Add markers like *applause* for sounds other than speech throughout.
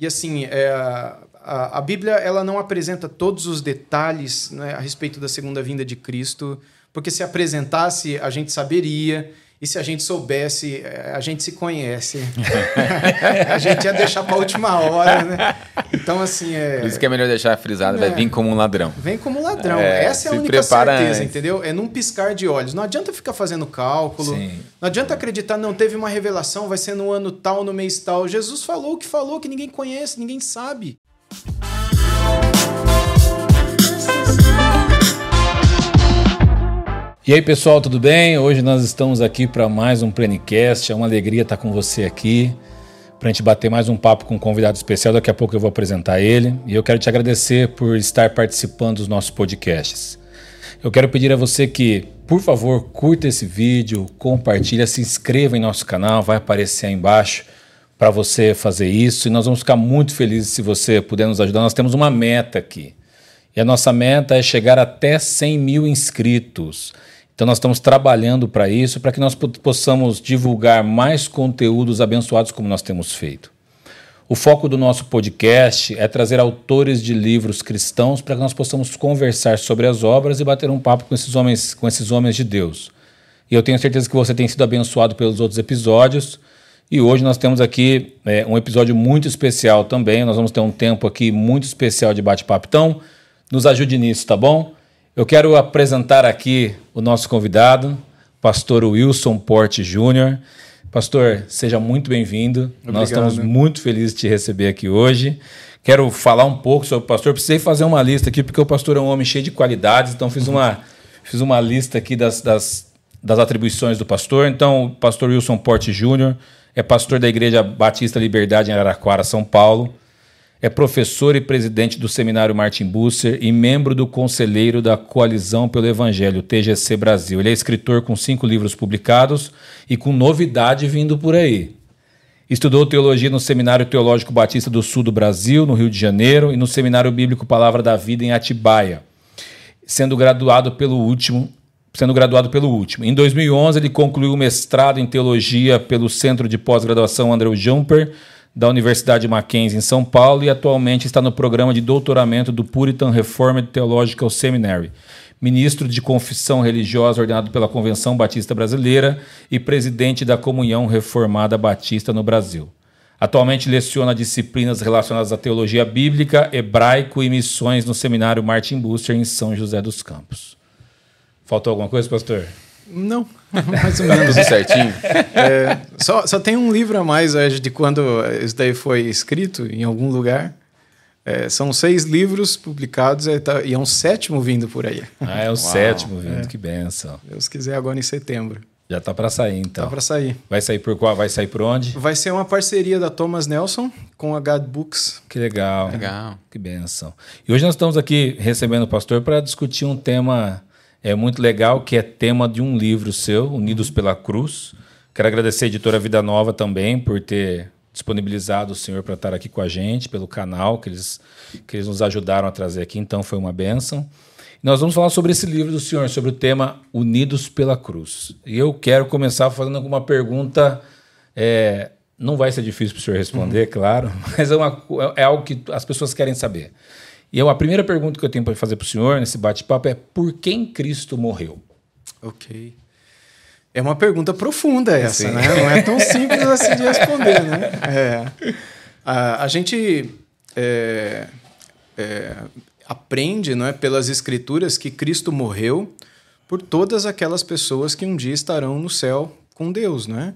E assim, é, a, a, Bíblia ela não apresenta todos os detalhes né, a respeito da segunda vinda de Cristo, porque se apresentasse, a gente saberia. E se a gente soubesse, eh, a gente se conhece. *laughs* a gente ia deixar para a última hora, né? Então, assim. É... Por isso que é melhor deixar frisado, é. vai vir como um ladrão. Vem como um ladrão. É, Essa é a única certeza, antes. entendeu? É num piscar de olhos. Não adianta ficar fazendo cálculo. Sim. Não adianta acreditar, não, teve uma revelação, vai ser no ano tal, no mês tal. Jesus falou o que falou, que ninguém conhece, ninguém sabe. E aí, pessoal, tudo bem? Hoje nós estamos aqui para mais um Plenicast. É uma alegria estar com você aqui para a gente bater mais um papo com um convidado especial. Daqui a pouco eu vou apresentar ele. E eu quero te agradecer por estar participando dos nossos podcasts. Eu quero pedir a você que, por favor, curta esse vídeo, compartilhe, se inscreva em nosso canal, vai aparecer aí embaixo para você fazer isso. E nós vamos ficar muito felizes se você puder nos ajudar. Nós temos uma meta aqui. E a nossa meta é chegar até 100 mil inscritos. Então nós estamos trabalhando para isso, para que nós possamos divulgar mais conteúdos abençoados como nós temos feito. O foco do nosso podcast é trazer autores de livros cristãos para que nós possamos conversar sobre as obras e bater um papo com esses homens, com esses homens de Deus. E eu tenho certeza que você tem sido abençoado pelos outros episódios. E hoje nós temos aqui é, um episódio muito especial também. Nós vamos ter um tempo aqui muito especial de bate-papo. Então, nos ajude nisso, tá bom? Eu quero apresentar aqui o nosso convidado, pastor Wilson Porte Júnior. Pastor, seja muito bem-vindo. Nós estamos muito felizes de te receber aqui hoje. Quero falar um pouco sobre o pastor. Precisei fazer uma lista aqui, porque o pastor é um homem cheio de qualidades, então fiz uma, *laughs* fiz uma lista aqui das, das, das atribuições do pastor. Então, o pastor Wilson Porte Júnior é pastor da Igreja Batista Liberdade em Araraquara, São Paulo. É professor e presidente do Seminário Martin Busser e membro do Conselheiro da Coalizão pelo Evangelho, TGC Brasil. Ele é escritor com cinco livros publicados e com novidade vindo por aí. Estudou teologia no Seminário Teológico Batista do Sul do Brasil, no Rio de Janeiro, e no Seminário Bíblico Palavra da Vida em Atibaia, sendo graduado pelo último, sendo graduado pelo último. Em 2011, ele concluiu o mestrado em teologia pelo Centro de Pós-Graduação André Jumper, da Universidade Mackenzie em São Paulo e atualmente está no programa de doutoramento do Puritan Reformed Theological Seminary. Ministro de Confissão Religiosa ordenado pela Convenção Batista Brasileira e presidente da Comunhão Reformada Batista no Brasil. Atualmente leciona disciplinas relacionadas à teologia bíblica, hebraico e missões no seminário Martin Buster em São José dos Campos. Faltou alguma coisa, pastor? Não, *laughs* mais ou menos. Tudo certinho. É, só, só tem um livro a mais hoje de quando isso daí foi escrito em algum lugar. É, são seis livros publicados e, tá, e é um sétimo vindo por aí. Ah, é o Uau, sétimo vindo, é. que benção. Deus quiser agora em setembro. Já tá para sair então. Tá para sair. Vai sair por qual? Vai sair por onde? Vai ser uma parceria da Thomas Nelson com a God Books. Que legal. Legal. Que benção. E hoje nós estamos aqui recebendo o pastor para discutir um tema é muito legal, que é tema de um livro seu, Unidos pela Cruz. Quero agradecer a editora Vida Nova também por ter disponibilizado o senhor para estar aqui com a gente, pelo canal que eles, que eles nos ajudaram a trazer aqui, então foi uma benção. Nós vamos falar sobre esse livro do senhor, sobre o tema Unidos pela Cruz. E eu quero começar fazendo alguma pergunta. É, não vai ser difícil para o senhor responder, uhum. claro, *laughs* mas é, uma, é algo que as pessoas querem saber. E eu, a primeira pergunta que eu tenho para fazer para o senhor nesse bate-papo é: por quem Cristo morreu? Ok. É uma pergunta profunda essa, Sim. né? Não é tão *laughs* simples assim de responder, né? É. A, a gente é, é, aprende, não é, pelas Escrituras que Cristo morreu por todas aquelas pessoas que um dia estarão no céu com Deus, não é?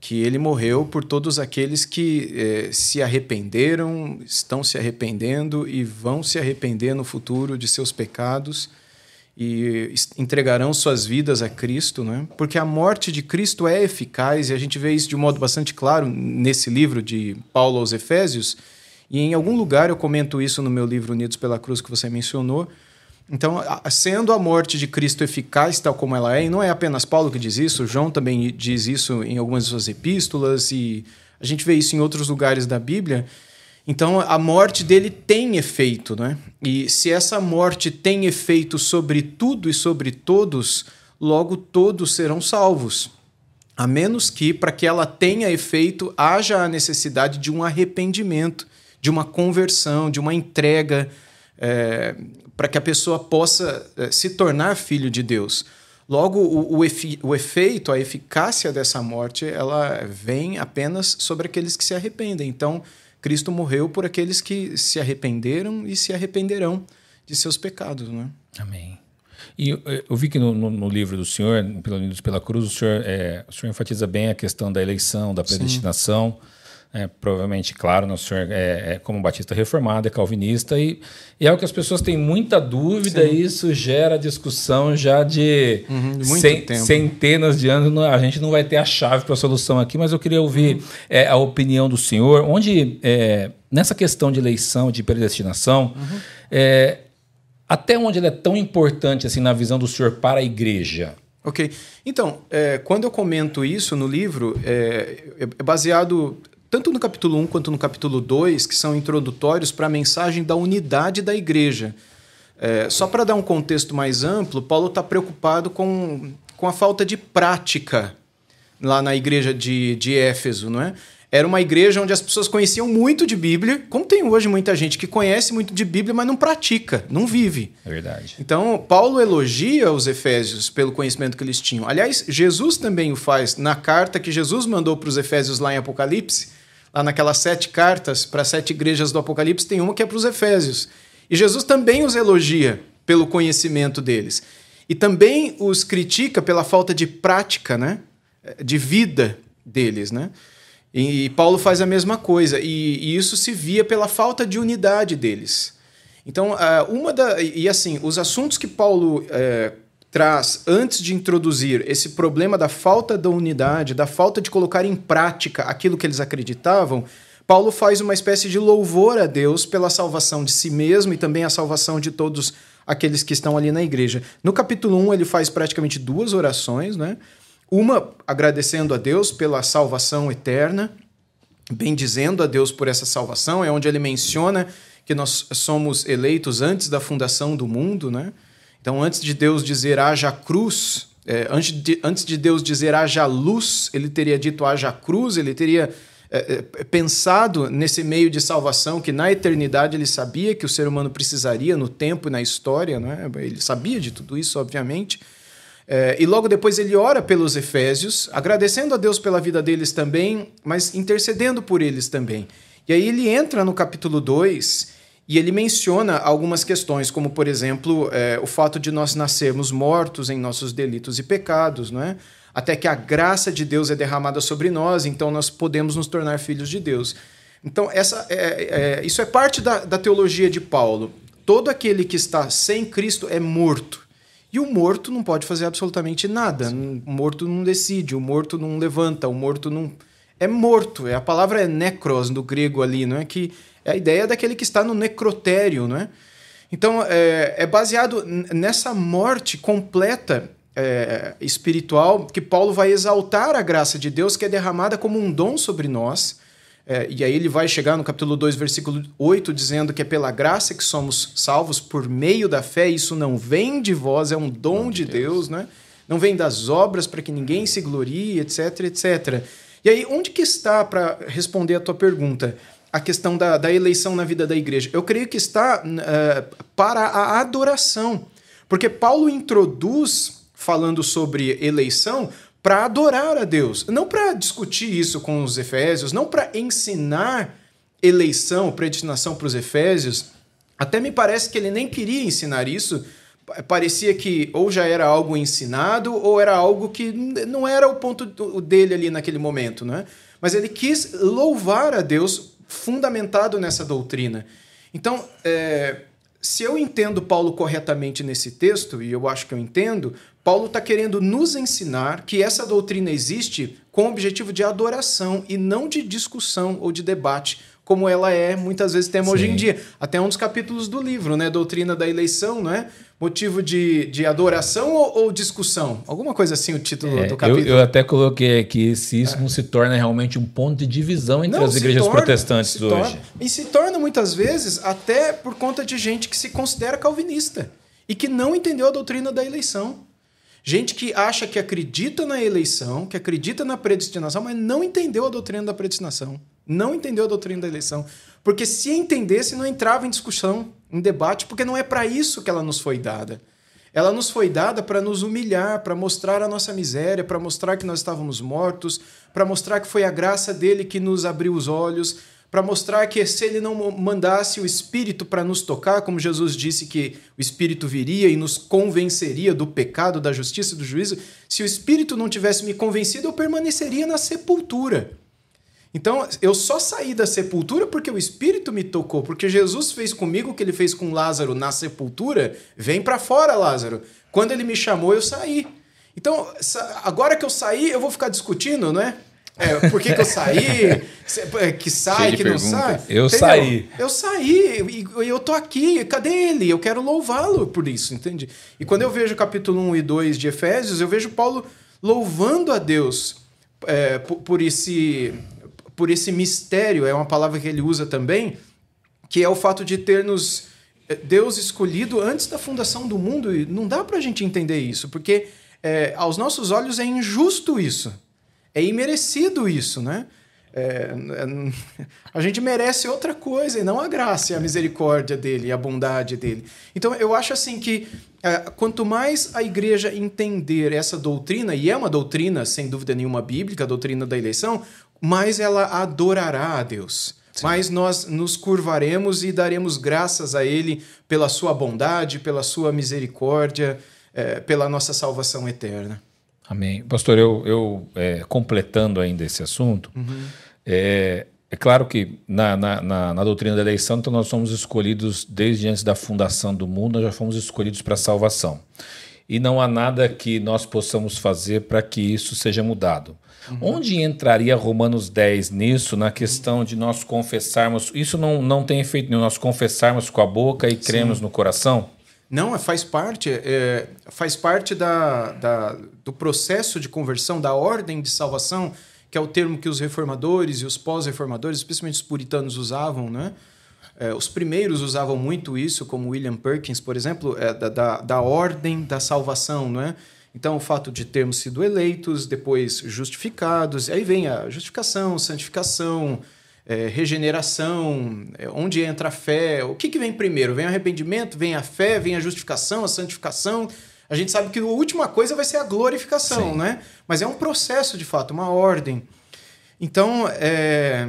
Que ele morreu por todos aqueles que eh, se arrependeram, estão se arrependendo e vão se arrepender no futuro de seus pecados e entregarão suas vidas a Cristo, né? porque a morte de Cristo é eficaz e a gente vê isso de um modo bastante claro nesse livro de Paulo aos Efésios. E em algum lugar eu comento isso no meu livro Unidos pela Cruz que você mencionou então, sendo a morte de Cristo eficaz tal como ela é, e não é apenas Paulo que diz isso, João também diz isso em algumas de suas epístolas, e a gente vê isso em outros lugares da Bíblia. Então, a morte dele tem efeito, né? E se essa morte tem efeito sobre tudo e sobre todos, logo todos serão salvos. A menos que, para que ela tenha efeito, haja a necessidade de um arrependimento de uma conversão, de uma entrega, é, para que a pessoa possa é, se tornar filho de Deus. Logo, o, o, efi, o efeito, a eficácia dessa morte, ela vem apenas sobre aqueles que se arrependem. Então, Cristo morreu por aqueles que se arrependeram e se arrependerão de seus pecados. Né? Amém. E eu vi que no, no, no livro do Senhor, pelo Unidos pela Cruz, o senhor, é, o senhor enfatiza bem a questão da eleição, da predestinação. Sim é, provavelmente, claro, o senhor é, é, como batista reformado, é calvinista, e, e, é o que as pessoas têm muita dúvida, Sim. e isso gera discussão já de uhum, centenas de anos. A gente não vai ter a chave para a solução aqui, mas eu queria ouvir uhum. é, a opinião do senhor, onde, é, nessa questão de eleição, de predestinação, uhum. É, até onde ele é tão importante assim na visão do senhor para a igreja? Ok. Então, é, quando eu comento isso no livro, é baseado tanto no capítulo 1 quanto no capítulo 2, que são introdutórios para a mensagem da unidade da igreja. É, só para dar um contexto mais amplo, Paulo está preocupado com, com a falta de prática lá na igreja de, de Éfeso, não é? Era uma igreja onde as pessoas conheciam muito de Bíblia, como tem hoje muita gente que conhece muito de Bíblia, mas não pratica, não vive. É verdade. Então, Paulo elogia os Efésios pelo conhecimento que eles tinham. Aliás, Jesus também o faz na carta que Jesus mandou para os Efésios lá em Apocalipse lá naquelas sete cartas para sete igrejas do Apocalipse, tem uma que é para os Efésios. E Jesus também os elogia pelo conhecimento deles. E também os critica pela falta de prática, né? de vida deles. Né? E Paulo faz a mesma coisa. E, isso se via pela falta de unidade deles. Então, uma da. E assim, os assuntos que Paulo é, traz, antes de introduzir esse problema da falta da unidade, da falta de colocar em prática aquilo que eles acreditavam, Paulo faz uma espécie de louvor a Deus pela salvação de si mesmo e também a salvação de todos aqueles que estão ali na igreja. No capítulo 1, ele faz praticamente duas orações, né? Uma agradecendo a Deus pela salvação eterna, bendizendo a Deus por essa salvação, é onde ele menciona que nós somos eleitos antes da fundação do mundo, né? Então, antes de Deus dizer haja cruz, é, antes, de, antes de Deus dizer haja luz, ele teria dito haja cruz, ele teria é, é, pensado nesse meio de salvação que na eternidade ele sabia que o ser humano precisaria no tempo e na história, não é? ele sabia de tudo isso, obviamente. É, e logo depois ele ora pelos Efésios, agradecendo a Deus pela vida deles também, mas intercedendo por eles também. E aí ele entra no capítulo 2 e ele menciona algumas questões, como, por exemplo, é, o fato de nós nascermos mortos em nossos delitos e pecados, não é? até que a graça de Deus é derramada sobre nós, então nós podemos nos tornar filhos de Deus. Então, essa é, é, isso é parte da, da teologia de Paulo. Todo aquele que está sem Cristo é morto. E o morto não pode fazer absolutamente nada. Sim. O morto não decide, o morto não levanta, o morto não. É morto. É, a palavra é necros no grego ali, não é? Que é a ideia daquele que está no necrotério, não é? Então, é, é baseado nessa morte completa é, espiritual que Paulo vai exaltar a graça de Deus que é derramada como um dom sobre nós. É, e aí ele vai chegar no capítulo 2, versículo 8, dizendo que é pela graça que somos salvos por meio da fé. Isso não vem de vós, é um dom, dom de Deus, Deus, né? Não vem das obras para que ninguém se glorie, etc, etc. E aí, onde que está, para responder a tua pergunta, a questão da, da eleição na vida da igreja? Eu creio que está uh, para a adoração. Porque Paulo introduz, falando sobre eleição, para adorar a Deus, não para discutir isso com os Efésios, não para ensinar eleição, predestinação para os Efésios. Até me parece que ele nem queria ensinar isso, parecia que ou já era algo ensinado ou era algo que não era o ponto dele ali naquele momento, né? Mas ele quis louvar a Deus fundamentado nessa doutrina. Então, é, se eu entendo Paulo corretamente nesse texto, e eu acho que eu entendo, Paulo está querendo nos ensinar que essa doutrina existe com o objetivo de adoração e não de discussão ou de debate, como ela é muitas vezes tema Sim. hoje em dia. Até um dos capítulos do livro, né? Doutrina da eleição, não é? motivo de, de adoração ou, ou, discussão? Alguma coisa assim o título é, do capítulo. Eu, eu, até coloquei aqui se isso é. não se torna realmente um ponto de divisão entre não, as igrejas torna, protestantes hoje. Torna, e se torna muitas vezes até por conta de gente que se considera calvinista e que não entendeu a doutrina da eleição. Gente que acha que acredita na eleição, que acredita na predestinação, mas não entendeu a doutrina da predestinação. Não entendeu a doutrina da eleição. Porque se entendesse, não entrava em discussão, em debate, porque não é para isso que ela nos foi dada. Ela nos foi dada para nos humilhar, para mostrar a nossa miséria, para mostrar que nós estávamos mortos, para mostrar que foi a graça dele que nos abriu os olhos, para mostrar que se ele não mandasse o Espírito para nos tocar, como Jesus disse que o Espírito viria e nos convenceria do pecado, da justiça e do juízo, se o Espírito não tivesse me convencido, eu permaneceria na sepultura. Então, eu só saí da sepultura porque o Espírito me tocou, porque Jesus fez comigo o que ele fez com Lázaro na sepultura. Vem para fora, Lázaro. Quando ele me chamou, eu saí. Então, agora que eu saí, eu vou ficar discutindo, né? É, por que, que eu saí? *laughs* É, que sai, que pergunta. não sai? Eu Entendeu? saí. Eu saí e eu tô aqui. Cadê ele? Eu quero louvá-lo por isso, entende? E quando eu vejo o capítulo 1 e 2 de Efésios, eu vejo Paulo louvando a Deus é, por, por esse por esse mistério, é uma palavra que ele usa também, que é o fato de ter nos eh, Deus escolhido antes da fundação do mundo. E não dá para a gente entender isso, porque é, aos nossos olhos é injusto isso, é imerecido isso, né? É, *laughs* a gente merece outra coisa e não a graça a misericórdia dele a bondade dele. Então eu acho assim que quanto mais a igreja entender essa doutrina, e é uma doutrina sem dúvida nenhuma bíblica, a doutrina da eleição, mais ela adorará a Deus. Sim. Mais nós nos curvaremos e daremos graças a Ele pela sua bondade, pela sua misericórdia, é, pela nossa salvação eterna. Amém. Pastor, eu, eu é, completando ainda esse assunto, uhum. é, é, claro que na, na, na, na, doutrina da eleição, então nós somos escolhidos desde antes da fundação do mundo, nós já fomos escolhidos para a salvação. E não há nada que nós possamos fazer para que isso seja mudado. Uhum. Onde entraria Romanos 10 nisso, na questão de nós confessarmos? Isso não, não tem efeito nenhum, nós confessarmos com a boca e cremos Sim. no coração? Não, é, faz parte, é, faz parte da, da, do processo de conversão, da ordem de salvação, que é o termo que os reformadores e os pós-reformadores, especialmente os puritanos, usavam, né? É, os primeiros usavam muito isso, como William Perkins, por exemplo, é, da, da, da ordem da salvação, não é? Então, o fato de termos sido eleitos, depois justificados, aí vem a justificação, santificação, é, regeneração, é, onde entra a fé. O que, que vem primeiro? Vem o arrependimento, vem a fé, vem a justificação, a santificação. A gente sabe que a última coisa vai ser a glorificação, Sim. né? Mas é um processo, de fato, uma ordem. Então, é,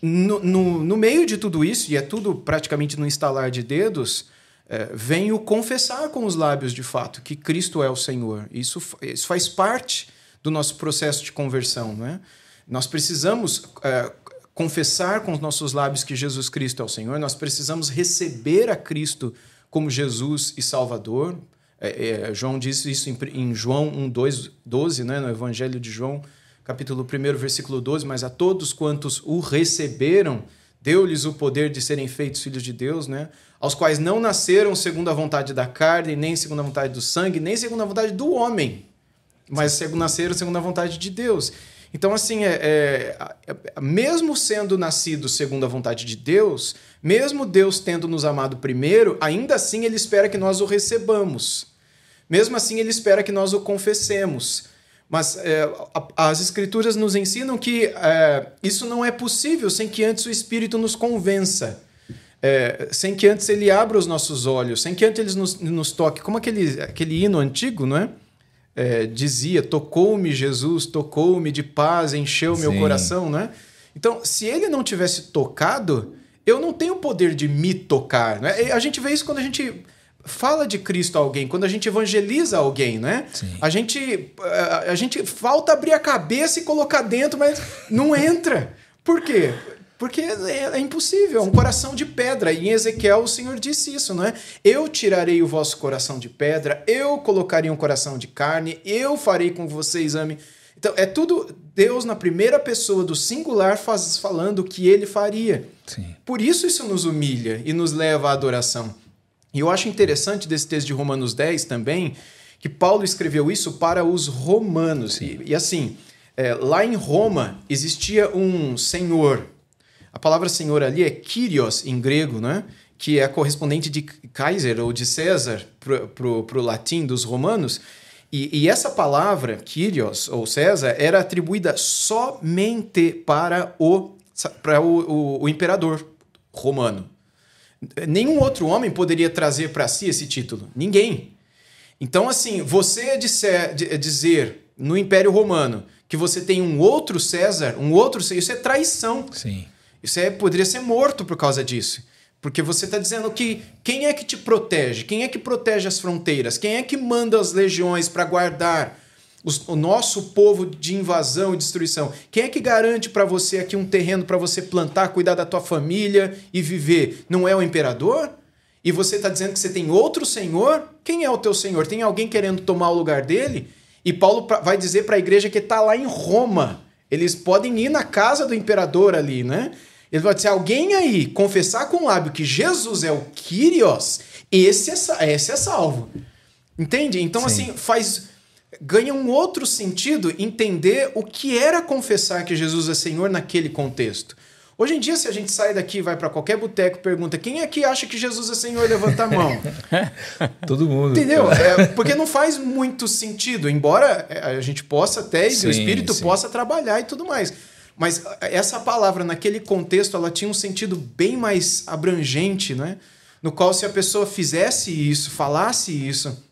no, no, no meio de tudo isso, e é tudo praticamente no instalar de dedos, é, vem o confessar com os lábios de fato que Cristo é o Senhor. Isso, isso faz parte do nosso processo de conversão. Não é? Nós precisamos é, confessar com os nossos lábios que Jesus Cristo é o Senhor, nós precisamos receber a Cristo como Jesus e Salvador. É, é João disse isso em, em João 1, 2, 12, né, no Evangelho de João, capítulo 1, versículo 12: Mas a todos quantos o receberam, deu-lhes o poder de serem feitos filhos de Deus, né? Aos quais não nasceram segundo a vontade da carne, nem segundo a vontade do sangue, nem segundo a vontade do homem, mas nasceram segundo a vontade de Deus. Então, assim, é, é, é, mesmo sendo nascido segundo a vontade de Deus, mesmo Deus tendo nos amado primeiro, ainda assim ele espera que nós o recebamos. Mesmo assim, ele espera que nós o confessemos. Mas é, as Escrituras nos ensinam que é, isso não é possível sem que antes o Espírito nos convença é, sem que antes ele abra os nossos olhos, sem que antes ele nos, nos toque. Como aquele, aquele hino antigo, não é? é dizia: Tocou-me Jesus, tocou-me de paz, encheu Sim. meu coração, não é? Então, se ele não tivesse tocado, eu não tenho o poder de me tocar. Né? A gente vê isso quando a gente fala de Cristo a alguém, quando a gente evangeliza alguém, né? A gente a, a gente falta abrir a cabeça e colocar dentro, mas não entra. Por quê? Porque é, é, impossível, é um coração de pedra. E em Ezequiel o Senhor disse isso, não é? Eu tirarei o vosso coração de pedra, eu colocarei um coração de carne, eu farei com você exame. Então, é tudo Deus na primeira pessoa do singular faz, falando o que ele faria. Sim. Por isso isso nos humilha e nos leva à adoração. E eu acho interessante desse texto de Romanos 10 também, que Paulo escreveu isso para os romanos. E, e, assim, é, lá em Roma existia um senhor a palavra senhor ali é Kyrios em grego, né? que é correspondente de Kaiser ou de César para o latim dos romanos. E, e, essa palavra, Kyrios ou César, era atribuída somente para o, para o, o, o imperador romano. Nenhum outro homem poderia trazer para si esse título. Ninguém. Então, assim, você disser, dizer no Império Romano que você tem um outro César, um outro. Isso é traição. Sim. Isso é, poderia ser morto por causa disso. Porque você está dizendo que quem é que te protege? Quem é que protege as fronteiras? Quem é que manda as legiões para guardar os, o nosso povo de invasão e destruição? Quem é que garante para você aqui um terreno para você plantar, cuidar da tua família e viver? Não é o imperador? E você está dizendo que você tem outro senhor? Quem é o teu senhor? Tem alguém querendo tomar o lugar dele? E Paulo vai dizer para a igreja que está lá em Roma. Eles podem ir na casa do imperador ali, né? Ele vai dizer: alguém aí confessar com o lábio que Jesus é o Kyrios, esse é, esse é salvo. Entende? Então, Sim. assim, faz. Ganha um outro sentido entender o que era confessar que Jesus é Senhor naquele contexto. Hoje em dia, se a gente sai daqui, vai para qualquer boteco, pergunta quem é que acha que Jesus é Senhor, levanta a mão. *laughs* Todo mundo. Entendeu? É, porque não faz muito sentido, embora é, a gente possa até, sim, o Espírito sim. possa trabalhar e tudo mais. Mas essa palavra, naquele contexto, ela tinha um sentido bem mais abrangente, né? No qual, se a pessoa fizesse isso, falasse isso,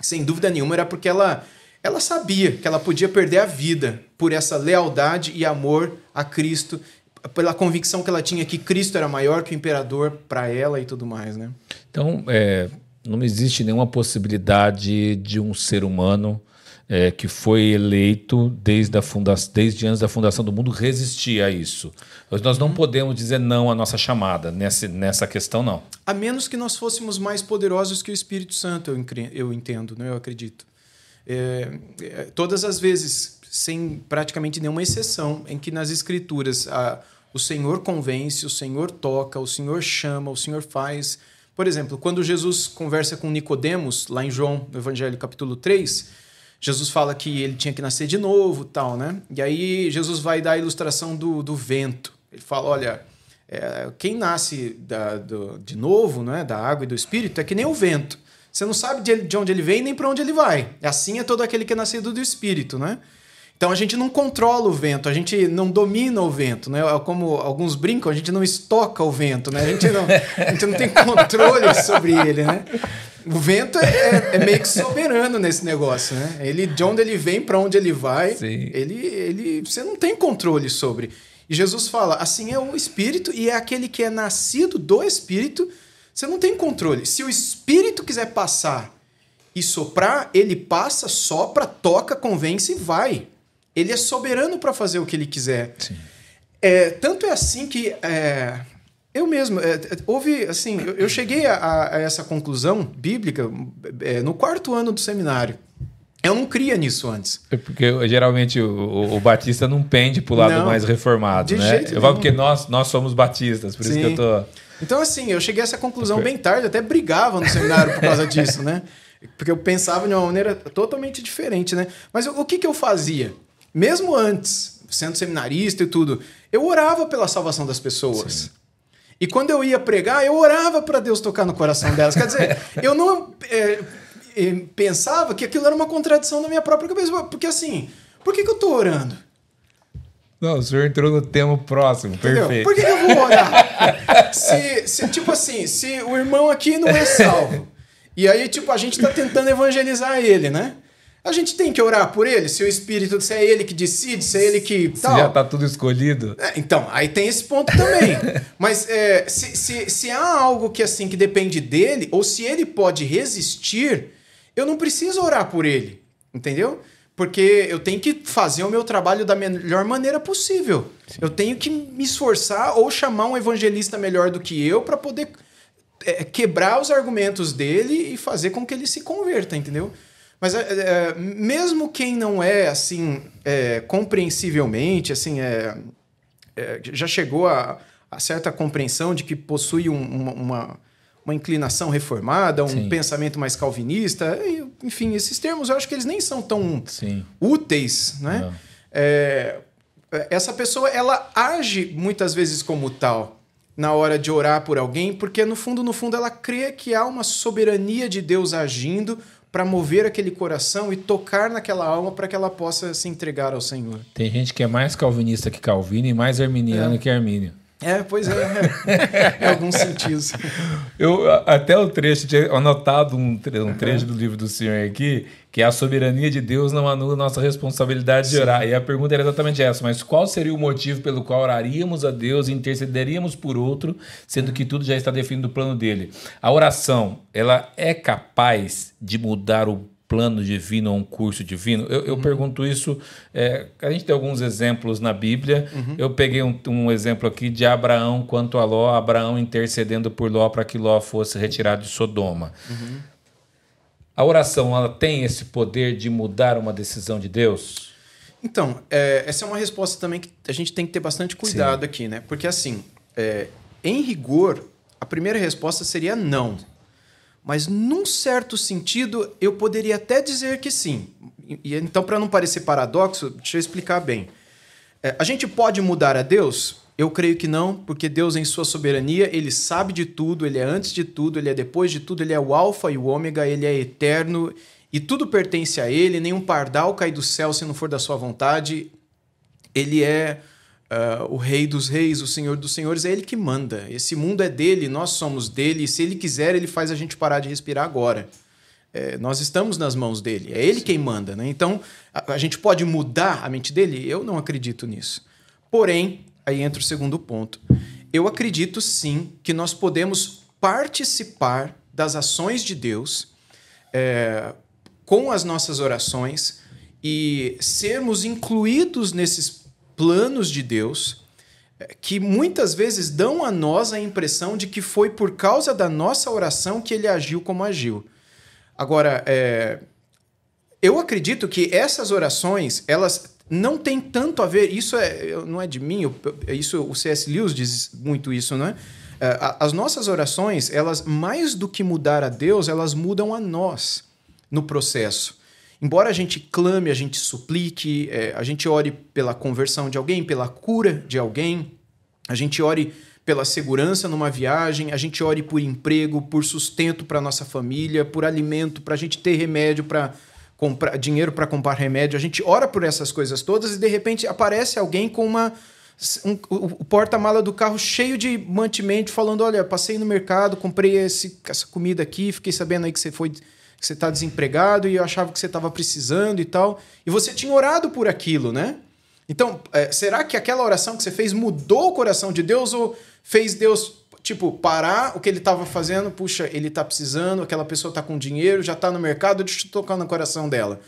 sem dúvida nenhuma, era porque ela, ela sabia que ela podia perder a vida por essa lealdade e amor a Cristo, pela convicção que ela tinha que Cristo era maior que o imperador para ela e tudo mais, né? Então, é, não existe nenhuma possibilidade de um ser humano é, que foi eleito desde, a funda desde antes da fundação do mundo resistir a isso. Nós não uhum. podemos dizer não à nossa chamada nessa, nessa questão, não. A menos que nós fôssemos mais poderosos que o Espírito Santo, eu, eu entendo, né? eu acredito. É, é, todas as vezes, sem praticamente nenhuma exceção, em que nas Escrituras a, o Senhor convence, o Senhor toca, o Senhor chama, o Senhor faz. Por exemplo, quando Jesus conversa com Nicodemos, lá em João, no Evangelho capítulo 3, Jesus fala que ele tinha que nascer de novo, tal, né? E aí Jesus vai dar a ilustração do, do vento. Ele fala, olha, é, quem nasce da, do, de novo, né, da água e do Espírito, é que nem o vento. Você não sabe de, de onde ele vem nem para onde ele vai. Assim é todo aquele que é nascido do Espírito, né? Então a gente não controla o vento, a gente não domina o vento, né? É como alguns brincam, a gente não estoca o vento, né? A gente não, a gente não tem *laughs* controle sobre ele, né? O vento é, é, é, meio que soberano nesse negócio, né? Ele, de onde ele vem, para onde ele vai, ele, ele, você não tem controle sobre. E Jesus fala: assim é o Espírito e é aquele que é nascido do Espírito, você não tem controle. Se o Espírito quiser passar e soprar, ele passa, sopra, toca, convence e vai. Ele é soberano para fazer o que ele quiser. É, tanto é assim que é, eu mesmo, é, é, houve, assim, eu, eu cheguei a, a, essa conclusão bíblica é, no quarto ano do seminário. Eu não cria nisso antes. É porque geralmente o, o, batista não pende para o lado não, mais reformado, né? eu falo porque nós, nós somos batistas, por Sim. isso que eu tô. Então, assim, eu cheguei a essa conclusão bem tarde, até brigava no seminário por causa disso, né? Porque eu pensava de uma maneira totalmente diferente, né? Mas o que, que eu fazia? Mesmo antes, sendo seminarista e tudo, eu orava pela salvação das pessoas. Sim. E quando eu ia pregar, eu orava para Deus tocar no coração delas. Quer dizer, *laughs* eu não é, é, pensava que aquilo era uma contradição na minha própria cabeça. Porque assim, por que, que eu estou orando? Não, o senhor entrou no tema próximo, Entendeu? perfeito. Por que, que eu vou orar? *laughs* se, se, tipo assim, se o irmão aqui não é salvo, e aí, tipo, a gente está tentando evangelizar ele, né? A gente tem que orar por ele, se o Espírito, se é ele que decide, se é ele que. Se já está tudo escolhido. É, então, aí tem esse ponto também. *laughs* Mas é, se, se, se há algo que assim que depende dele, ou se ele pode resistir, eu não preciso orar por ele. Entendeu? Porque eu tenho que fazer o meu trabalho da melhor maneira possível. Sim. Eu tenho que me esforçar ou chamar um evangelista melhor do que eu para poder é, quebrar os argumentos dele e fazer com que ele se converta, entendeu? Mas é, é, mesmo quem não é assim é, compreensivelmente, assim, é, é, já chegou a, a, certa compreensão de que possui um, uma, uma, inclinação reformada, um Sim. pensamento mais calvinista, enfim, esses termos eu acho que eles nem são tão Sim. úteis, né? É, essa pessoa ela age muitas vezes como tal na hora de orar por alguém, porque no fundo, no fundo, ela crê que há uma soberania de Deus agindo para mover aquele coração e tocar naquela alma para que ela possa se entregar ao Senhor. Tem gente que é mais calvinista que Calvino e mais arminiano é. que Armínio. É, pois é, é. *laughs* em alguns sentidos. Eu, até o trecho, tinha anotado um, um trecho do livro do senhor aqui, que a soberania de Deus não anula nossa responsabilidade de orar. E a pergunta era exatamente essa, mas qual seria o motivo pelo qual oraríamos a Deus e intercederíamos por outro, sendo que tudo já está definido no plano dele? A oração, ela é capaz de mudar o plano divino ou um curso divino? Eu, eu uhum. pergunto isso. É, a gente tem alguns exemplos na Bíblia. Uhum. Eu peguei um, um, exemplo aqui de Abraão quanto a Ló, Abraão intercedendo por Ló para que Ló fosse retirado de Sodoma. Uhum. A oração ela tem esse poder de mudar uma decisão de Deus? Então, é, essa é uma resposta também que a gente tem que ter bastante cuidado Sim. aqui, né? Porque assim, é, em rigor, a primeira resposta seria não. Mas, num certo sentido, eu poderia até dizer que sim. E, então, para não parecer paradoxo, deixa eu explicar bem. É, a gente pode mudar a Deus? Eu creio que não, porque Deus, em sua soberania, ele sabe de tudo, ele é antes de tudo, ele é depois de tudo, ele é o Alfa e o Ômega, ele é eterno e tudo pertence a ele. Nenhum pardal cai do céu se não for da sua vontade. Ele é Uh, o Rei dos Reis, o Senhor dos Senhores, é Ele que manda. Esse mundo é dele, nós somos dele. E se Ele quiser, Ele faz a gente parar de respirar agora. É, nós estamos nas mãos dele, é Ele sim. quem manda. Né? Então, a, a, gente pode mudar a mente dele? Eu não acredito nisso. Porém, aí entra o segundo ponto. Eu acredito sim que nós podemos participar das ações de Deus é, com as nossas orações e sermos incluídos nesses planos de Deus é, que muitas vezes dão a nós a impressão de que foi por causa da nossa oração que ele agiu como agiu. Agora, é, eu acredito que essas orações, elas não têm tanto a ver, isso é, não é de mim, isso o C.S. Lewis diz muito isso, não é? é as nossas orações, elas mais do que mudar a Deus, elas mudam a nós no processo. Embora a gente clame, a gente suplique, é, a gente ore pela conversão de alguém, pela cura de alguém, a gente ore pela segurança numa viagem, a gente ore por emprego, por sustento para nossa família, por alimento, para a gente ter remédio para comprar dinheiro para comprar remédio. A gente ora por essas coisas todas e de repente aparece alguém com uma um, o porta-mala do carro cheio de mantimento, falando: Olha, passei no mercado, comprei esse, essa comida aqui, fiquei sabendo aí que você foi que você está desempregado e eu achava que você estava precisando e tal. E você tinha orado por aquilo, né? Então, é, será que aquela oração que você fez mudou o coração de Deus ou fez Deus, tipo, parar o que ele estava fazendo? Puxa, ele está precisando, aquela pessoa está com dinheiro, já está no mercado, deixa eu tocar no coração dela.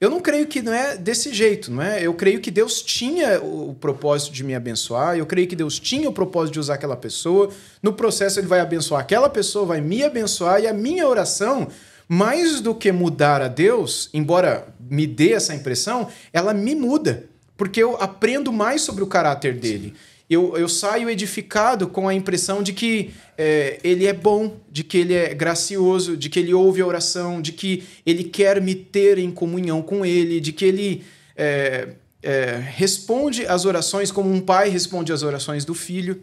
Eu não creio que não é desse jeito, não é? Eu creio que Deus tinha o propósito de me abençoar, eu creio que Deus tinha o propósito de usar aquela pessoa. No processo, ele vai abençoar aquela pessoa, vai me abençoar, e a minha oração mais do que mudar a Deus, embora me dê essa impressão, ela me muda, porque eu aprendo mais sobre o caráter dele. Eu, eu saio edificado com a impressão de que é, ele é bom, de que ele é gracioso, de que ele ouve a oração, de que ele quer me ter em comunhão com ele, de que ele é, é, responde às orações como um pai responde às orações do filho.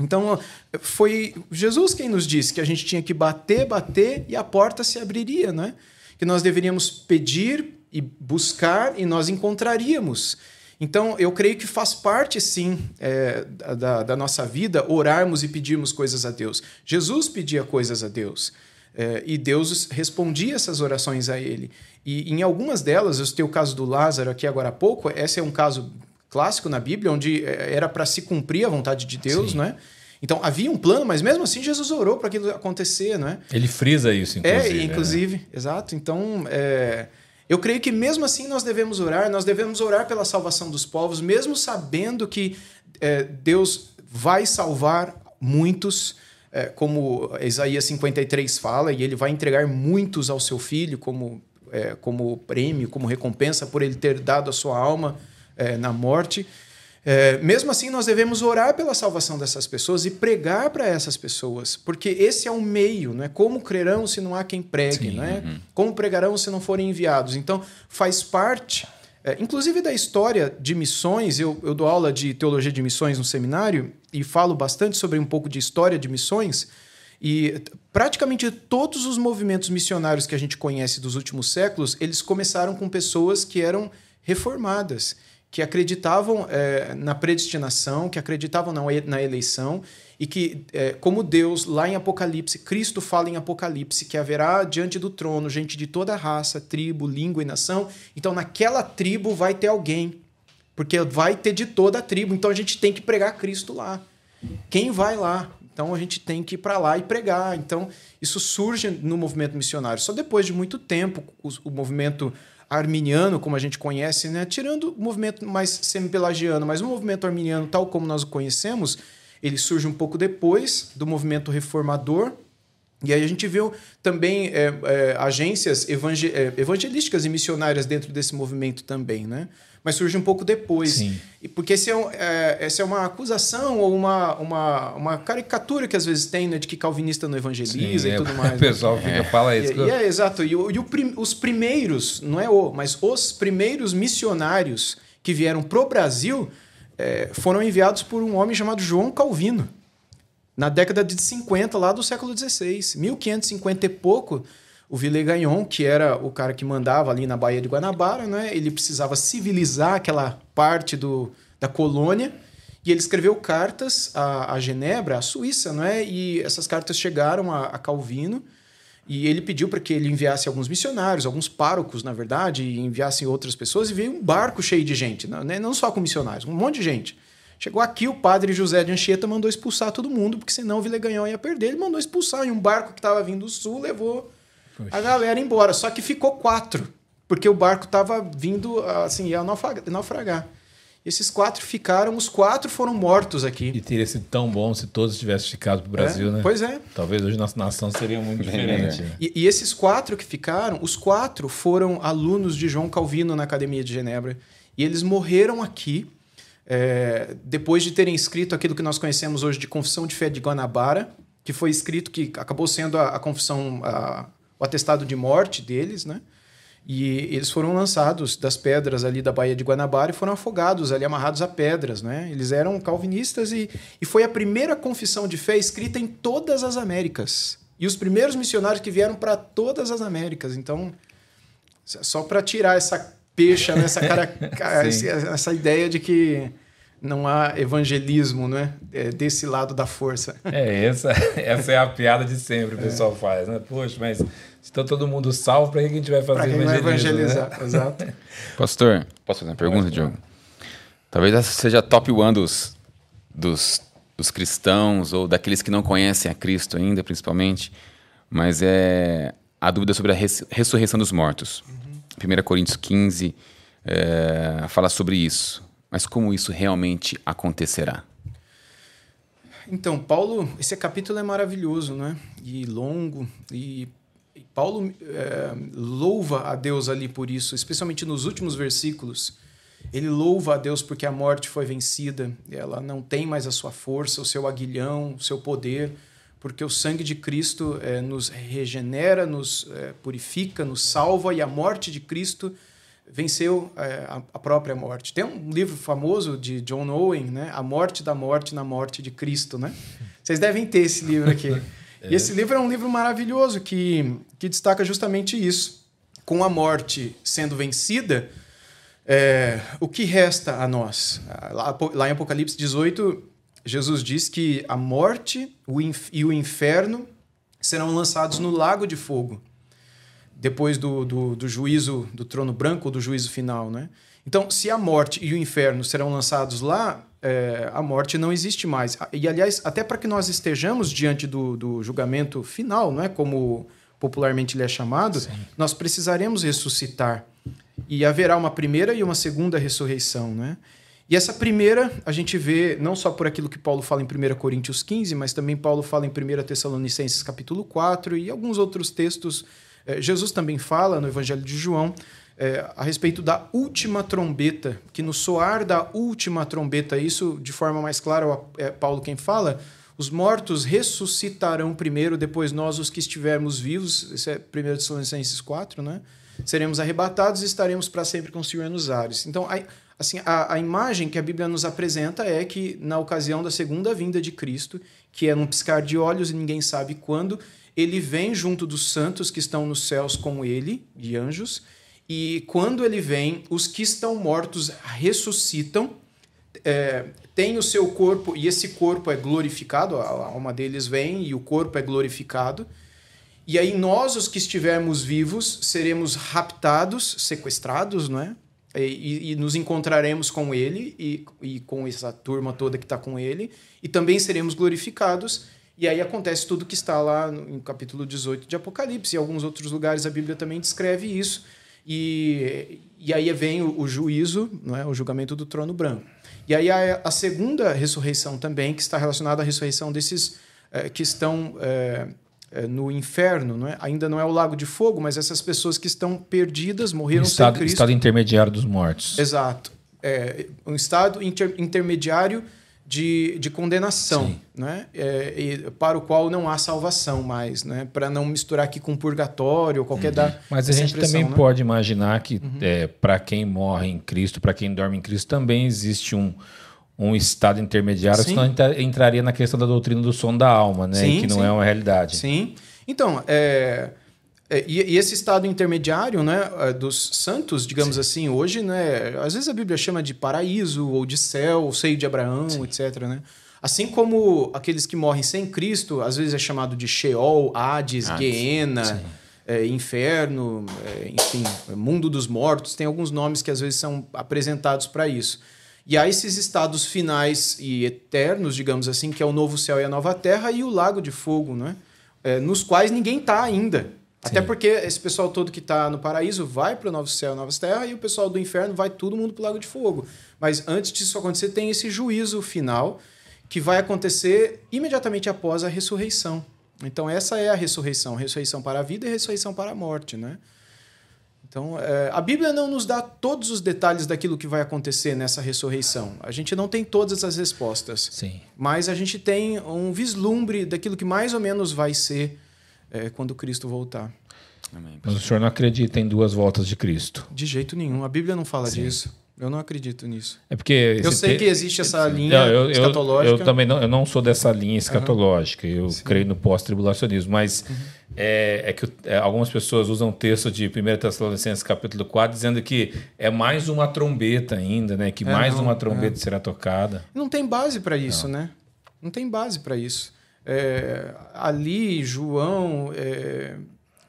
Então, foi Jesus quem nos disse que a gente tinha que bater, bater e a porta se abriria, né? Que nós deveríamos pedir e buscar e nós encontraríamos. Então, eu creio que faz parte, sim, é, da, da, nossa vida orarmos e pedirmos coisas a Deus. Jesus pedia coisas a Deus. É, e Deus respondia essas orações a ele. E em algumas delas, eu citei o caso do Lázaro aqui agora há pouco, esse é um caso clássico na Bíblia, onde é, era para se cumprir a vontade de Deus, Sim. né? Então havia um plano, mas mesmo assim Jesus orou para aquilo acontecer, né? Ele frisa isso, inclusive. É, inclusive, né? exato. Então, é, eu creio que mesmo assim nós devemos orar, nós devemos orar pela salvação dos povos, mesmo sabendo que é, Deus vai salvar muitos, é, como Isaías 53 fala, e ele vai entregar muitos ao seu filho como, é, como prêmio, como recompensa por ele ter dado a sua alma é, na morte. É, mesmo assim, nós devemos orar pela salvação dessas pessoas e pregar para essas pessoas, porque esse é o meio, não é? Como crerão se não há quem pregue, Sim, não é? Uhum. Como pregarão se não forem enviados? Então, faz parte, é, inclusive da história de missões. Eu, eu dou aula de teologia de missões no seminário e falo bastante sobre um pouco de história de missões. E praticamente todos os movimentos missionários que a gente conhece dos últimos séculos, eles começaram com pessoas que eram reformadas que acreditavam é, na predestinação, que acreditavam na, na eleição e que, é, como Deus, lá em Apocalipse, Cristo fala em Apocalipse que haverá diante do trono gente de toda raça, tribo, língua e nação. Então, naquela tribo vai ter alguém, porque vai ter de toda a tribo. Então, a gente tem que pregar Cristo lá. Quem vai lá? Então, a gente tem que ir para lá e pregar. Então, isso surge no movimento missionário. Só depois de muito tempo, o, o movimento arminiano, como a gente conhece, né? tirando o movimento mais semi-pelagiano, mas o movimento arminiano, tal como nós o conhecemos, ele surge um pouco depois do movimento reformador. E aí a gente viu também é, é, agências evangel é, evangelísticas e missionárias dentro desse movimento também, né? Mas surge um pouco depois. Sim. E porque esse é, é, essa é uma acusação ou uma, uma, uma caricatura que às vezes tem, né? De que calvinista não evangeliza Sim, e tudo *laughs* mais. O pessoal né? fica, fala isso. E, e é, exato. E, e o, os primeiros, não é o, mas os primeiros missionários que vieram pro Brasil é, foram enviados por um homem chamado João Calvino, na década de 50, lá do século XVI. 1550 e pouco, o Villegagnon, que era o cara que mandava ali na Baía de Guanabara, né, ele precisava civilizar aquela parte do, da colônia, e ele escreveu cartas a Genebra, a Suíça, né, e essas cartas chegaram a, a Calvino, e ele pediu para que ele enviasse alguns missionários, alguns párocos, na verdade, e enviassem outras pessoas. E veio um barco cheio de gente, não, né? não só com missionários, um monte de gente. Chegou aqui, o padre José de Anchieta mandou expulsar todo mundo, porque senão o Vileganhão ia perder. Ele mandou expulsar. E um barco que estava vindo do sul levou Poxa. a galera embora. Só que ficou quatro, porque o barco estava vindo, assim, ia naufragar. Esses quatro ficaram, os quatro foram mortos aqui. E teria sido tão bom se todos tivessem ficado para o Brasil, é, né? Pois é. Talvez hoje nossa nação seria muito diferente. Né? E, e, esses quatro que ficaram, os quatro foram alunos de João Calvino na Academia de Genebra. E eles morreram aqui é, depois de terem escrito aquilo que nós conhecemos hoje de Confissão de Fé de Guanabara, que foi escrito que acabou sendo a, a confissão, a, o atestado de morte deles, né? E eles foram lançados das pedras ali da Baía de Guanabara e foram afogados ali, amarrados a pedras. Né? Eles eram calvinistas e, e foi a primeira confissão de fé escrita em todas as Américas. E os primeiros missionários que vieram para todas as Américas. Então, só para tirar essa pecha, né? essa, cara, *laughs* essa ideia de que não há evangelismo né? É desse lado da força. É, essa, *laughs* essa é a piada de sempre o pessoal é. faz. Né? Poxa, mas se está todo mundo salvo, para que a gente vai fazer evangelismo? Né? evangelizar, né? *laughs* exato. Pastor, posso fazer uma pergunta, Diogo? Talvez essa seja a top one dos, dos, dos cristãos ou daqueles que não conhecem a Cristo ainda, principalmente. Mas é a dúvida sobre a res, ressurreição dos mortos. Uhum. 1 Coríntios 15 é, fala sobre isso. Mas como isso realmente acontecerá? Então, Paulo, esse capítulo é maravilhoso, né? E longo, e Paulo é, louva a Deus ali por isso, especialmente nos últimos versículos. Ele louva a Deus porque a morte foi vencida, ela não tem mais a sua força, o seu aguilhão, o seu poder, porque o sangue de Cristo é, nos regenera, nos é, purifica, nos salva e a morte de Cristo venceu a, a, própria morte. Tem um livro famoso de John Owen, né? A Morte da Morte na Morte de Cristo, né? Vocês devem ter esse livro aqui. *laughs* É. E esse livro é um livro maravilhoso que, que destaca justamente isso. Com a morte sendo vencida, é, o que resta a nós? Lá, lá, em Apocalipse 18, Jesus diz que a morte e o inferno serão lançados no lago de fogo, depois do, do, do juízo do trono branco, do juízo final. Né? Então, se a morte e o inferno serão lançados lá, é, a morte não existe mais. E, aliás, até para que nós estejamos diante do, do julgamento final, não é como popularmente ele é chamado, Sim. nós precisaremos ressuscitar. E haverá uma primeira e uma segunda ressurreição. Né? E essa primeira, a gente vê não só por aquilo que Paulo fala em 1 Coríntios 15, mas também Paulo fala em 1 Tessalonicenses capítulo 4 e alguns outros textos. É, Jesus também fala no Evangelho de João é, a respeito da última trombeta, que no soar da última trombeta, isso de forma mais clara é Paulo quem fala, os mortos ressuscitarão primeiro, depois nós, os que estivermos vivos, isso é 1 Tessalonicenses 4, né? seremos arrebatados e estaremos para sempre com o Senhor nos ares. Então, a, assim, a, a imagem que a Bíblia nos apresenta é que, na ocasião da segunda vinda de Cristo, que é num piscar de olhos e ninguém sabe quando, ele vem junto dos santos que estão nos céus com ele, de anjos, e quando ele vem, os que estão mortos ressuscitam, é, tem o seu corpo, e esse corpo é glorificado, a alma deles vem e o corpo é glorificado. E aí nós, os que estivermos vivos, seremos raptados, sequestrados, não é? E, e, nos encontraremos com ele e, e com essa turma toda que está com ele, e também seremos glorificados. E aí acontece tudo que está lá no, no capítulo 18 de Apocalipse. Em alguns outros lugares a Bíblia também descreve isso. E, e aí vem o, o juízo, não é? o julgamento do trono branco. E aí a, a segunda ressurreição também, que está relacionada à ressurreição desses é, que estão é, é, no inferno, não é? ainda não é o lago de fogo, mas essas pessoas que estão perdidas, morreram estado, sem Cristo. Estado intermediário dos mortos. Exato. É, um estado inter, intermediário de, de condenação, né? É, para o qual não há salvação mais, né? para não misturar aqui com purgatório ou qualquer uhum. da. Mas a gente também né? pode imaginar que uhum. é, para quem morre em Cristo, para quem dorme em Cristo, também existe um, um estado intermediário, sim. senão entraria na questão da doutrina do som da alma, né? Sim, que não sim. é uma realidade. Sim. Então, é, é, e, e, esse estado intermediário né, é, dos santos, digamos Sim. assim, hoje, né, às vezes a Bíblia chama de paraíso, ou de céu, ou seio de Abraão, Sim. etc. Né? Assim como aqueles que morrem sem Cristo, às vezes é chamado de Sheol, Hades, Hades. Geena, é, inferno, é, enfim, mundo dos mortos, tem alguns nomes que às vezes são apresentados para isso. E há esses estados finais e eternos, digamos assim, que é o novo céu e a nova terra, e o lago de fogo, né? É, nos quais ninguém está ainda. Até porque esse pessoal todo que está no paraíso vai para o novo céu, nova terra, e o pessoal do inferno vai todo mundo para o lago de fogo. Mas antes disso acontecer, tem esse juízo final que vai acontecer imediatamente após a ressurreição. Então, essa é a ressurreição: ressurreição para a vida e ressurreição para a morte. Né? Então, é, a Bíblia não nos dá todos os detalhes daquilo que vai acontecer nessa ressurreição. A gente não tem todas as respostas. Sim. Mas a gente tem um vislumbre daquilo que mais ou menos vai ser é, quando Cristo voltar. Amém. Mas o senhor não acredita em duas voltas de Cristo? De jeito nenhum. A Bíblia não fala Sim. disso. Eu não acredito nisso. É porque eu sei te... que existe essa linha não, eu, escatológica. Eu, eu, também não, eu não sou dessa linha escatológica. Uhum. Eu Sim. creio no pós-tribulacionismo, mas uhum. é, é, que é, algumas pessoas usam o texto de 1 Tessalonicenses capítulo 4 dizendo que é mais uma trombeta ainda, né? Que é, mais não, uma trombeta é. será tocada. Não tem base para isso, não. né? Não tem base para isso. É, ali, João, é,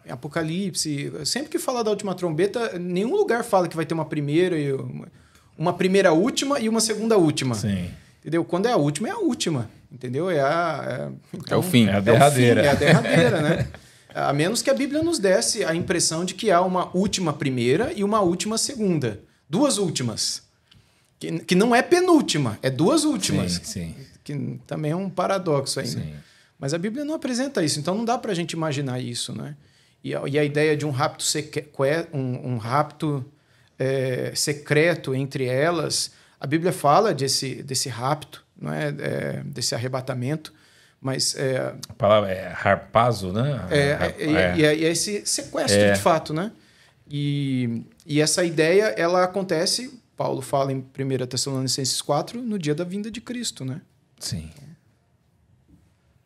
Apocalipse, sempre que fala da última trombeta, nenhum lugar fala que vai ter uma primeira e uma, uma primeira última e uma segunda última. Sim. Entendeu? Quando é a última, é a última. Entendeu? É, a, é, então, é o fim. É a derradeira. É, fim, é a derradeira, né? *laughs* A menos que a Bíblia nos desse a impressão de que há uma última primeira e uma última segunda. Duas últimas. Que, que não é penúltima, é duas últimas. Sim, sim. Que também é um paradoxo ainda. Sim. Mas a Bíblia não apresenta isso, então não dá para a gente imaginar isso, né? E a, e a ideia de um rapto, um, um rapto é, secreto entre elas, a Bíblia fala desse, desse rapto, não é? é desse arrebatamento, mas é, a palavra é harpazo, né? É, é, é, é, é esse sequestro é. de fato, né? E, e essa ideia ela acontece, Paulo fala em 1 Tessalonicenses 4, no dia da vinda de Cristo, né? Sim.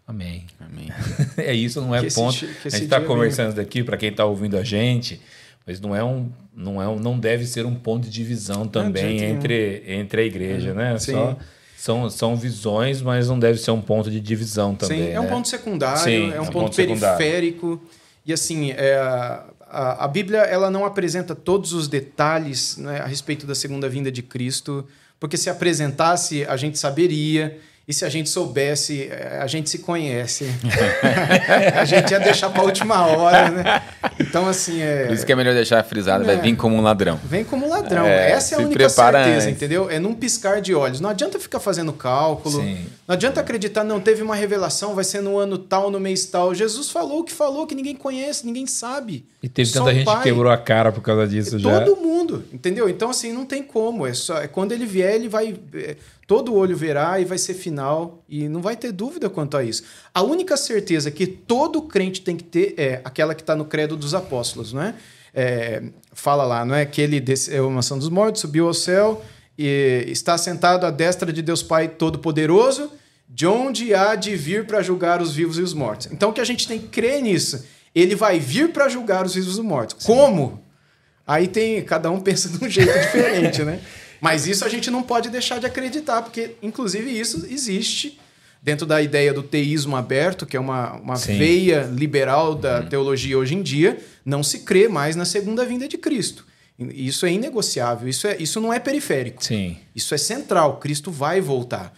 Amém. Amém. *laughs* é isso, não é que ponto. Esse, a gente está conversando daqui para quem está ouvindo a gente, mas não é um, não é um, não deve ser um ponto de divisão também não, entre, entre a igreja, é, né? Sim. Só são, são visões, mas não deve ser um ponto de divisão também. Sim, é um né? ponto secundário, Sim, é um, é um ponto, ponto periférico. E assim, é, a, a Bíblia ela não apresenta todos os detalhes né, a respeito da segunda vinda de Cristo, porque se apresentasse, a gente saberia. E se a gente soubesse, eh, a gente se conhece. *laughs* a gente ia deixar para a última hora, né? Então, assim. É... Por isso que é melhor deixar frisado, é. vai vir como um ladrão. Vem como um ladrão. É, Essa é a única certeza, antes. entendeu? É num piscar de olhos. Não adianta ficar fazendo cálculo. Sim. Não adianta acreditar, não, teve uma revelação, vai ser no ano tal, no mês tal. Jesus falou o que falou, que ninguém conhece, ninguém sabe. E teve só tanta gente que quebrou a cara por causa disso já. Todo mundo, entendeu? Então, assim, não tem como. É só, é quando ele vier, ele vai. É, todo olho verá e vai ser final. E não vai ter dúvida quanto a isso. A única certeza que todo crente tem que ter é aquela que está no credo dos apóstolos, não é? é fala lá, não é? Que ele desceu uma ação dos mortos, subiu ao céu e está sentado à destra de Deus Pai Todo-Poderoso, de onde há de vir para julgar os vivos e os mortos. Então, o que a gente tem que crer nisso ele vai vir para julgar os vivos e os mortos. Sim. Como? Aí tem, cada um *laughs* pensa de um jeito diferente, né? Mas isso a gente não pode deixar de acreditar, porque, inclusive, isso existe dentro da ideia do teísmo aberto, que é uma, uma veia liberal da uhum. teologia hoje em dia, não se crê mais na segunda vinda de Cristo. Isso é inegociável, isso, é, isso não é periférico. Sim. Isso é central. Cristo vai voltar.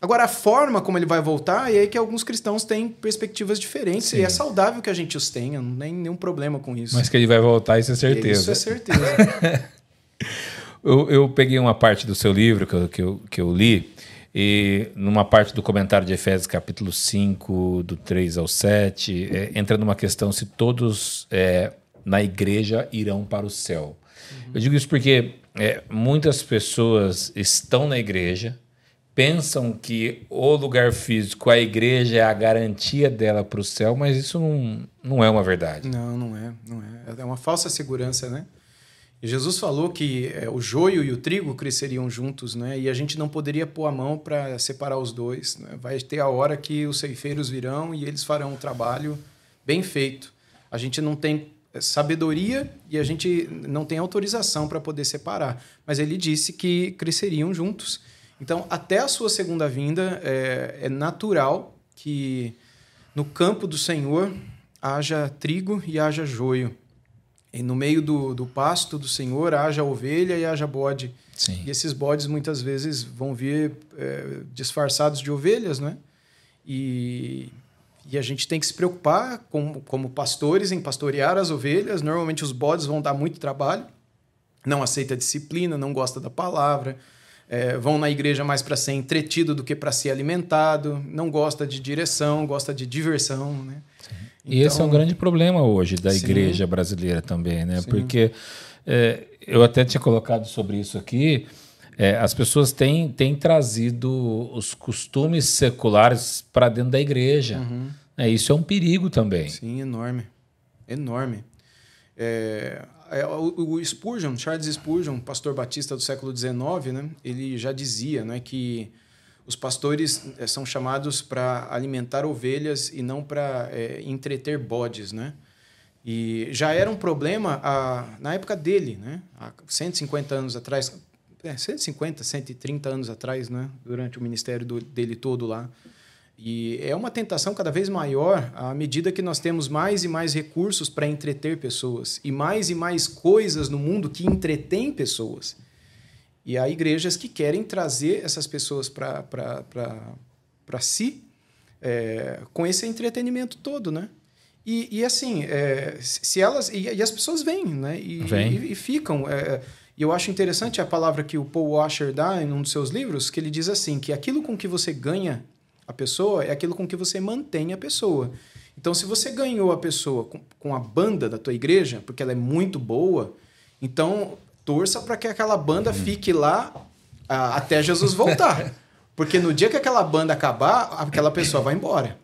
Agora, a forma como ele vai voltar é aí que alguns cristãos têm perspectivas diferentes Sim. e é saudável que a gente os tenha, não tem nenhum problema com isso. Mas que ele vai voltar, isso é certeza. Isso é certeza. *laughs* eu, eu, peguei uma parte do seu livro que eu, que eu, que eu li e numa parte do comentário de Efésios, capítulo 5, do 3 ao 7, é, entra numa questão se todos é, na igreja irão para o céu. Uhum. Eu digo isso porque é, muitas pessoas estão na igreja, pensam que o lugar físico, a igreja, é a garantia dela para o céu, mas isso não, não é uma verdade. Não, não é, não é. É uma falsa segurança, né? Jesus falou que é, o joio e o trigo cresceriam juntos, né? E a gente não poderia pôr a mão para separar os dois. Né? Vai ter a hora que os ceifeiros virão e eles farão um trabalho bem feito. A gente não tem é, sabedoria e a gente não tem autorização para poder separar. Mas ele disse que cresceriam juntos. Então, até a sua segunda vinda, é, é natural que no campo do Senhor haja trigo e haja joio. E no meio do, do pasto do Senhor haja ovelha e haja bode. Sim. E esses bodes muitas vezes vão vir é, disfarçados de ovelhas, né? E, e a gente tem que se preocupar como, como pastores em pastorear as ovelhas. Normalmente os bodes vão dar muito trabalho, não aceita a disciplina, não gosta da palavra, é, vão na igreja mais para ser entretido do que para ser alimentado, não gosta de direção, gosta de diversão, né? E esse é um então, grande problema hoje da sim. igreja brasileira também, né? Sim. Porque é, eu até tinha colocado sobre isso aqui. É, as pessoas têm, têm trazido os costumes seculares para dentro da igreja. Uhum. É, isso é um perigo também. Sim, enorme. Enorme. É o, o, Spurgeon, Charles Spurgeon, pastor batista do século XIX, né, ele já dizia né, que os pastores é, são chamados para alimentar ovelhas e não para é, entreter bodes, né? E já era um problema a, na época dele, né? Há 150 anos atrás, é, 150, 130 anos atrás, né? Durante o ministério do, dele todo lá. E é uma tentação cada vez maior à medida que nós temos mais e mais recursos para entreter pessoas e mais e mais coisas no mundo que entretêm pessoas. E há igrejas que querem trazer essas pessoas para si é, com esse entretenimento todo, né? E, e assim, é, se elas. E, e, as pessoas vêm, né? E, Vem. e, e ficam. É, e eu acho interessante a palavra que o Paul Washer dá em um dos seus livros, que ele diz assim: que aquilo com que você ganha a pessoa é aquilo com que você mantém a pessoa. Então, se você ganhou a pessoa com, com a banda da tua igreja, porque ela é muito boa, então torça para que aquela banda uhum. fique lá uh, até Jesus voltar. *laughs* Porque no dia que aquela banda acabar, aquela pessoa vai embora.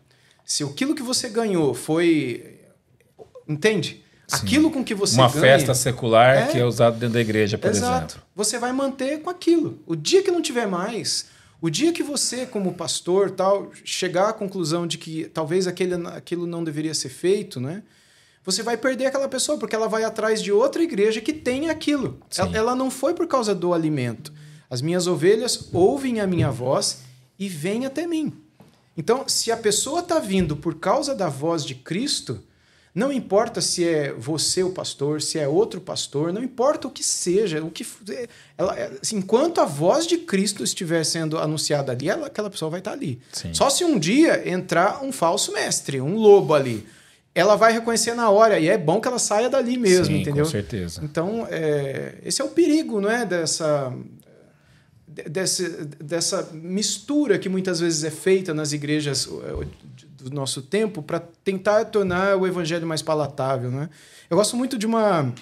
Se aquilo que você ganhou foi. Entende? Sim. Aquilo com que você Uma ganha, festa secular é... que é usado dentro da igreja, por Exato. exemplo. Você vai manter com aquilo. O dia que não tiver mais, o dia que você, como pastor, tal, chegar à conclusão de que talvez aquele, aquilo não deveria ser feito, né? você vai perder aquela pessoa, porque ela vai atrás de outra igreja que tem aquilo. Ela, ela, não foi por causa do alimento. As minhas ovelhas ouvem a minha voz e vêm até mim. Então, se a pessoa está vindo por causa da voz de Cristo, não importa se é você o pastor, se é outro pastor, não importa o que seja, o que ela, assim, enquanto a voz de Cristo estiver sendo anunciada ali, ela, aquela pessoa vai estar ali. Sim. Só se um dia entrar um falso mestre, um lobo ali ela vai reconhecer na hora. E é bom que ela saia dali mesmo, Sim, entendeu? Com certeza. Então, é, esse é o perigo, não é? Dessa, dessa, dessa mistura que muitas vezes é feita nas igrejas do nosso tempo para tentar tornar o evangelho mais palatável, né? Eu gosto muito de uma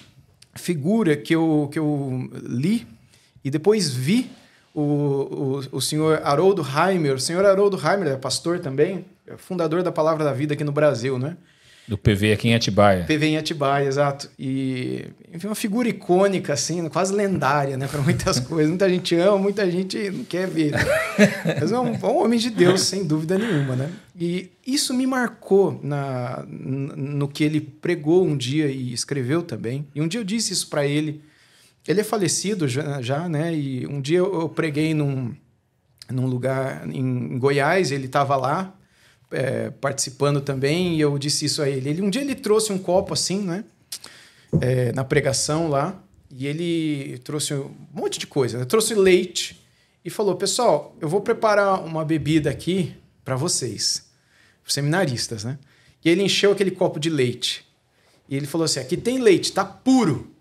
figura que eu, que eu li e depois vi o, o, o senhor Haroldo Heimer. O senhor Haroldo Heimer é pastor também, é fundador da Palavra da Vida aqui no Brasil, né? Do PV aqui em Atibaia. PV em Atibaia, exato. E enfim, uma figura icônica, assim, quase lendária, né? Para muitas *laughs* coisas. Muita gente ama, muita gente não quer ver. Né? Mas é um, um, homem de Deus, sem dúvida nenhuma, né? E isso me marcou na, no que ele pregou um dia e escreveu também. E um dia eu disse isso para ele. Ele é falecido já, já, né? E um dia eu preguei num, num lugar em Goiás, ele estava lá é, participando também, e eu disse isso a ele. ele. Um dia ele trouxe um copo assim, né? É, na pregação lá, e ele trouxe um monte de coisa. Né? Trouxe leite e falou: Pessoal, eu vou preparar uma bebida aqui para vocês, seminaristas, né? E ele encheu aquele copo de leite. E ele falou assim: Aqui tem leite, tá puro.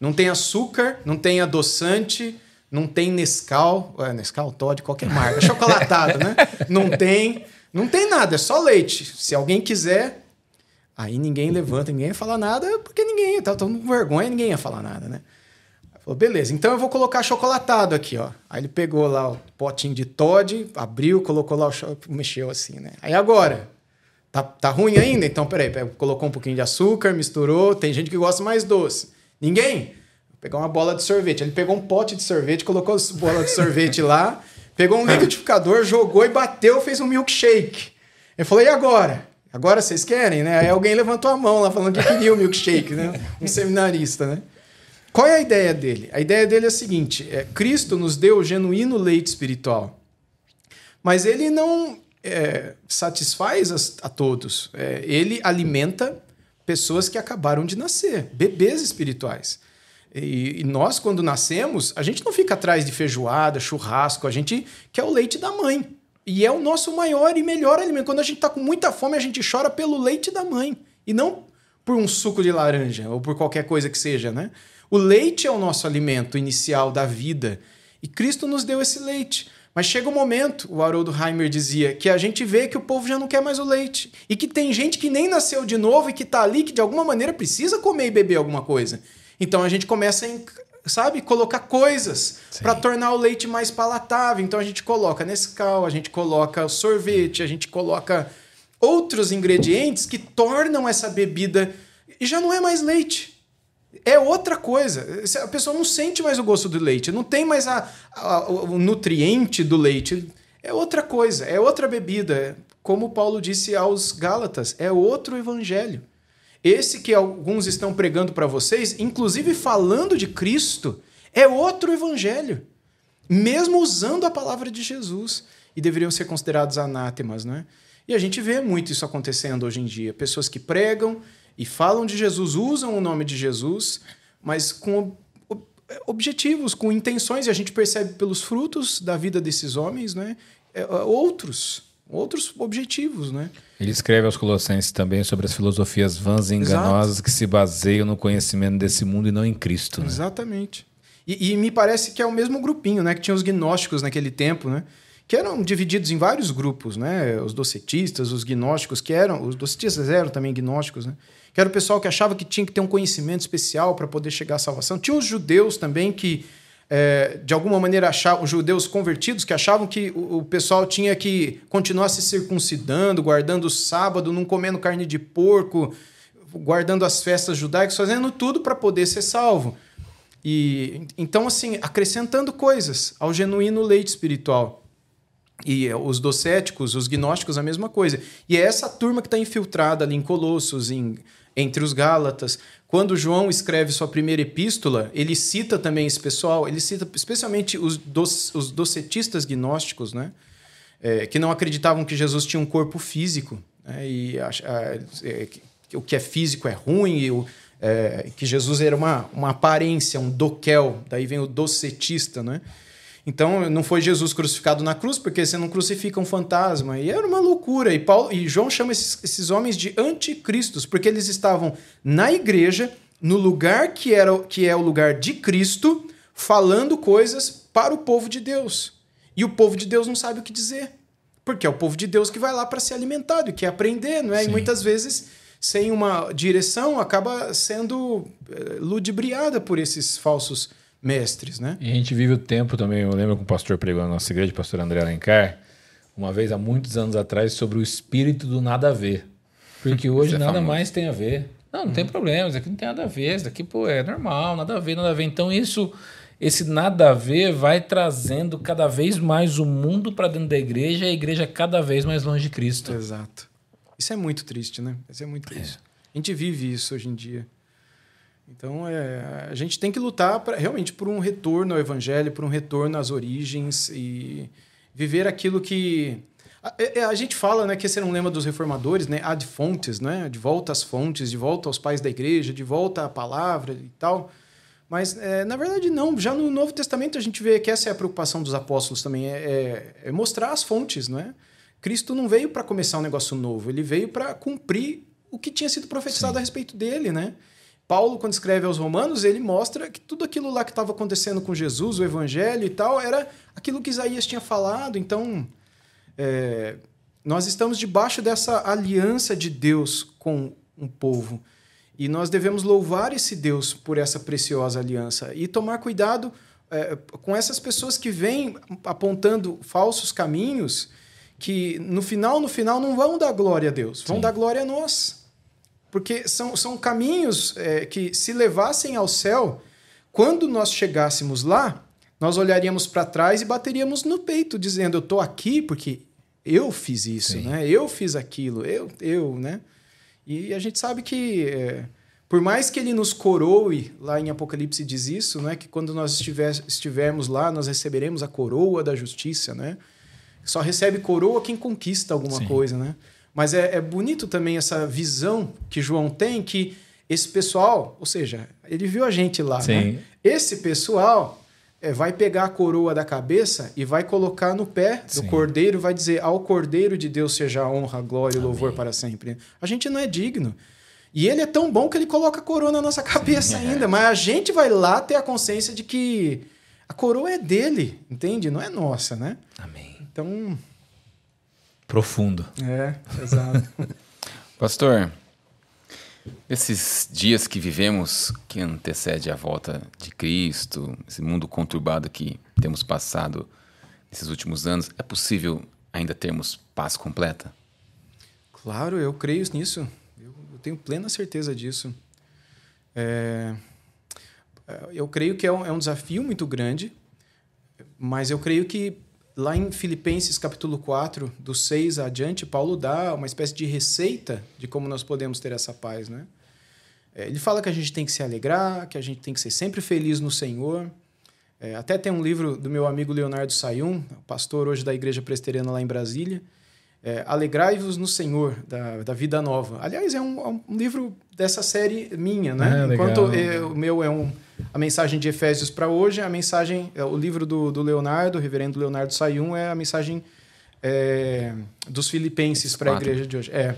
Não tem açúcar, não tem adoçante, não tem Nescau, é, Nescau, Todd, qualquer marca, *laughs* chocolatado, né? Não tem, não tem nada, é só leite. Se alguém quiser, aí ninguém levanta, ninguém ia falar nada, porque ninguém, tá todo com vergonha, ninguém ia falar nada, né? Falou, beleza, então eu vou colocar chocolatado aqui, ó. Aí ele pegou lá o potinho de Todd, abriu, colocou lá o mexeu assim, né? Aí agora, tá, tá ruim ainda? Então, peraí, colocou um pouquinho de açúcar, misturou, tem gente que gosta mais doce. Ninguém? pegar uma bola de sorvete. Ele pegou um pote de sorvete, colocou a bola de sorvete lá, pegou um liquidificador, jogou e bateu, fez um milkshake. Ele falou: e agora? Agora vocês querem, né? Aí alguém levantou a mão lá falando que queria o milkshake, né? Um seminarista, né? Qual é a ideia dele? A ideia dele é a seguinte: é, Cristo nos deu o genuíno leite espiritual, mas ele não é, satisfaz a, a todos. É, ele alimenta pessoas que acabaram de nascer, bebês espirituais. E, e, nós, quando nascemos, a gente não fica atrás de feijoada, churrasco, a gente quer o leite da mãe. E é o nosso maior e melhor alimento. Quando a gente está com muita fome, a gente chora pelo leite da mãe. E não por um suco de laranja ou por qualquer coisa que seja, né? O leite é o nosso alimento inicial da vida. E Cristo nos deu esse leite. Mas chega um momento, o Haroldo Heimer dizia, que a gente vê que o povo já não quer mais o leite. E que tem gente que nem nasceu de novo e que está ali, que de alguma maneira precisa comer e beber alguma coisa. Então a gente começa a, sabe, colocar coisas para tornar o leite mais palatável. Então a gente coloca Nescau, a gente coloca sorvete, a gente coloca outros ingredientes que tornam essa bebida e já não é mais leite. É outra coisa. A pessoa não sente mais o gosto do leite, não tem mais a, a, o nutriente do leite. É outra coisa, é outra bebida. Como Paulo disse aos Gálatas, é outro evangelho. Esse que alguns estão pregando para vocês, inclusive falando de Cristo, é outro evangelho, mesmo usando a palavra de Jesus, e deveriam ser considerados anátemas, né? E a gente vê muito isso acontecendo hoje em dia. Pessoas que pregam e falam de Jesus, usam o nome de Jesus, mas com objetivos, com intenções, e a gente percebe pelos frutos da vida desses homens, né? É, outros outros objetivos, né? Ele escreve aos Colossenses também sobre as filosofias vãs e enganosas Exato. que se baseiam no conhecimento desse mundo e não em Cristo. Né? Exatamente. E, e, me parece que é o mesmo grupinho, né? Que tinha os gnósticos naquele tempo, né? Que eram divididos em vários grupos, né? Os docetistas, os gnósticos, que eram. Os docetistas eram também gnósticos, né? Que era o pessoal que achava que tinha que ter um conhecimento especial para poder chegar à salvação. Tinha os judeus também que é, de alguma maneira os judeus convertidos que achavam que o, o, pessoal tinha que continuar se circuncidando, guardando o sábado, não comendo carne de porco, guardando as festas judaicas, fazendo tudo para poder ser salvo. E então assim, acrescentando coisas ao genuíno leite espiritual. E os docéticos, os gnósticos, a mesma coisa. E é essa turma que está infiltrada ali em Colossos, em, entre os Gálatas, quando João escreve sua primeira epístola, ele cita também esse pessoal, ele cita especialmente os, os docetistas gnósticos, né? É, que não acreditavam que Jesus tinha um corpo físico, né? e a, a, é, que o que é físico é ruim, e o, é, que Jesus era uma, uma aparência, um doquel, daí vem o docetista, né? Então, não foi Jesus crucificado na cruz, porque você não crucifica um fantasma. E era uma loucura. E, Paulo, e João chama esses, esses homens de anticristos, porque eles estavam na igreja, no lugar que, era, que é o lugar de Cristo, falando coisas para o povo de Deus. E o povo de Deus não sabe o que dizer. Porque é o povo de Deus que vai lá para ser alimentado e quer aprender, não é? Sim. E muitas vezes, sem uma direção, acaba sendo eh, ludibriada por esses falsos mestres, né? E a gente vive o tempo também, eu lembro que o pastor pregou na nossa igreja, o pastor André Alencar, uma vez há muitos anos atrás, sobre o espírito do nada a ver. Porque *laughs* hoje é nada mais tem a ver. Não, não tem problema, isso aqui não tem nada a ver, isso daqui pô, é normal, nada a ver, nada a ver. Então isso, esse nada a ver vai trazendo cada vez mais o mundo para dentro da igreja e a igreja cada vez mais longe de Cristo. Exato. Isso é muito triste, né? Isso é muito triste. É. A gente vive isso hoje em dia. Então, é, a gente tem que lutar pra, realmente por um retorno ao evangelho, por um retorno às origens e viver aquilo que a, é, é, a, gente fala, né, que esse era um lema dos reformadores, né, ad fontes, né, de volta às fontes, de volta aos pais da igreja, de volta à palavra e tal. Mas, é, na verdade, não. Já no Novo Testamento a gente vê que essa é a preocupação dos apóstolos também, é, é, é mostrar as fontes, não é? Cristo não veio para começar um negócio novo, ele veio para cumprir o que tinha sido profetizado Sim. a respeito dele, né? Paulo, quando escreve aos Romanos, ele mostra que tudo aquilo lá que estava acontecendo com Jesus, o Evangelho e tal, era aquilo que Isaías tinha falado. Então, é, nós estamos debaixo dessa aliança de Deus com um povo. E nós devemos louvar esse Deus por essa preciosa aliança e tomar cuidado é, com essas pessoas que vêm apontando falsos caminhos que no final, no final, não vão dar glória a Deus, vão Sim. dar glória a nós. Porque são, são caminhos é, que, se levassem ao céu, quando nós chegássemos lá, nós olharíamos para trás e bateríamos no peito, dizendo: Eu estou aqui porque eu fiz isso, né? eu fiz aquilo, eu, eu, né? E a gente sabe que, é, por mais que ele nos coroe, lá em Apocalipse diz isso, né? que quando nós estiver, estivermos lá, nós receberemos a coroa da justiça. Né? Só recebe coroa quem conquista alguma Sim. coisa. Né? Mas é, é bonito também essa visão que João tem, que esse pessoal, ou seja, ele viu a gente lá. Né? Esse pessoal é, vai pegar a coroa da cabeça e vai colocar no pé do Sim. cordeiro, vai dizer: Ao cordeiro de Deus seja a honra, a glória e louvor para sempre. A gente não é digno. E ele é tão bom que ele coloca a coroa na nossa cabeça Sim, *laughs* ainda. É. Mas a gente vai lá ter a consciência de que a coroa é dele, entende? Não é nossa, né? Amém. Então. Profundo. É, exato. *laughs* Pastor, esses dias que vivemos, que antecede a volta de Cristo, esse mundo conturbado que temos passado nesses últimos anos, é possível ainda termos paz completa? Claro, eu creio nisso. Eu, tenho plena certeza disso. É, eu creio que é um, é um desafio muito grande, mas eu creio que lá em Filipenses capítulo 4, do 6 adiante, Paulo dá uma espécie de receita de como nós podemos ter essa paz, né? É, ele fala que a gente tem que se alegrar, que a gente tem que ser sempre feliz no Senhor. É, até tem um livro do meu amigo Leonardo Sayum, pastor hoje da Igreja Presteriana lá em Brasília, é, Alegrai-vos no Senhor, da, da Vida Nova. Aliás, é um, é um livro dessa série minha, né? É, Enquanto eu, o meu é um, a mensagem de Efésios para hoje, a mensagem, é, o livro do, do Leonardo, o reverendo Leonardo Sayum, é a mensagem é, dos Filipenses para a igreja de hoje. É.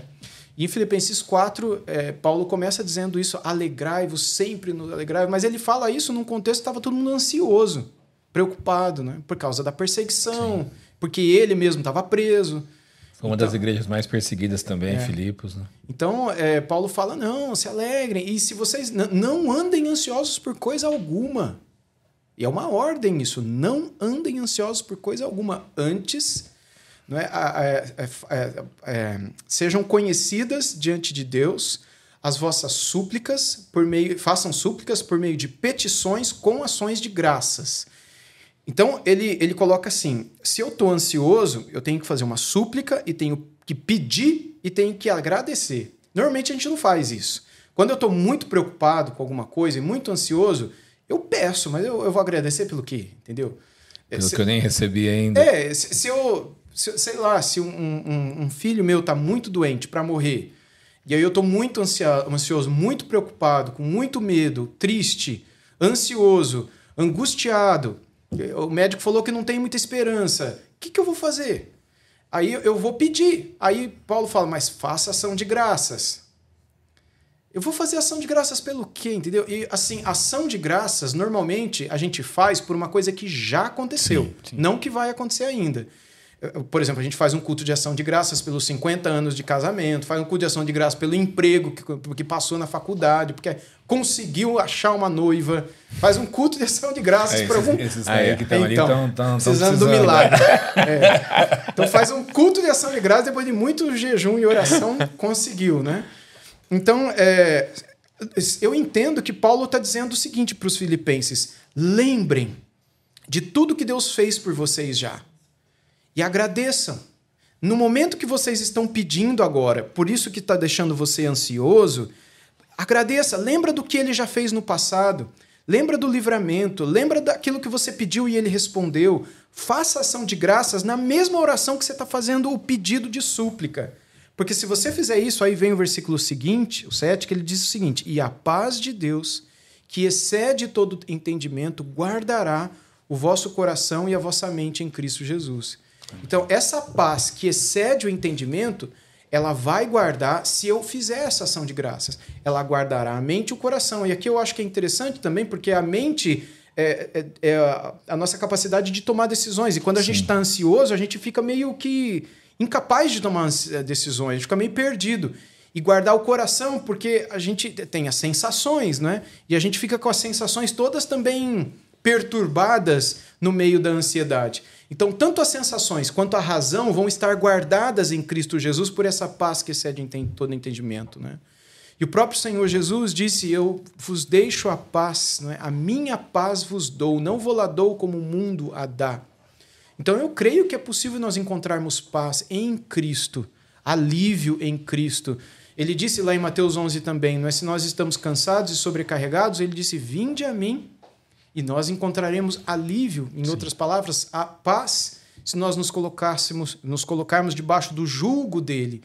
E em Filipenses 4, é, Paulo começa dizendo isso: alegrai-vos sempre, no, alegrai mas ele fala isso num contexto que estava todo mundo ansioso, preocupado, né? por causa da perseguição, Sim. porque ele mesmo estava preso. Foi uma então, das igrejas mais perseguidas também, é. Filipos. Né? Então, é, Paulo fala: não, se alegrem. E se vocês não andem ansiosos por coisa alguma. E é uma ordem isso: não andem ansiosos por coisa alguma. Antes, não é, é, é, é, sejam conhecidas diante de Deus as vossas súplicas por meio, façam súplicas por meio de petições com ações de graças. Então, ele, ele coloca assim: se eu estou ansioso, eu tenho que fazer uma súplica e tenho que pedir e tenho que agradecer. Normalmente a gente não faz isso. Quando eu estou muito preocupado com alguma coisa e muito ansioso, eu peço, mas eu, eu vou agradecer pelo quê? Entendeu? Pelo se, que eu nem recebi ainda. É, se, se eu, se, sei lá, se um, um, um filho meu está muito doente para morrer, e aí eu estou muito ansioso, muito preocupado, com muito medo, triste, ansioso, angustiado, o médico falou que não tem muita esperança. O que, que eu vou fazer? Aí eu vou pedir. Aí Paulo fala, mas faça ação de graças. Eu vou fazer ação de graças pelo quê, entendeu? E assim, ação de graças, normalmente a gente faz por uma coisa que já aconteceu, sim, sim. não que vai acontecer ainda. Por exemplo, a gente faz um culto de ação de graças pelos 50 anos de casamento, faz um culto de ação de graças pelo emprego que, que passou na faculdade, porque conseguiu achar uma noiva, faz um culto de ação de graças É, para algum. esses é. que estão ali Então, estão tão, tão precisando do precisando, milagre. né? É. Então faz um culto de ação de graças depois de muito jejum e oração conseguiu, né? Então é, eu entendo que Paulo está dizendo o seguinte para os filipenses: lembrem de tudo que Deus fez por vocês já e agradeçam. No momento que vocês estão pedindo agora, por isso que está deixando você ansioso, agradeça. Lembra do que ele já fez no passado. Lembra do livramento. Lembra daquilo que você pediu e ele respondeu. Faça ação de graças na mesma oração que você está fazendo o pedido de súplica. Porque se você fizer isso, aí vem o versículo seguinte, o 7, que ele diz o seguinte: E a paz de Deus, que excede todo entendimento, guardará o vosso coração e a vossa mente em Cristo Jesus. Então, essa paz que excede o entendimento, ela vai guardar, se eu fizer essa ação de graças, ela guardará a mente e o coração. E aqui eu acho que é interessante também, porque a mente é, é, é a- nossa capacidade de tomar decisões. E quando a gente está ansioso, a gente fica meio que incapaz de tomar eh, decisões, a gente fica meio perdido. E guardar o coração, porque a gente tem as sensações, né? E a gente fica com as sensações todas também perturbadas no meio da ansiedade. Então, tanto as sensações quanto a razão vão estar guardadas em Cristo Jesus por essa paz que excede todo entendimento, né? E o próprio Senhor Jesus disse: Eu vos deixo a paz, é? a minha paz vos dou, não vou lá dou como o mundo a dá. Então eu creio que é possível nós encontrarmos paz em Cristo, alívio em Cristo. Ele disse lá em Mateus 11 também, não é? Se nós estamos cansados e sobrecarregados, ele disse: Vinde a mim e nós encontraremos alívio, em outras palavras, a paz, se nós nos colocássemos, nos colocarmos debaixo do julgo dele,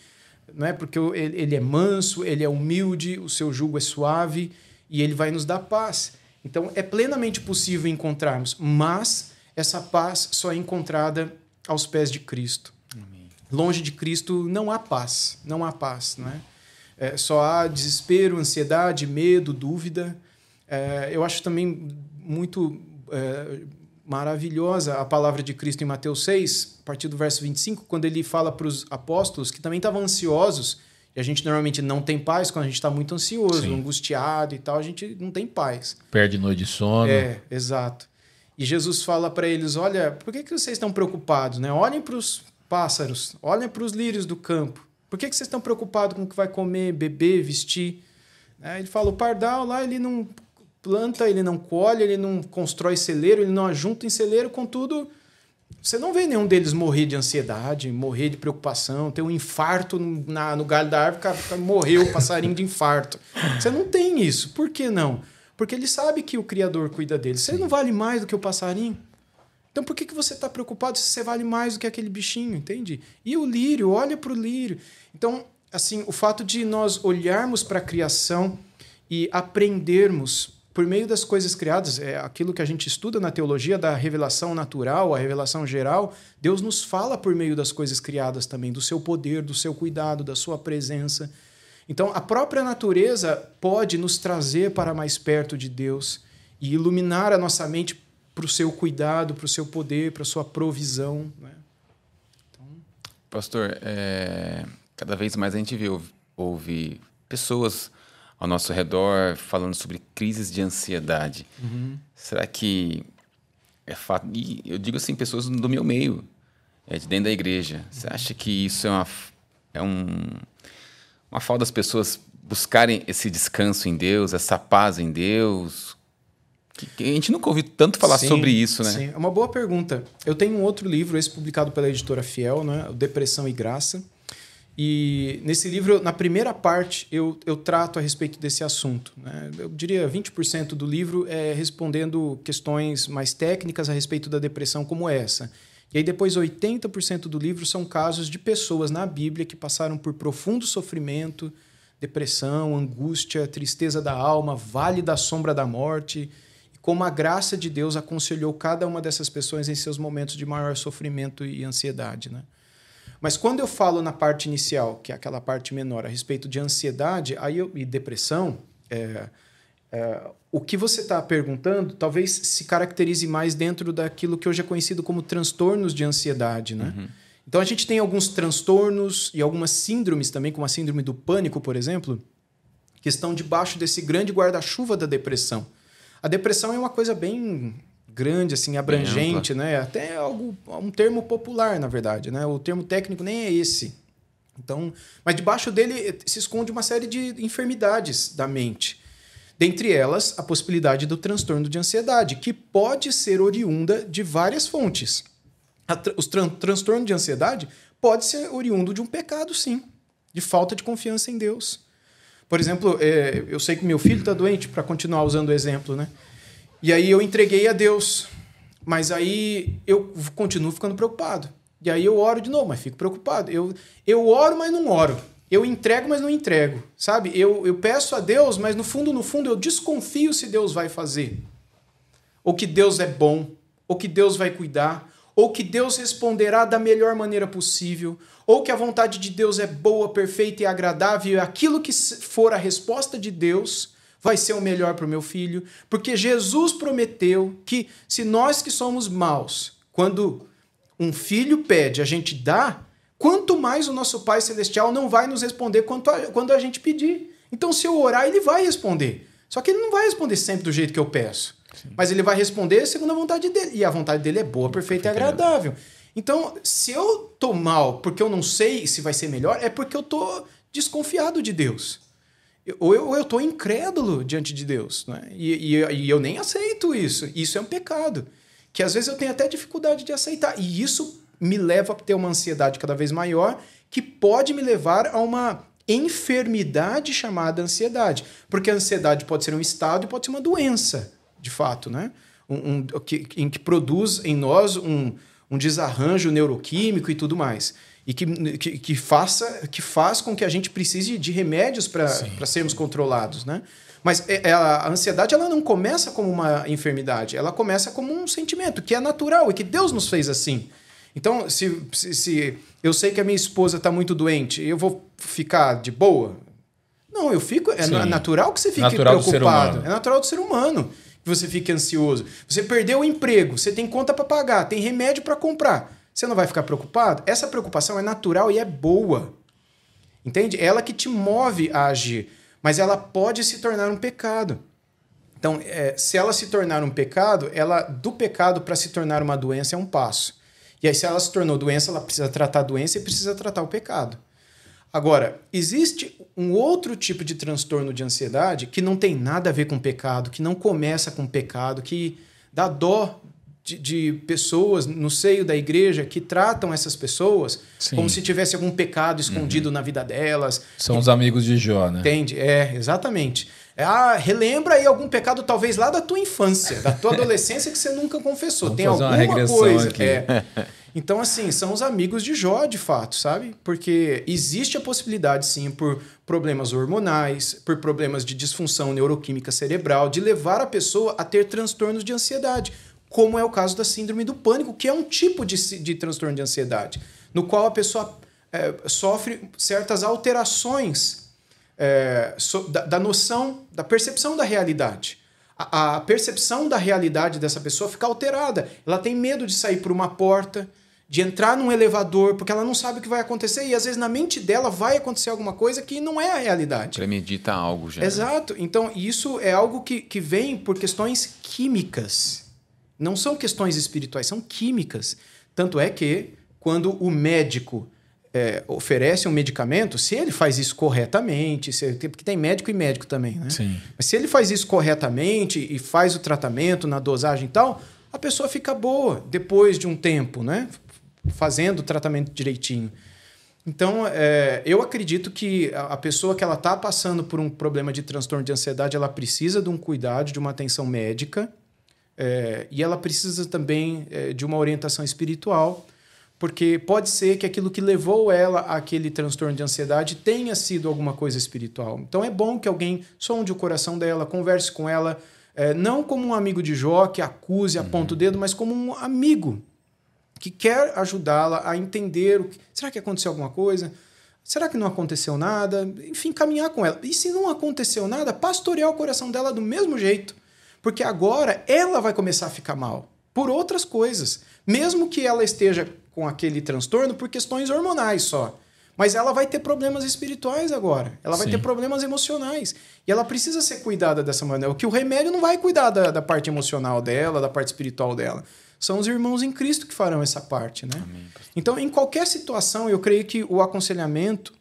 não é? Porque ele, é manso, ele é humilde, o seu jugo é suave e ele vai nos dar paz. Então é plenamente possível encontrarmos, mas essa paz só é encontrada aos pés de Cristo. Longe de Cristo não há paz, não há paz, não é? É, só há desespero, ansiedade, medo, dúvida. É, eu acho também muito é, maravilhosa a palavra de Cristo em Mateus 6, a partir do verso 25, quando ele fala para os apóstolos que também estavam ansiosos, e a gente normalmente não tem paz quando a gente está muito ansioso, Sim. angustiado e tal, a gente não tem paz. Perde noite de sono. É, exato. E Jesus fala para eles: olha, por que, que vocês estão preocupados? Né? Olhem para os pássaros, olhem para os lírios do campo. Por que, que vocês estão preocupados com o que vai comer, beber, vestir? Né? Ele fala: o pardal lá, ele não planta, ele não colhe, ele não constrói celeiro, ele não ajunta em celeiro, contudo. Você não vê nenhum deles morrer de ansiedade, morrer de preocupação, ter um infarto no, na- no galho da árvore, ca- ca- morreu o passarinho de infarto. Você não tem isso. Por que não? Porque ele sabe que o Criador cuida dele. Você não vale mais do que o passarinho. Então por que, que você está preocupado se você vale mais do que aquele bichinho, entende? E o lírio, olha para o lírio. Então, assim, o fato de nós olharmos para a criação e aprendermos por meio das coisas criadas, é aquilo que a gente estuda na teologia da revelação natural, a revelação geral, Deus nos fala por meio das coisas criadas também, do seu poder, do seu cuidado, da sua presença. Então, a própria natureza pode nos trazer para mais perto de Deus e iluminar a nossa mente para o seu cuidado, para o seu poder, para a sua provisão. Né? Pastor, é, cada vez mais a gente vê, ouve pessoas ao nosso redor falando sobre crises de ansiedade. Será que é fato? E eu digo assim, pessoas do meu meio, é de dentro da igreja. Você acha que isso é uma é um, uma falta das pessoas buscarem esse descanso em Deus, essa paz em Deus? Que, que a gente nunca ouviu tanto falar Sim, sobre isso, né? Sim, é uma boa pergunta. Eu tenho um outro livro, esse publicado pela editora Fiel, né? o Depressão e Graça. E nesse livro, na primeira parte, eu, eu trato a respeito desse assunto. Né? Eu diria 20% do livro é respondendo questões mais técnicas a respeito da depressão, como essa. E aí, depois, 80% do livro são casos de pessoas na Bíblia que passaram por profundo sofrimento, depressão, angústia, tristeza da alma, vale da sombra da morte, e como a graça de Deus aconselhou cada uma dessas pessoas em seus momentos de maior sofrimento e ansiedade. Né? Mas quando eu falo na parte inicial, que é aquela parte menor, a respeito de ansiedade aí eu- e depressão, é, é, o que você está perguntando talvez se caracterize mais dentro daquilo que hoje é conhecido como transtornos de ansiedade, né? Então a gente tem alguns transtornos e algumas síndromes também, como a síndrome do pânico, por exemplo, que estão debaixo desse grande guarda-chuva da depressão. A depressão é uma coisa bem grande, assim, abrangente, né? Até algo, um termo popular, na verdade, né? O termo técnico nem é esse. Então, mas debaixo dele se esconde uma série de enfermidades da mente. Dentre elas, a possibilidade do transtorno de ansiedade, que pode ser oriunda de várias fontes. Tra o tran transtorno de ansiedade pode ser oriundo de um pecado, sim, de falta de confiança em Deus. Por exemplo, é, eu sei que meu filho está doente, para continuar usando o exemplo, né? E aí eu entreguei a Deus, mas aí eu continuo ficando preocupado. E aí eu oro de novo, mas fico preocupado. Eu, eu oro, mas não oro. Eu entrego, mas não entrego. Sabe? Eu, eu peço a Deus, mas no fundo, no fundo, eu desconfio se Deus vai fazer. Ou que Deus é bom, ou que Deus vai cuidar, ou que Deus responderá da melhor maneira possível, ou que a vontade de Deus é boa, perfeita e agradável, e aquilo que for a resposta de Deus vai ser o melhor para o meu filho, porque Jesus prometeu que se nós que somos maus, quando um filho pede, a gente dá, quanto mais o nosso Pai Celestial não vai nos responder quanto a, quando a gente pedir. Então, se eu orar, ele vai responder. Só que ele não vai responder sempre do jeito que eu peço. Sim. Mas ele vai responder segundo a vontade dele. E a vontade dele é boa, perfeita e agradável. Então, se eu tô mal porque eu não sei se vai ser melhor, é porque eu tô desconfiado de Deus. Ou eu, ou eu incrédulo diante de Deus. Né? E, e, e eu nem aceito isso. Isso é um pecado que às vezes eu tenho até dificuldade de aceitar. E isso me leva a ter uma ansiedade cada vez maior, que pode me levar a uma enfermidade chamada ansiedade. Porque a ansiedade pode ser um estado e pode ser uma doença, de fato, né? Um, um que, em que produz em nós um, um desarranjo neuroquímico e tudo mais. E que, que, que, faça, que faz com que a gente precise de remédios para sermos controlados, né? Mas é, é, a ansiedade ela não começa como uma enfermidade, ela começa como um sentimento que é natural e que Deus nos fez assim. Então, se, se, se eu sei que a minha esposa está muito doente, eu vou ficar de boa? Não, eu fico. É Sim. natural que você fique natural preocupado. É natural do ser humano que você fique ansioso. Você perdeu o emprego, você tem conta para pagar, tem remédio para comprar. Você não vai ficar preocupado? Essa preocupação é natural e é boa. Entende? Ela que te move a agir mas ela pode se tornar um pecado. Então, é, se ela se tornar um pecado, ela do pecado para se tornar uma doença é um passo. E aí, se ela se tornou doença, ela precisa tratar a doença e precisa tratar o pecado. Agora, existe um outro tipo de transtorno de ansiedade que não tem nada a ver com pecado, que não começa com pecado, que dá dó de, de, pessoas no seio da igreja que tratam essas pessoas Sim. como se tivesse algum pecado escondido uhum. na vida delas. São e, os amigos de Jó, né? Entende? É, exatamente. É, ah, relembra aí algum pecado, talvez lá da tua infância, da tua adolescência que você nunca confessou. Vamos Tem alguma coisa. Aqui. É. *laughs* Então, assim, são os amigos de Jó, de fato, sabe? Porque existe a possibilidade, sim, por problemas hormonais, por problemas de disfunção neuroquímica cerebral, de levar a pessoa a ter transtornos de ansiedade como é o caso da síndrome do pânico, que é um tipo de, de transtorno de ansiedade, no qual a pessoa é, sofre certas alterações é, so, da, da, noção, da percepção da realidade. A, a, percepção da realidade dessa pessoa fica alterada. Ela tem medo de sair por uma porta, de entrar num elevador, porque ela não sabe o que vai acontecer, e às vezes na mente dela vai acontecer alguma coisa que não é a realidade. Premedita algo já. Exato. Então, isso é algo que, que vem por questões químicas não são questões espirituais, são químicas. Tanto é que, quando o médico é, oferece um medicamento, se ele faz isso corretamente, se, porque tem médico e médico também, né? Sim. Mas se ele faz isso corretamente e faz o tratamento na dosagem e tal, a pessoa fica boa depois de um tempo, né? Fazendo o tratamento direitinho. Então, é, eu acredito que a pessoa que ela está passando por um problema de transtorno de ansiedade, ela precisa de um cuidado, de uma atenção médica, é, e ela precisa também é, de uma orientação espiritual, porque pode ser que aquilo que levou ela àquele transtorno de ansiedade tenha sido alguma coisa espiritual. Então é bom que alguém sonde o coração dela, converse com ela, é, não como um amigo de Jó que acuse, aponta uhum. o dedo, mas como um amigo que quer ajudá-la a entender o que, será que aconteceu alguma coisa? Será que não aconteceu nada? Enfim, caminhar com ela. E se não aconteceu nada, pastorear o coração dela do mesmo jeito porque agora ela vai começar a ficar mal por outras coisas. Mesmo que ela esteja com aquele transtorno por questões hormonais só. Mas ela vai ter problemas espirituais agora. Ela vai Sim. ter problemas emocionais. E ela precisa ser cuidada dessa maneira. O que o remédio não vai cuidar da, da parte emocional dela, da parte espiritual dela. São os irmãos em Cristo que farão essa parte, né? Amém. Então, em qualquer situação, eu creio que o aconselhamento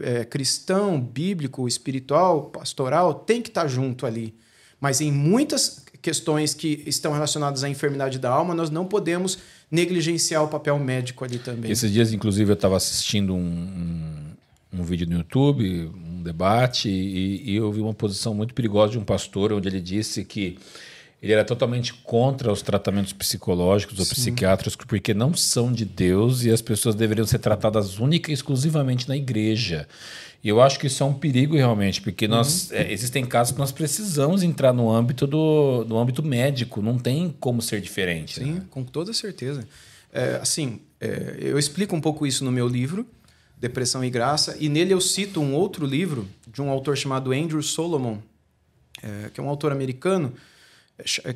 é, cristão, bíblico, espiritual, pastoral, tem que estar junto ali. Mas em muitas questões que estão relacionadas à enfermidade da alma, nós não podemos negligenciar o papel médico ali também. Esses dias, inclusive, eu estava assistindo um, um, um, vídeo no YouTube, um debate, e, e eu vi uma posição muito perigosa de um pastor, onde ele disse que ele era totalmente contra os tratamentos psicológicos ou Sim. psiquiátricos porque não são de Deus e as pessoas deveriam ser tratadas única e exclusivamente na igreja. E eu acho que isso é um perigo realmente, porque uhum. nós é, existem casos que nós precisamos entrar no âmbito do no âmbito médico, não tem como ser diferente. Sim, né? com toda certeza. É, assim, é, eu explico um pouco isso no meu livro, Depressão e Graça, e nele eu cito um outro livro de um autor chamado Andrew Solomon, é, que é um autor americano,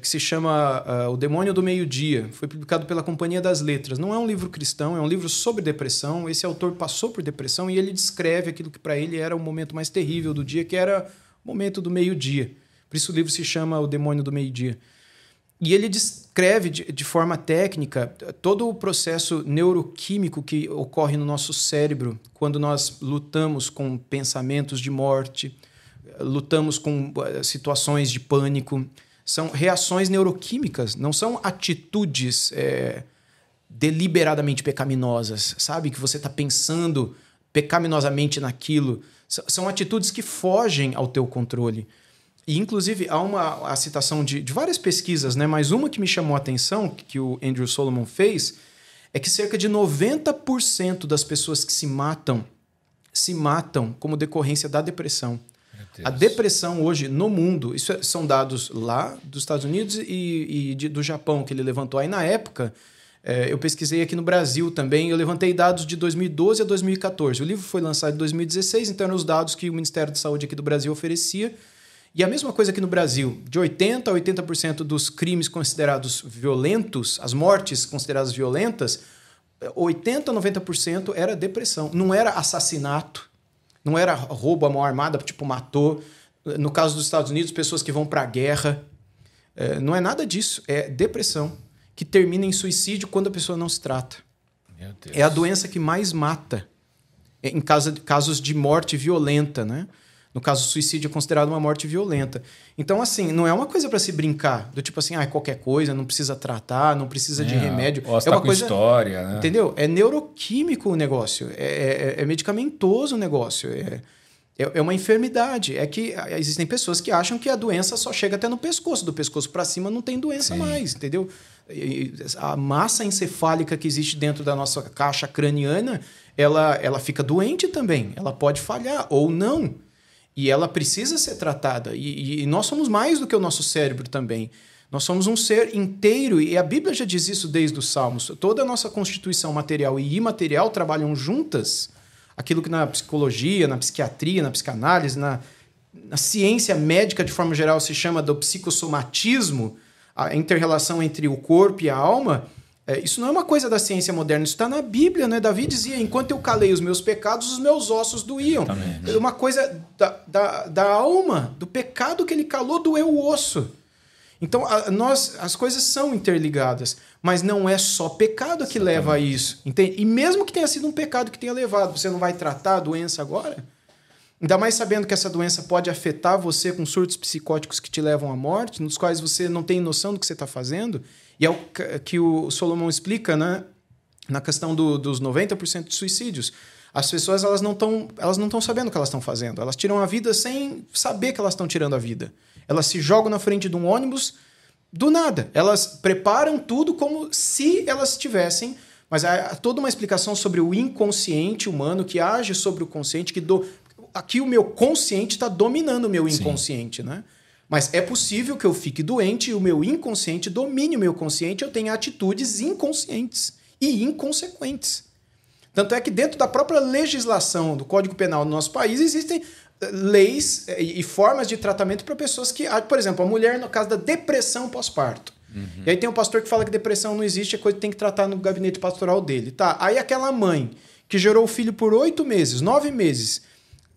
que se chama uh, O Demônio do Meio-Dia. Foi publicado pela Companhia das Letras. Não é um livro cristão, é um livro sobre depressão. Esse autor passou por depressão e ele descreve aquilo que para ele era o momento mais terrível do dia, que era o momento do meio-dia. Por isso o livro se chama O Demônio do Meio-Dia. E ele descreve de, de, forma técnica todo o processo neuroquímico que ocorre no nosso cérebro quando nós lutamos com pensamentos de morte, lutamos com eh, situações de pânico são reações neuroquímicas, não são atitudes é, deliberadamente pecaminosas, sabe? Que você está pensando pecaminosamente naquilo. São atitudes que fogem ao teu controle. E, inclusive, há uma a citação de, de várias pesquisas, né? mas uma que me chamou a atenção, que o Andrew Solomon fez, é que cerca de 90% das pessoas que se matam se matam como decorrência da depressão. A depressão hoje no mundo, isso é, são dados lá dos Estados Unidos e, e de, do Japão que ele levantou. Aí na época, é, eu pesquisei aqui no Brasil também, eu levantei dados de 2012 a 2014. O livro foi lançado em 2016, então eram os dados que o Ministério da Saúde aqui do Brasil oferecia. E a mesma coisa aqui no Brasil, de 80% a 80% dos crimes considerados violentos, as mortes consideradas violentas, 80% a 90% era depressão, não era assassinato não era roubo à mão armada, tipo, matou. No caso dos Estados Unidos, pessoas que vão para a guerra. É, não é nada disso. É depressão, que termina em suicídio quando a pessoa não se trata. É a doença que mais mata em casos de morte violenta, né? No caso, o suicídio é considerado uma morte violenta. Então, assim, não é uma coisa para se brincar, do tipo assim, ah, qualquer coisa, não precisa tratar, não precisa é, de remédio. Ou é uma com coisa, história, né? Entendeu? É neuroquímico o negócio, é, é, é medicamentoso o negócio, é, é, é uma enfermidade. É que existem pessoas que acham que a doença só chega até no pescoço, do pescoço para cima não tem doença Sim. mais, entendeu? A massa encefálica que existe dentro da nossa caixa craniana, ela, ela fica doente também, ela pode falhar ou não. E ela precisa ser tratada. E, e, nós somos mais do que o nosso cérebro também. Nós somos um ser inteiro, e a Bíblia já diz isso desde os Salmos. Toda a nossa constituição material e imaterial trabalham juntas. Aquilo que na psicologia, na psiquiatria, na psicanálise, na, na ciência médica de forma geral se chama do psicossomatismo, a interrelação entre o corpo e a alma, é, isso não é uma coisa da ciência moderna, isso está na Bíblia, né? Davi dizia: enquanto eu calei os meus pecados, os meus ossos doíam. É uma coisa da, da, da, alma, do pecado que ele calou, doeu o osso. Então, a, nós, as coisas são interligadas, mas não é só pecado que Exatamente. leva a isso. Entende? E mesmo que tenha sido um pecado que tenha levado, você não vai tratar a doença agora? Ainda mais sabendo que essa doença pode afetar você com surtos psicóticos que te levam à morte, nos quais você não tem noção do que você está fazendo. E é o que o Solomon explica né, na questão do, dos 90% de suicídios. As pessoas elas não estão elas não estão sabendo o que elas estão fazendo. Elas tiram a vida sem saber que elas estão tirando a vida. Elas se jogam na frente de um ônibus do nada. Elas preparam tudo como se elas tivessem mas há toda uma explicação sobre o inconsciente humano que age sobre o consciente, que do... aqui o meu consciente está dominando o meu inconsciente, Sim. né? Mas é possível que eu fique doente e o meu inconsciente domine o meu consciente, eu tenha atitudes inconscientes e inconsequentes. Tanto é que dentro da própria legislação do Código Penal do nosso país existem eh, leis eh, e formas de tratamento para pessoas que, ah, por exemplo, a mulher no caso da depressão pós-parto. Uhum. E aí tem um pastor que fala que depressão não existe, é coisa que tem que tratar no gabinete pastoral dele. Tá, aí aquela mãe que gerou o filho por oito meses, nove meses,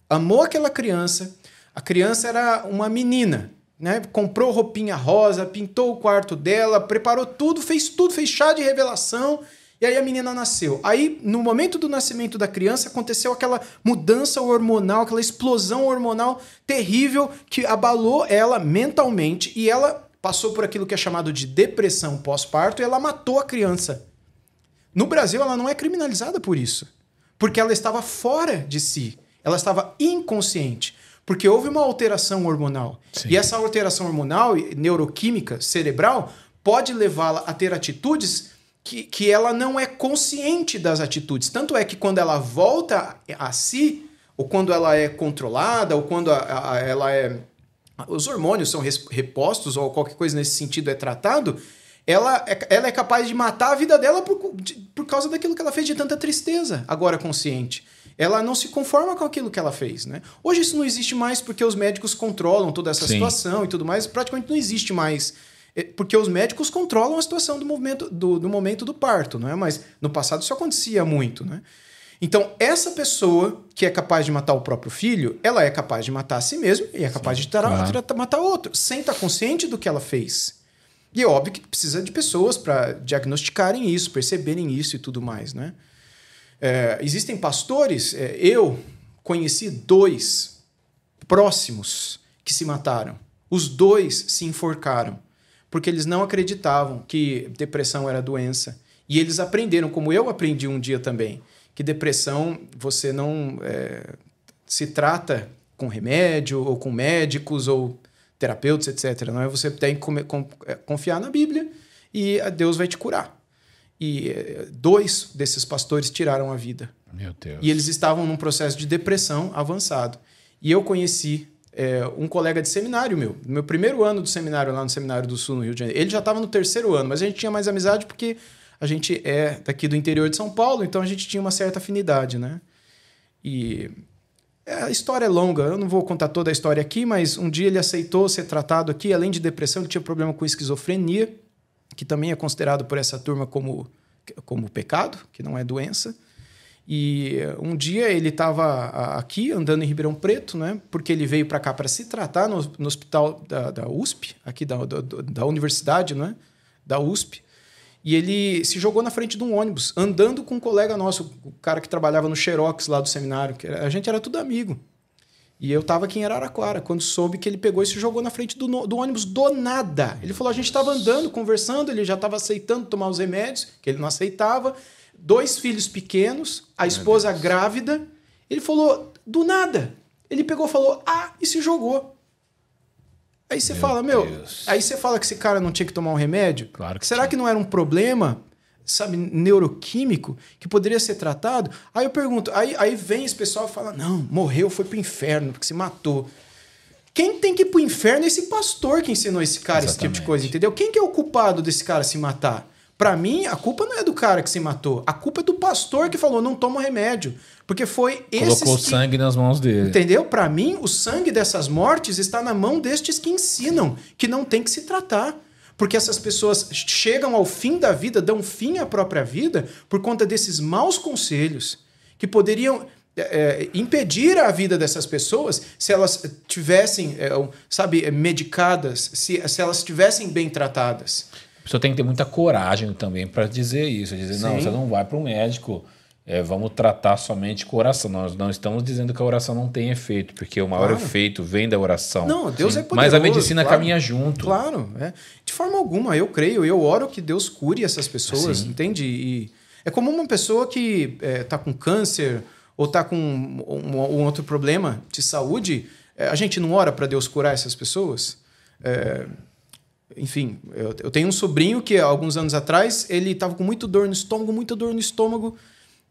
amou aquela criança, a criança era uma menina, né? Comprou roupinha rosa, pintou o quarto dela, preparou tudo, fez tudo, fez chá de revelação. E aí a menina nasceu. Aí, no momento do nascimento da criança, aconteceu aquela mudança hormonal, aquela explosão hormonal terrível que abalou ela mentalmente e ela passou por aquilo que é chamado de depressão pós-parto e ela matou a criança. No Brasil, ela não é criminalizada por isso, porque ela estava fora de si, ela estava inconsciente. Porque houve uma alteração hormonal. Sim. E essa alteração hormonal, neuroquímica, cerebral, pode levá-la a ter atitudes que, que ela não é consciente das atitudes. Tanto é que quando ela volta a si, ou quando ela é controlada, ou quando a, a, ela é. Os hormônios são repostos, ou qualquer coisa nesse sentido é tratado, ela é, ela é capaz de matar a vida dela por, de, por causa daquilo que ela fez de tanta tristeza, agora consciente ela não se conforma com aquilo que ela fez. Né? Hoje isso não existe mais porque os médicos controlam toda essa Sim. situação e tudo mais. Praticamente não existe mais. É, porque os médicos controlam a situação do, movimento, do, do momento do parto, não é? Mas no passado isso acontecia muito, né? Então, essa pessoa que é capaz de matar o próprio filho, ela é capaz de matar a si mesma e é capaz Sim, de claro. matar outro, sem estar consciente do que ela fez. E é óbvio que precisa de pessoas para diagnosticarem isso, perceberem isso e tudo mais, né? É, existem pastores, é, eu conheci dois próximos que se mataram. Os dois se enforcaram, porque eles não acreditavam que depressão era doença. E eles aprenderam, como eu aprendi um dia também, que depressão você não é, se trata com remédio ou com médicos ou terapeutas, etc. Não é? Você tem que é, confiar na Bíblia e Deus vai te curar. E eh, dois desses pastores tiraram a vida. Meu Deus. E eles estavam num processo de depressão avançado. E eu conheci é, um colega de seminário meu, no meu primeiro ano do seminário lá no Seminário do Sul, no Rio de Janeiro. Ele já estava no terceiro ano, mas a gente tinha mais amizade porque a gente é daqui do interior de São Paulo, então a gente tinha uma certa afinidade, né? E é, a história é longa, eu não vou contar toda a história aqui, mas um dia ele aceitou ser tratado aqui, além de depressão, ele tinha problema com esquizofrenia que também é considerado por essa turma como, como pecado, que não é doença. E um dia ele estava aqui andando em Ribeirão Preto, né? Porque ele veio para cá para se tratar no, no hospital da, da, USP, aqui da, da, da universidade, né? Da USP. E ele se jogou na frente de um ônibus, andando com um colega nosso, o cara que trabalhava no Xerox lá do seminário. Que a gente era tudo amigo. E eu tava aqui em Araraquara, quando soube que ele pegou e se jogou na frente do, do ônibus do nada. Ele falou: a gente estava andando, conversando, ele já estava aceitando tomar os remédios, que ele não aceitava. Dois filhos pequenos, a esposa grávida. Ele falou: do nada. Ele pegou falou: ah, e se jogou. Aí você meu fala, meu, Deus. aí você fala que esse cara não tinha que tomar um remédio? Claro que Será tinha. que não era um problema sabe, neuroquímico que poderia ser tratado. Aí eu pergunto, aí, aí vem esse pessoal e fala: não, morreu, foi pro inferno, porque se matou. Quem tem que ir pro inferno é esse pastor que ensinou esse cara Exatamente. esse tipo de coisa, entendeu? Quem que é o culpado desse cara se matar? Para mim, a culpa não é do cara que se matou. A culpa é do pastor que falou: não toma remédio. Porque foi esse. Colocou que... sangue nas mãos dele. Entendeu? Para mim, o sangue dessas mortes está na mão destes que ensinam que não tem que se tratar porque essas pessoas chegam ao fim da vida, dão fim à própria vida por conta desses maus conselhos que poderiam é, é impedir a vida dessas pessoas se elas tivessem, é, sabe, medicadas, se, se elas estivessem bem tratadas. A pessoa tem que ter muita coragem também para dizer isso, dizer, Sim. não, você não vai para o médico é, vamos tratar somente com oração. Nós não estamos dizendo que a oração não tem efeito, porque o maior claro. efeito vem da oração. Não, Deus Sim. é poderoso. Mas a medicina claro. caminha junto. Claro, é. de forma alguma. Eu creio, eu oro que Deus cure essas pessoas, Sim. entende? E é como uma pessoa que está é, tá com câncer ou está com um, um, um, outro problema de saúde. É, a gente não ora para Deus curar essas pessoas? É, enfim, eu, eu tenho um sobrinho que, alguns anos atrás, ele estava com muita dor no estômago, muita dor no estômago.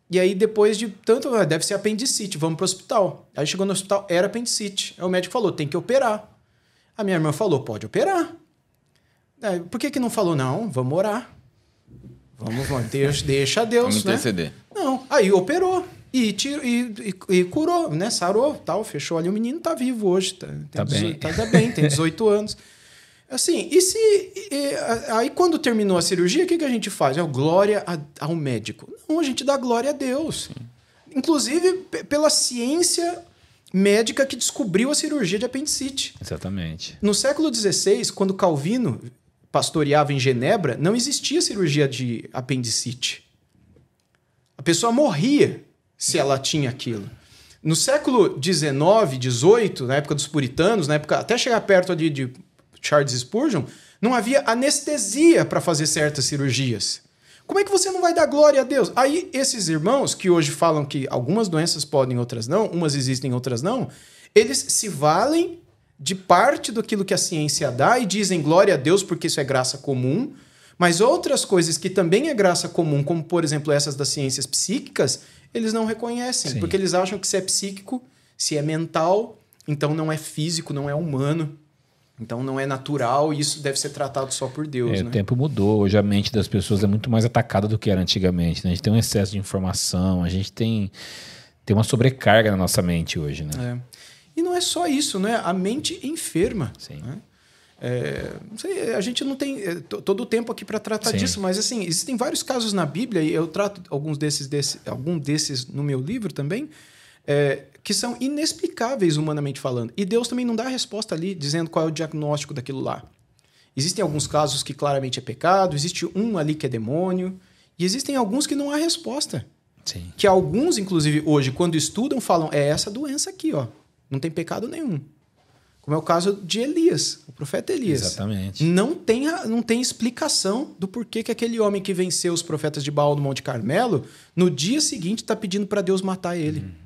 E aí, depois de tanto, ah, deve ser apendicite, vamos pro hospital. Aí chegou no hospital, era apendicite. Aí o médico falou, tem que operar. A minha irmã falou, pode operar. Aí, por que, que não falou, não, vamos orar. Vamos, vamos deixa, *laughs* deixa Deus, vamos né? interceder. Não, aí operou. E, tiro, e, e, e, curou, né? Sarou, tal, fechou ali. O menino tá vivo hoje. Tá, tá 18, bem. Tá, tá bem, tem 18 *laughs* anos. Assim, e se. E, aí, quando terminou a cirurgia, o que, que a gente faz? É glória a, ao médico. Não, a gente dá glória a Deus. Sim. Inclusive pela ciência médica que descobriu a cirurgia de apendicite. Exatamente. No século XVI, quando Calvino pastoreava em Genebra, não existia cirurgia de apendicite. A pessoa morria se ela tinha aquilo. No século XIX, XVIII, na época dos puritanos, na época até chegar perto ali de Charles Spurgeon, não havia anestesia para fazer certas cirurgias. Como é que você não vai dar glória a Deus? Aí, esses irmãos que hoje falam que algumas doenças podem, outras não, umas existem, outras não, eles se valem de parte daquilo que a ciência dá e dizem glória a Deus porque isso é graça comum, mas outras coisas que também é graça comum, como por exemplo essas das ciências psíquicas, eles não reconhecem, Sim. porque eles acham que se é psíquico, se é mental, então não é físico, não é humano. Então não é natural e isso deve ser tratado só por Deus. É, né? O tempo mudou. Hoje a mente das pessoas é muito mais atacada do que era antigamente. Né? A gente tem um excesso de informação, a gente tem, tem uma sobrecarga na nossa mente hoje. Né? É. E não é só isso, né? A mente enferma. Sim. Né? É, sei, a gente não tem é, todo o tempo aqui para tratar Sim. disso, mas assim existem vários casos na Bíblia e eu trato alguns desses, desse, algum desses no meu livro também é, que são inexplicáveis humanamente falando. E Deus também não dá a resposta ali dizendo qual é o diagnóstico daquilo lá. Existem alguns casos que claramente é pecado, existe um ali que é demônio, e existem alguns que não há resposta. Sim. Que alguns, inclusive, hoje, quando estudam, falam: é essa doença aqui, ó. Não tem pecado nenhum. Como é o caso de Elias, o profeta Elias. Exatamente. Não tem, não tem explicação do porquê que aquele homem que venceu os profetas de Baal no Monte Carmelo, no dia seguinte está pedindo para Deus matar ele. Uhum.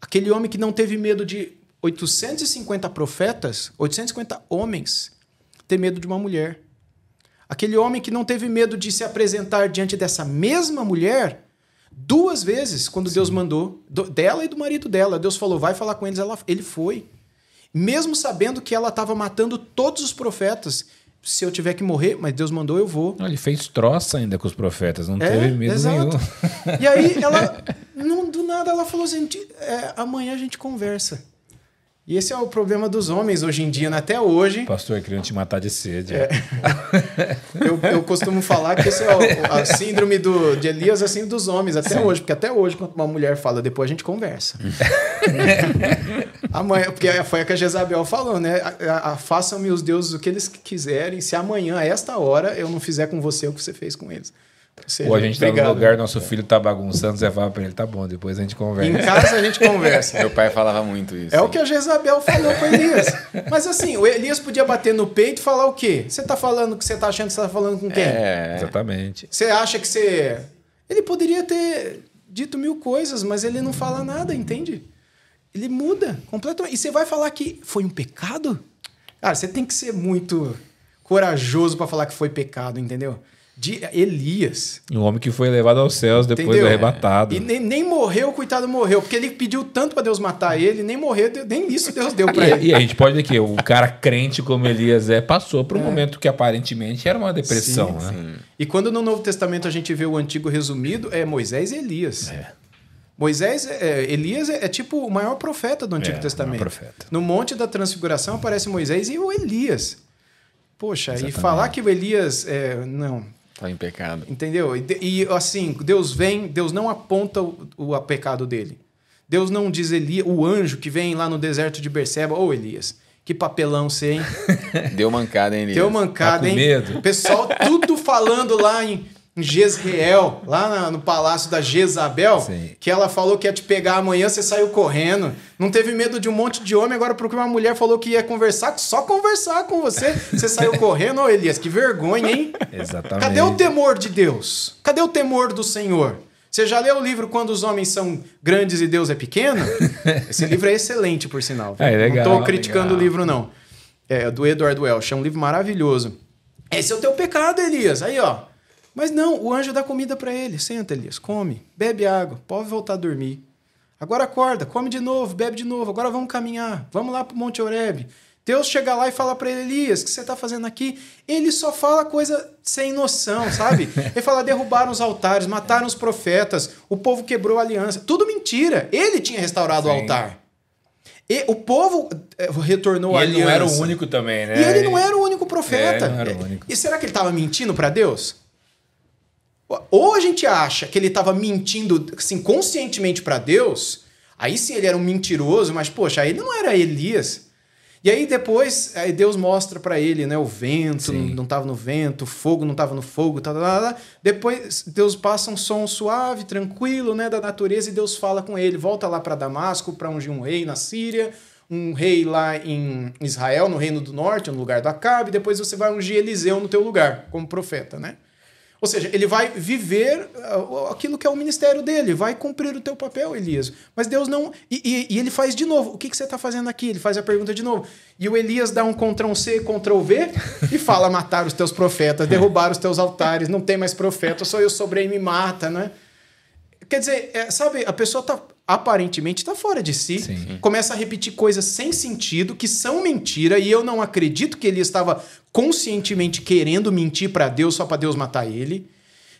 Aquele homem que não teve medo de 850 profetas, 850 homens, ter medo de uma mulher. Aquele homem que não teve medo de se apresentar diante dessa mesma mulher duas vezes, quando Sim. Deus mandou, do, dela e do marido dela. Deus falou, vai falar com eles, ela, ele foi. Mesmo sabendo que ela estava matando todos os profetas se eu tiver que morrer, mas Deus mandou, eu vou. Ele fez troça ainda com os profetas, não é, teve medo exato. nenhum. E aí *laughs* ela, não, do nada, ela falou assim: é, amanhã a gente conversa. E esse é o problema dos homens hoje em dia, né? até hoje. Pastor, querendo te matar de sede. É. *laughs* eu, eu costumo falar que esse é o, a síndrome do, de Elias, assim, dos homens, até Sim. hoje. Porque até hoje, quando uma mulher fala, depois a gente conversa. *laughs* amanhã, porque foi a que a Jezabel falou, né? Façam-me os deuses o que eles quiserem, se amanhã, a esta hora, eu não fizer com você o que você fez com eles. Seja, Ou a gente obrigado. tá no lugar, nosso filho tá bagunçando, você fala pra ele, tá bom, depois a gente conversa. Em casa a gente conversa. Meu pai falava muito isso. É hein? o que a Jezabel falou com Elias. Mas assim, o Elias podia bater no peito e falar o quê? Você tá falando que você tá achando que você tá falando com quem? É, exatamente. Você acha que você. Ele poderia ter dito mil coisas, mas ele não fala nada, entende? Ele muda completamente. E você vai falar que foi um pecado? Cara, você tem que ser muito corajoso para falar que foi pecado, entendeu? De Elias. Um homem que foi levado aos céus depois Entendeu? arrebatado. E nem, nem morreu, coitado morreu, porque ele pediu tanto para Deus matar ele, nem morreu, nem isso Deus deu para ele. E a gente pode ver que o cara crente como Elias é, passou por um é. momento que aparentemente era uma depressão. Sim, né? Sim. E quando no Novo Testamento a gente vê o antigo resumido, é Moisés e Elias. É. Moisés, é, Elias é, é, tipo o maior profeta do Antigo é, Testamento. No Monte da Transfiguração aparece Moisés e o Elias. Poxa, Exatamente. e falar que o Elias. É, não, Está em pecado. Entendeu? E, e, assim, Deus vem, Deus não aponta o, o pecado dele. Deus não diz Elias, o anjo que vem lá no deserto de Berseba, ô oh, Elias, que papelão você, hein? *laughs* Deu mancada, hein, Elias? Deu mancada, tá hein? Medo. O pessoal tudo falando lá em em Jezreel, lá no palácio da Jezabel, Sim. que ela falou que ia te pegar amanhã, você saiu correndo. Não teve medo de um monte de homem, agora porque uma mulher falou que ia conversar, só conversar com você, você saiu *laughs* correndo. Ô Elias, que vergonha, hein? Exatamente. Cadê o temor de Deus? Cadê o temor do Senhor? Você já leu o livro Quando os Homens São Grandes e Deus é Pequeno? *laughs* Esse livro é excelente, por sinal. É, legal, não estou criticando legal. o livro, não. É do Edward Welsh. É um livro maravilhoso. Esse é o teu pecado, Elias. Aí, ó. Mas não, o anjo dá comida para ele. Senta, Elias, come, bebe água, pode voltar a dormir. Agora acorda, come de novo, bebe de novo. Agora vamos caminhar, vamos lá para o Monte Oreb. Deus chega lá e fala para ele, Elias, o que você está fazendo aqui? Ele só fala coisa sem noção, sabe? *laughs* Ele fala, derrubaram os altares, mataram os profetas, o povo quebrou a aliança. Tudo mentira. Ele tinha restaurado Sim. o altar. E o povo eh, retornou E a ele aliança. não era o único também, né? E ele não era o único profeta. É, ele não era o único. E será que ele estava mentindo para Deus? Ou a gente acha que ele estava mentindo assim, conscientemente para Deus, aí sim ele era um mentiroso, mas poxa, ele não era Elias. E aí depois aí Deus mostra para ele, né, o vento Sim. não estava no vento, o fogo não estava no fogo, tá, tá, tá, tá. depois Deus passa um som suave, tranquilo, né, da natureza e Deus fala com ele, volta lá para Damasco para ungir um rei na Síria, um rei lá em Israel, no reino do norte, no lugar do Acabe, depois você vai ungir Eliseu no teu lugar como profeta, né? Ou seja, ele vai viver uh, aquilo que é o ministério dele, vai cumprir o teu papel, Elias. Mas Deus não. E, e- e ele faz de novo. O que, que você está fazendo aqui? Ele faz a pergunta de novo. E o Elias dá um Ctrl C, Ctrl V e *laughs* fala: matar os teus profetas, derrubar os teus altares, não tem mais profeta, só eu sobrei e me mata, né? Quer dizer, é, sabe, a pessoa tá aparentemente está fora de si, Sim. começa a repetir coisas sem sentido, que são mentira, e eu não acredito que ele estava conscientemente querendo mentir para Deus só para Deus matar ele.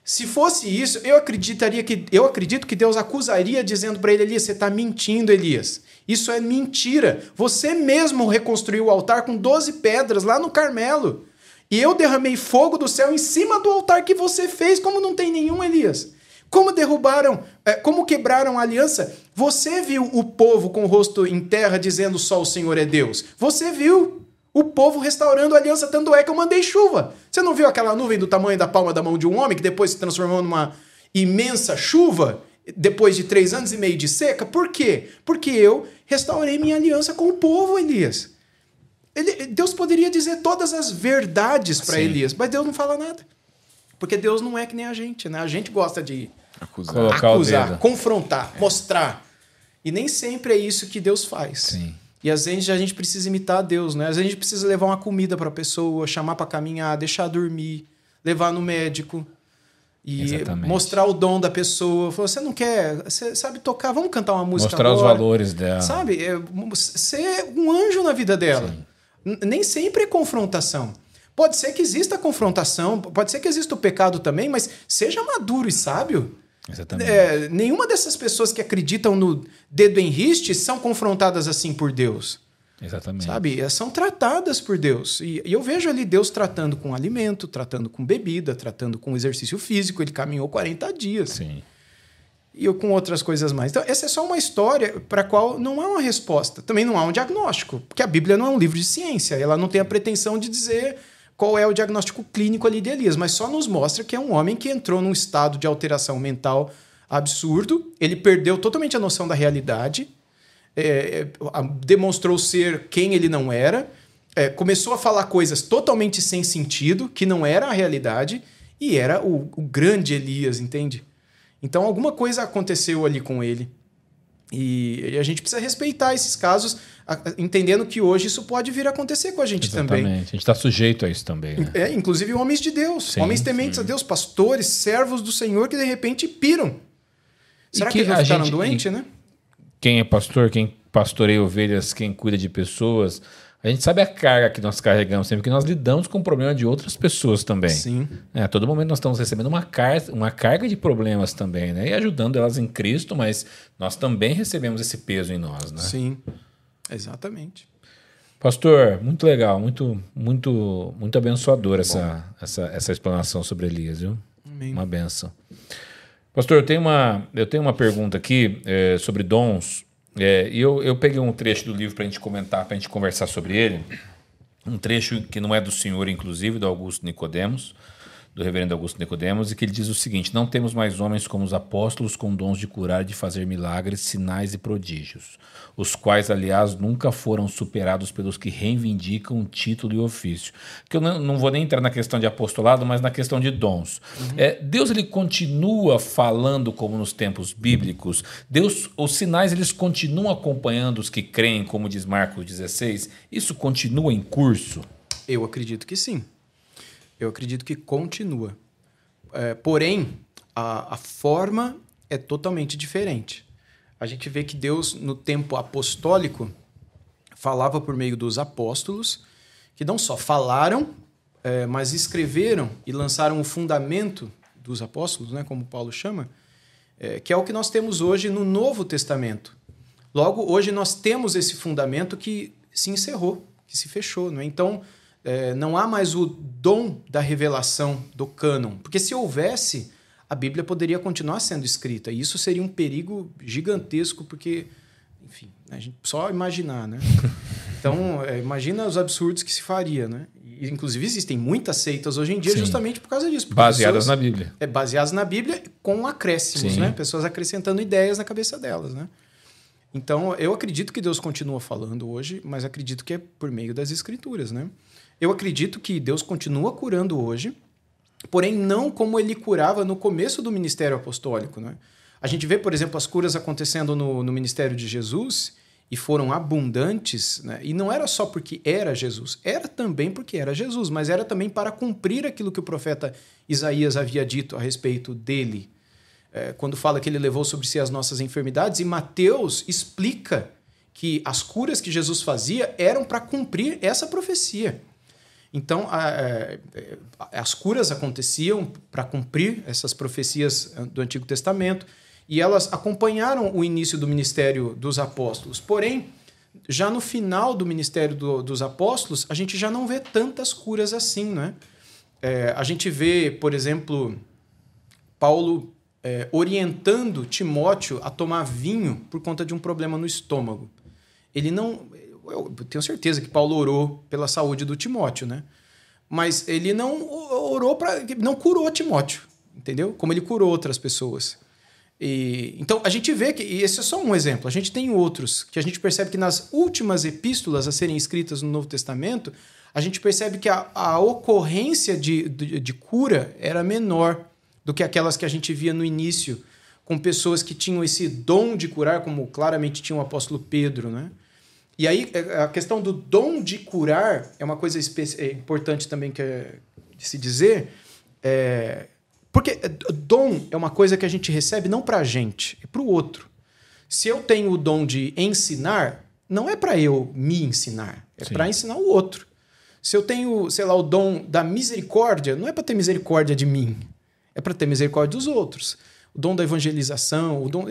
Se fosse isso, eu acreditaria que eu acredito que Deus acusaria dizendo para ele, Elias, você está mentindo, Elias. Isso é mentira. Você mesmo reconstruiu o altar com 12 pedras lá no Carmelo. E eu derramei fogo do céu em cima do altar que você fez, como não tem nenhum, Elias. Como derrubaram, eh, como quebraram a aliança? Você viu o povo com o rosto em terra dizendo só o Senhor é Deus. Você viu o povo restaurando a aliança, tanto é que eu mandei chuva. Você não viu aquela nuvem do tamanho da palma da mão de um homem que depois se transformou numa imensa chuva depois de três anos e meio de seca? Por quê? Porque eu restaurei minha aliança com o povo, Elias. Ele- Deus poderia dizer todas as verdades para. Elias, mas Deus não fala nada. Porque Deus não é que nem a gente, né? A gente gosta de Acusar. Colocar acusar, confrontar, mostrar. E nem sempre é isso que Deus faz. Sim. E às vezes a gente precisa imitar a Deus, né? Às vezes a gente precisa levar uma comida para a pessoa, chamar para caminhar, deixar dormir, levar no médico e Exatamente. mostrar o dom da pessoa. Falar, você não quer, você sabe tocar, vamos cantar uma música Mostrar os agora?" valores dela. Sabe? É, ser um anjo na vida dela. Nem sempre é confrontação. Pode ser que exista confrontação, pode ser que exista o pecado também, mas seja maduro e sábio. Exatamente. É, nenhuma dessas pessoas que acreditam no dedo em riste são confrontadas assim por Deus. Exatamente. Sabe? É, São tratadas por Deus. E, e eu vejo ali Deus tratando com alimento, tratando com bebida, tratando com exercício físico. Ele caminhou 40 dias Sim. e eu com outras coisas mais. Então, essa é só uma história para a qual não há uma resposta. Também não há um diagnóstico, porque a Bíblia não é um livro de ciência. Ela não tem a pretensão de dizer qual é o diagnóstico clínico ali de Elias, mas só nos mostra que é um homem que entrou num estado de alteração mental absurdo. Ele perdeu totalmente a noção da realidade, é, é, demonstrou ser quem ele não era, é, começou a falar coisas totalmente sem sentido, que não era a realidade, e era o, o grande Elias, entende? Então alguma coisa aconteceu ali com ele. E, e a gente precisa respeitar esses casos, entendendo que hoje isso pode vir a acontecer com a gente Exatamente. também. A gente está sujeito a isso também. Né? É, inclusive homens de Deus, Sim, homens tementes a Deus, pastores, servos do Senhor que de repente piram. Será que que, eles não ficaram gente- doentes, né? Quem é pastor, quem pastoreia ovelhas, quem cuida de pessoas, a gente sabe a carga que nós carregamos sempre, porque nós lidamos com o problema de outras pessoas também. Sim. É, a todo momento nós estamos recebendo uma, car uma carga de problemas também, né? E ajudando elas em Cristo, mas nós também recebemos esse peso em nós, né? Sim. Exatamente. Pastor, muito legal, muito, muito, muito abençoador essa, essa, essa explanação sobre Elias, viu? Amém. Uma benção. Pastor, eu tenho uma, eu tenho uma pergunta aqui é, sobre dons. É, eu, eu peguei um trecho do livro para a gente comentar, para a gente conversar sobre ele. Um trecho que não é do senhor, inclusive, do Augusto Nicodemos, do reverendo Augusto Nicodemos, e que ele diz o seguinte: Não temos mais homens como os apóstolos com dons de curar e de fazer milagres, sinais e prodígios, os quais, aliás, nunca foram superados pelos que reivindicam o título e ofício. Que eu não, não vou nem entrar na questão de apostolado, mas na questão de dons. É, Deus ele continua falando como nos tempos bíblicos. Deus, os sinais eles continuam acompanhando os que creem, como diz Marcos 16. Isso continua em curso. Eu acredito que sim. Eu acredito que continua. É, porém, a, a forma é totalmente diferente. A gente vê que Deus, no tempo apostólico, falava por meio dos apóstolos, que não só falaram, é, mas escreveram e lançaram o fundamento dos apóstolos, né, como Paulo chama, é, que é o que nós temos hoje no Novo Testamento. Logo, hoje nós temos esse fundamento que se encerrou, que se fechou. Né? Então, é, não há mais o dom da revelação do cânon. Porque se houvesse, a Bíblia poderia continuar sendo escrita. E isso seria um perigo gigantesco, porque, enfim, a gente só imaginar, né? *laughs* Então, é, imagina os absurdos que se faria, né? E, inclusive, existem muitas seitas hoje em dia Sim. justamente por causa disso. Baseadas pessoas, na Bíblia. É, baseadas na Bíblia com acréscimos, Sim. né? Pessoas acrescentando ideias na cabeça delas, né? Então, eu acredito que Deus continua falando hoje, mas acredito que é por meio das escrituras, né? Eu acredito que Deus continua curando hoje, porém não como ele curava no começo do ministério apostólico. Né? A gente vê, por exemplo, as curas acontecendo no, no ministério de Jesus e foram abundantes, né? e não era só porque era Jesus, era também porque era Jesus, mas era também para cumprir aquilo que o profeta Isaías havia dito a respeito dele. É, quando fala que ele levou sobre si as nossas enfermidades, e Mateus explica que as curas que Jesus fazia eram para cumprir essa profecia. Então, a, é, as curas aconteciam para cumprir essas profecias eh, do Antigo Testamento e elas acompanharam o início do ministério dos apóstolos. Porém, já no final do ministério do, dos apóstolos, a gente já não vê tantas curas assim, né? É, a gente vê, por exemplo, Paulo é, orientando Timóteo a tomar vinho por conta de um problema no estômago. Ele não, eu tenho certeza que Paulo orou pela saúde do Timóteo, né? Mas ele não orou para. não curou Timóteo, entendeu? Como ele curou outras pessoas. E, então a gente vê que, e esse é só um exemplo, a gente tem outros, que a gente percebe que nas últimas epístolas a serem escritas no Novo Testamento, a gente percebe que a, a ocorrência de, de, de cura era menor do que aquelas que a gente via no início, com pessoas que tinham esse dom de curar, como claramente tinha o apóstolo Pedro, né? E aí, é, a questão do dom de curar é uma coisa é importante também que é de se dizer. É, porque dom é uma coisa que a gente recebe não para a gente, é para o outro. Se eu tenho o dom de ensinar, não é para eu me ensinar, é para ensinar o outro. Se eu tenho, sei lá, o dom da misericórdia, não é para ter misericórdia de mim, é para ter misericórdia dos outros. O dom da evangelização, o dom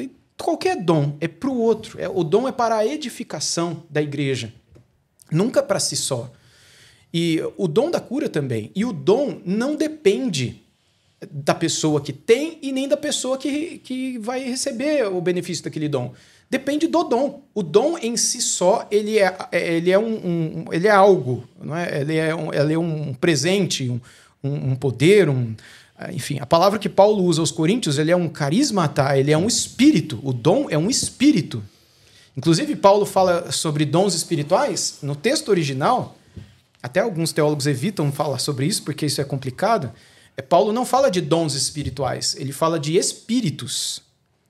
qualquer dom é para o outro. É, o dom é para a edificação da igreja, nunca para si só. E o dom da cura também. E o dom não depende da pessoa que tem e nem da pessoa que, que vai receber o benefício daquele dom. Depende do dom. O dom em si só ele é, ele é, um, um ele é algo, não é? Ele, é um, ele é um presente, um, um poder, um, enfim, a palavra que Paulo usa aos Coríntios, ele é um carismata, ele é um espírito. O dom é um espírito. Inclusive, Paulo fala sobre dons espirituais no texto original. Até alguns teólogos evitam falar sobre isso porque isso é complicado. É, Paulo não fala de dons espirituais, ele fala de espíritos,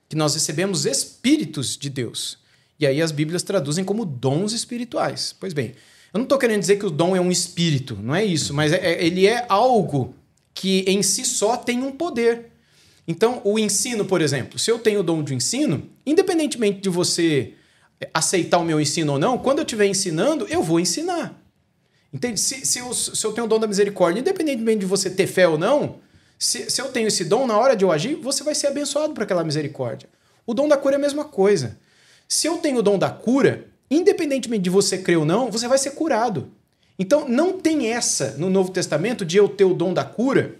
que nós recebemos espíritos de Deus. E aí as Bíblias traduzem como dons espirituais. Pois bem, eu não estou querendo dizer que o dom é um espírito, não é isso, mas é, é, ele é algo que em si só tem um poder. Então, o ensino, por exemplo, se eu tenho o dom de ensino, independentemente de você aceitar o meu ensino ou não, quando eu estiver ensinando, eu vou ensinar. Entende? Se, se, eu, se eu tenho o dom da misericórdia, independentemente de você ter fé ou não, se, se eu tenho esse dom, na hora de eu agir, você vai ser abençoado por aquela misericórdia. O dom da cura é a mesma coisa. Se eu tenho o dom da cura, independentemente de você crer ou não, você vai ser curado. Então não tem essa no Novo Testamento de eu ter o dom da cura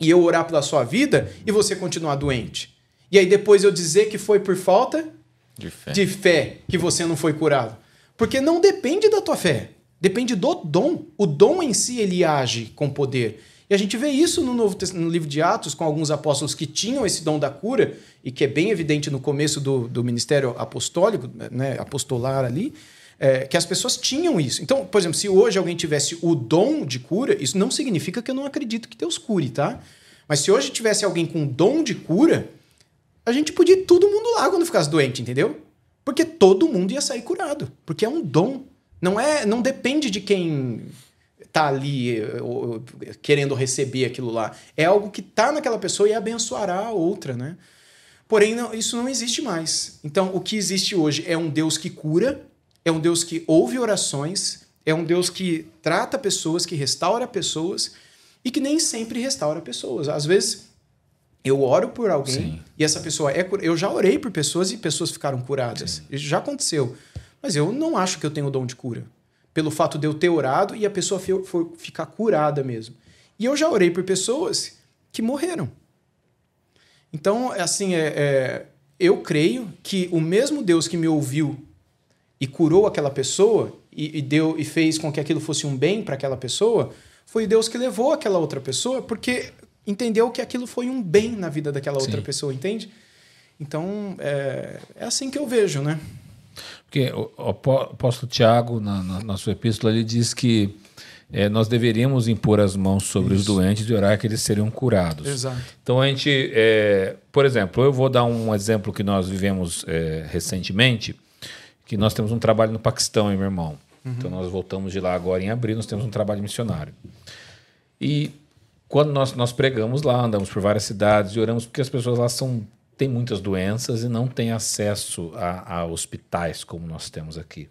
e eu orar pela sua vida e você continuar doente. E aí depois eu dizer que foi por falta de fé, de fé que você não foi curado. Porque não depende da tua fé, depende do dom. O dom em si ele age com poder. E a gente vê isso no, Novo, no livro de Atos, com alguns apóstolos que tinham esse dom da cura, e que é bem evidente no começo do, do ministério apostólico, né, apostolar ali, é, que as pessoas tinham isso. Então, por exemplo, se hoje alguém tivesse o dom de cura, isso não significa que eu não acredito que Deus cure, tá? Mas se hoje tivesse alguém com dom de cura, a gente podia ir todo mundo lá quando ficasse doente, entendeu? Porque todo mundo ia sair curado, porque é um dom. Não é, não depende de quem tá ali querendo receber aquilo lá. É algo que tá naquela pessoa e abençoará a outra, né? Porém, não, isso não existe mais. Então, o que existe hoje é um Deus que cura é um Deus que ouve orações, é um Deus que trata pessoas, que restaura pessoas e que nem sempre restaura pessoas. Às vezes, Eu oro por alguém Sim. e essa pessoa é eu já orei por pessoas e pessoas ficaram curadas. Sim. Isso já aconteceu. Mas eu não acho que eu tenho o dom de cura. Pelo fato de eu ter orado e a pessoa ficar curada mesmo. E eu já orei por pessoas que morreram. Então, assim, é, é, eu creio que o mesmo Deus que me ouviu e curou aquela pessoa e, e deu e fez com que aquilo fosse um bem para aquela pessoa, foi Deus que levou aquela outra pessoa, porque entendeu que aquilo foi um bem na vida daquela Sim. outra pessoa, entende? Então, é, é assim que eu vejo, né? Porque o, o apóstolo Tiago, na, na, na, sua epístola, ele diz que é, nós deveríamos impor as mãos sobre Isso. os doentes e orar que eles seriam curados. Exato. Então, a gente, é, por exemplo, eu vou dar um exemplo que nós vivemos é, recentemente, que nós temos um trabalho no Paquistão, hein, meu irmão? Uhum. Então, nós voltamos de lá agora em abril, nós temos um trabalho missionário. E quando nós, nós pregamos lá, andamos por várias cidades e oramos, porque as pessoas lá são, têm muitas doenças e não têm acesso a, a hospitais como nós temos aqui.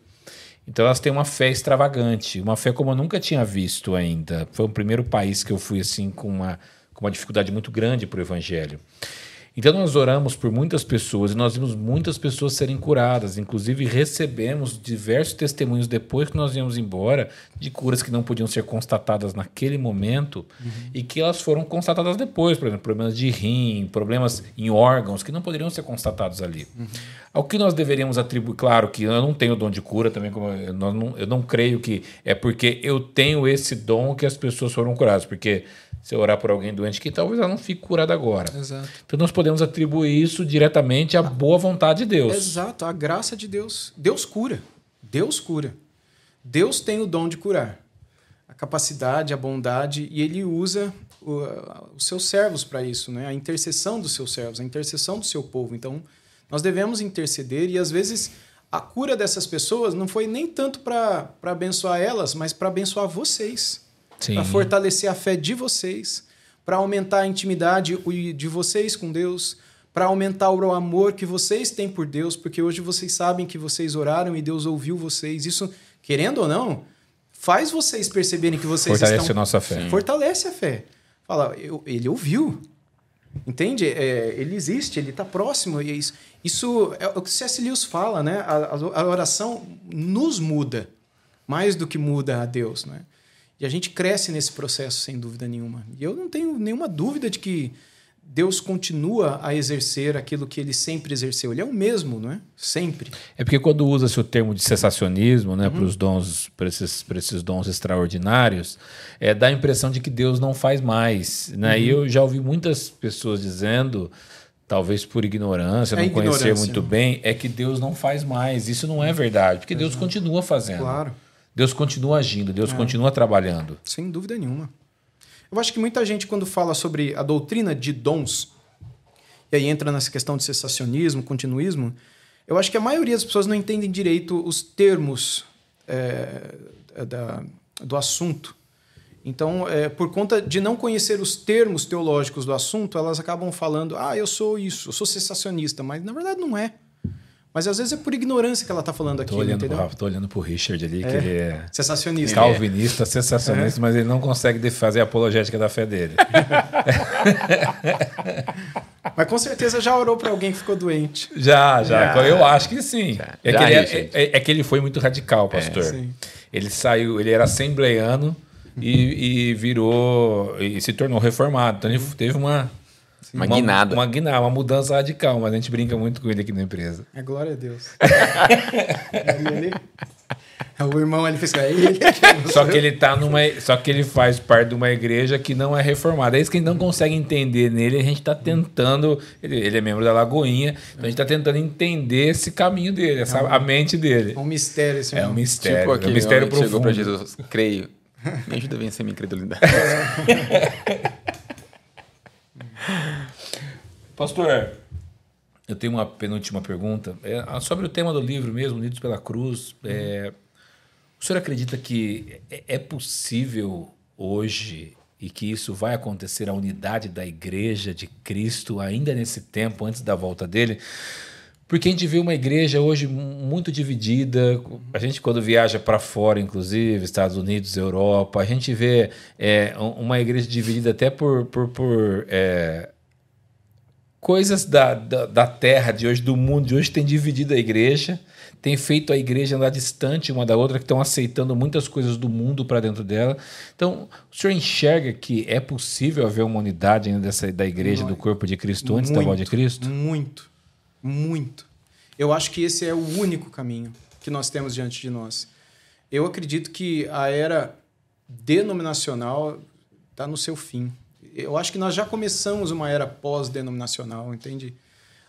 Então elas têm uma fé extravagante, uma fé como eu nunca tinha visto ainda. Foi o primeiro país que eu fui assim com uma, com uma dificuldade muito grande para o evangelho. Então nós oramos por muitas pessoas e nós vimos muitas pessoas serem curadas, inclusive recebemos diversos testemunhos depois que nós íamos embora de curas que não podiam ser constatadas naquele momento uhum. e que elas foram constatadas depois, por exemplo, problemas de rim, problemas em órgãos que não poderiam ser constatados ali. Uhum. Ao que nós deveríamos atribuir, claro que eu não tenho dom de cura também, como eu não, eu não creio que é porque eu tenho esse dom que as pessoas foram curadas, porque se eu orar por alguém doente que talvez ela não fique curada agora. Exato. Então nós podemos atribuir isso diretamente à boa vontade de Deus. Exato, a graça de Deus. Deus cura. Deus cura. Deus tem o dom de curar. A capacidade, a bondade, e ele usa o, os seus servos para isso, né? a intercessão dos seus servos, a intercessão do seu povo. Então, nós devemos interceder e às vezes a cura dessas pessoas não foi nem tanto para abençoar elas, mas para abençoar vocês para fortalecer a fé de vocês, para aumentar a intimidade de vocês com Deus, para aumentar o amor que vocês têm por Deus, porque hoje vocês sabem que vocês oraram e Deus ouviu vocês. Isso, querendo ou não, faz vocês perceberem que vocês Fortalece estão... a nossa fé. Fortalece a fé. Fala, eu, ele ouviu. Entende? É, ele existe, ele está próximo. E isso, isso é o que C.S. Lewis fala, né? A, a, oração nos muda mais do que muda a Deus, né? E a gente cresce nesse processo, sem dúvida nenhuma. E eu não tenho nenhuma dúvida de que Deus continua a exercer aquilo que ele sempre exerceu. Ele é o mesmo, não é? Sempre. É porque quando usa-se o termo de cessacionismo, né, uhum. para os dons, para esses, esses dons extraordinários, é, dá a impressão de que Deus não faz mais. Né? Uhum. E eu já ouvi muitas pessoas dizendo, talvez por ignorância, é não ignorância. conhecer muito bem, é que Deus não faz mais. Isso não é verdade, porque Deus continua fazendo. Claro. Deus continua agindo, Deus é. continua trabalhando. Sem dúvida nenhuma. Eu acho que muita gente, quando fala sobre a doutrina de dons, e aí entra nessa questão de cessacionismo, continuismo, eu acho que a maioria das pessoas não entendem direito os termos é, é da, do assunto. Então, é, por conta de não conhecer os termos teológicos do assunto, elas acabam falando, ah, eu sou isso, eu sou cessacionista, mas na verdade não é. Mas às vezes é por ignorância que ela está falando aqui. Tô olhando? Pro, tô olhando pro Richard ali, é. que ele é. Sensacionista. Calvinista, sensacionista, é. mas ele não consegue fazer a apologética da fé dele. *laughs* mas com certeza já orou para alguém que ficou doente. Já, já. já. Eu acho que sim. Já. É, já, que ele é, é, é, que ele foi muito radical, pastor. ele saiu, ele era assembleiano e, e virou. e se tornou reformado. Então ele teve uma uma, uma guinada. Uma, guinada, uma mudança radical, mas a gente brinca muito com ele aqui na empresa. É glória a Deus. ele, *laughs* o irmão ele fez ele, só que ele tá numa só que ele faz parte de uma igreja que não é reformada. É isso que a gente não consegue entender nele. A gente está tentando ele, ele, é membro da Lagoinha então a gente está tentando entender esse caminho dele essa, é um, a mente dele. é um mistério esse é um mistério tipo aqui, é um mistério profundo chegou para Jesus creio. Me ajuda a vencer minha incredulidade *laughs* *laughs* Pastor, eu tenho uma penúltima pergunta. É sobre o tema do livro mesmo, Unidos pela Cruz. É, o senhor acredita que é, é possível hoje e que isso vai acontecer a unidade da igreja de Cristo ainda nesse tempo, antes da volta dele? Porque a gente vê uma igreja hoje muito dividida. A gente, quando viaja para fora, inclusive, Estados Unidos, Europa, a gente vê é, uma igreja dividida até por, por, por é, coisas da, da, da, terra de hoje, do mundo de hoje, têm dividido a igreja, tem feito a igreja andar distante uma da outra, que estão aceitando muitas coisas do mundo para dentro dela. Então, o senhor enxerga que é possível haver uma unidade ainda dessa, da igreja, do corpo de Cristo, antes muito, da volta de Cristo? Muito, muito. Eu acho que esse é o único caminho que nós temos diante de nós. Eu acredito que a era denominacional está no seu fim. Eu acho que nós já começamos uma era pós-denominacional, entende?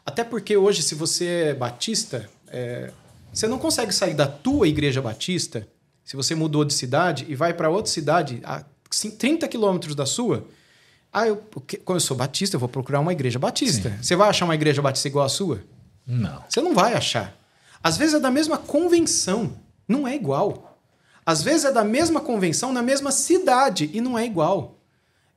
Até porque hoje, se você é batista, é, você não consegue sair da tua igreja batista, se você mudou de cidade e vai para outra cidade a 30 quilômetros da sua. Ah, eu, como eu sou batista, eu vou procurar uma igreja batista. Sim. Você vai achar uma igreja batista igual a sua? Não. Você não vai achar. Às vezes é da mesma convenção, não é igual. Às vezes é da mesma convenção na mesma cidade e não é igual.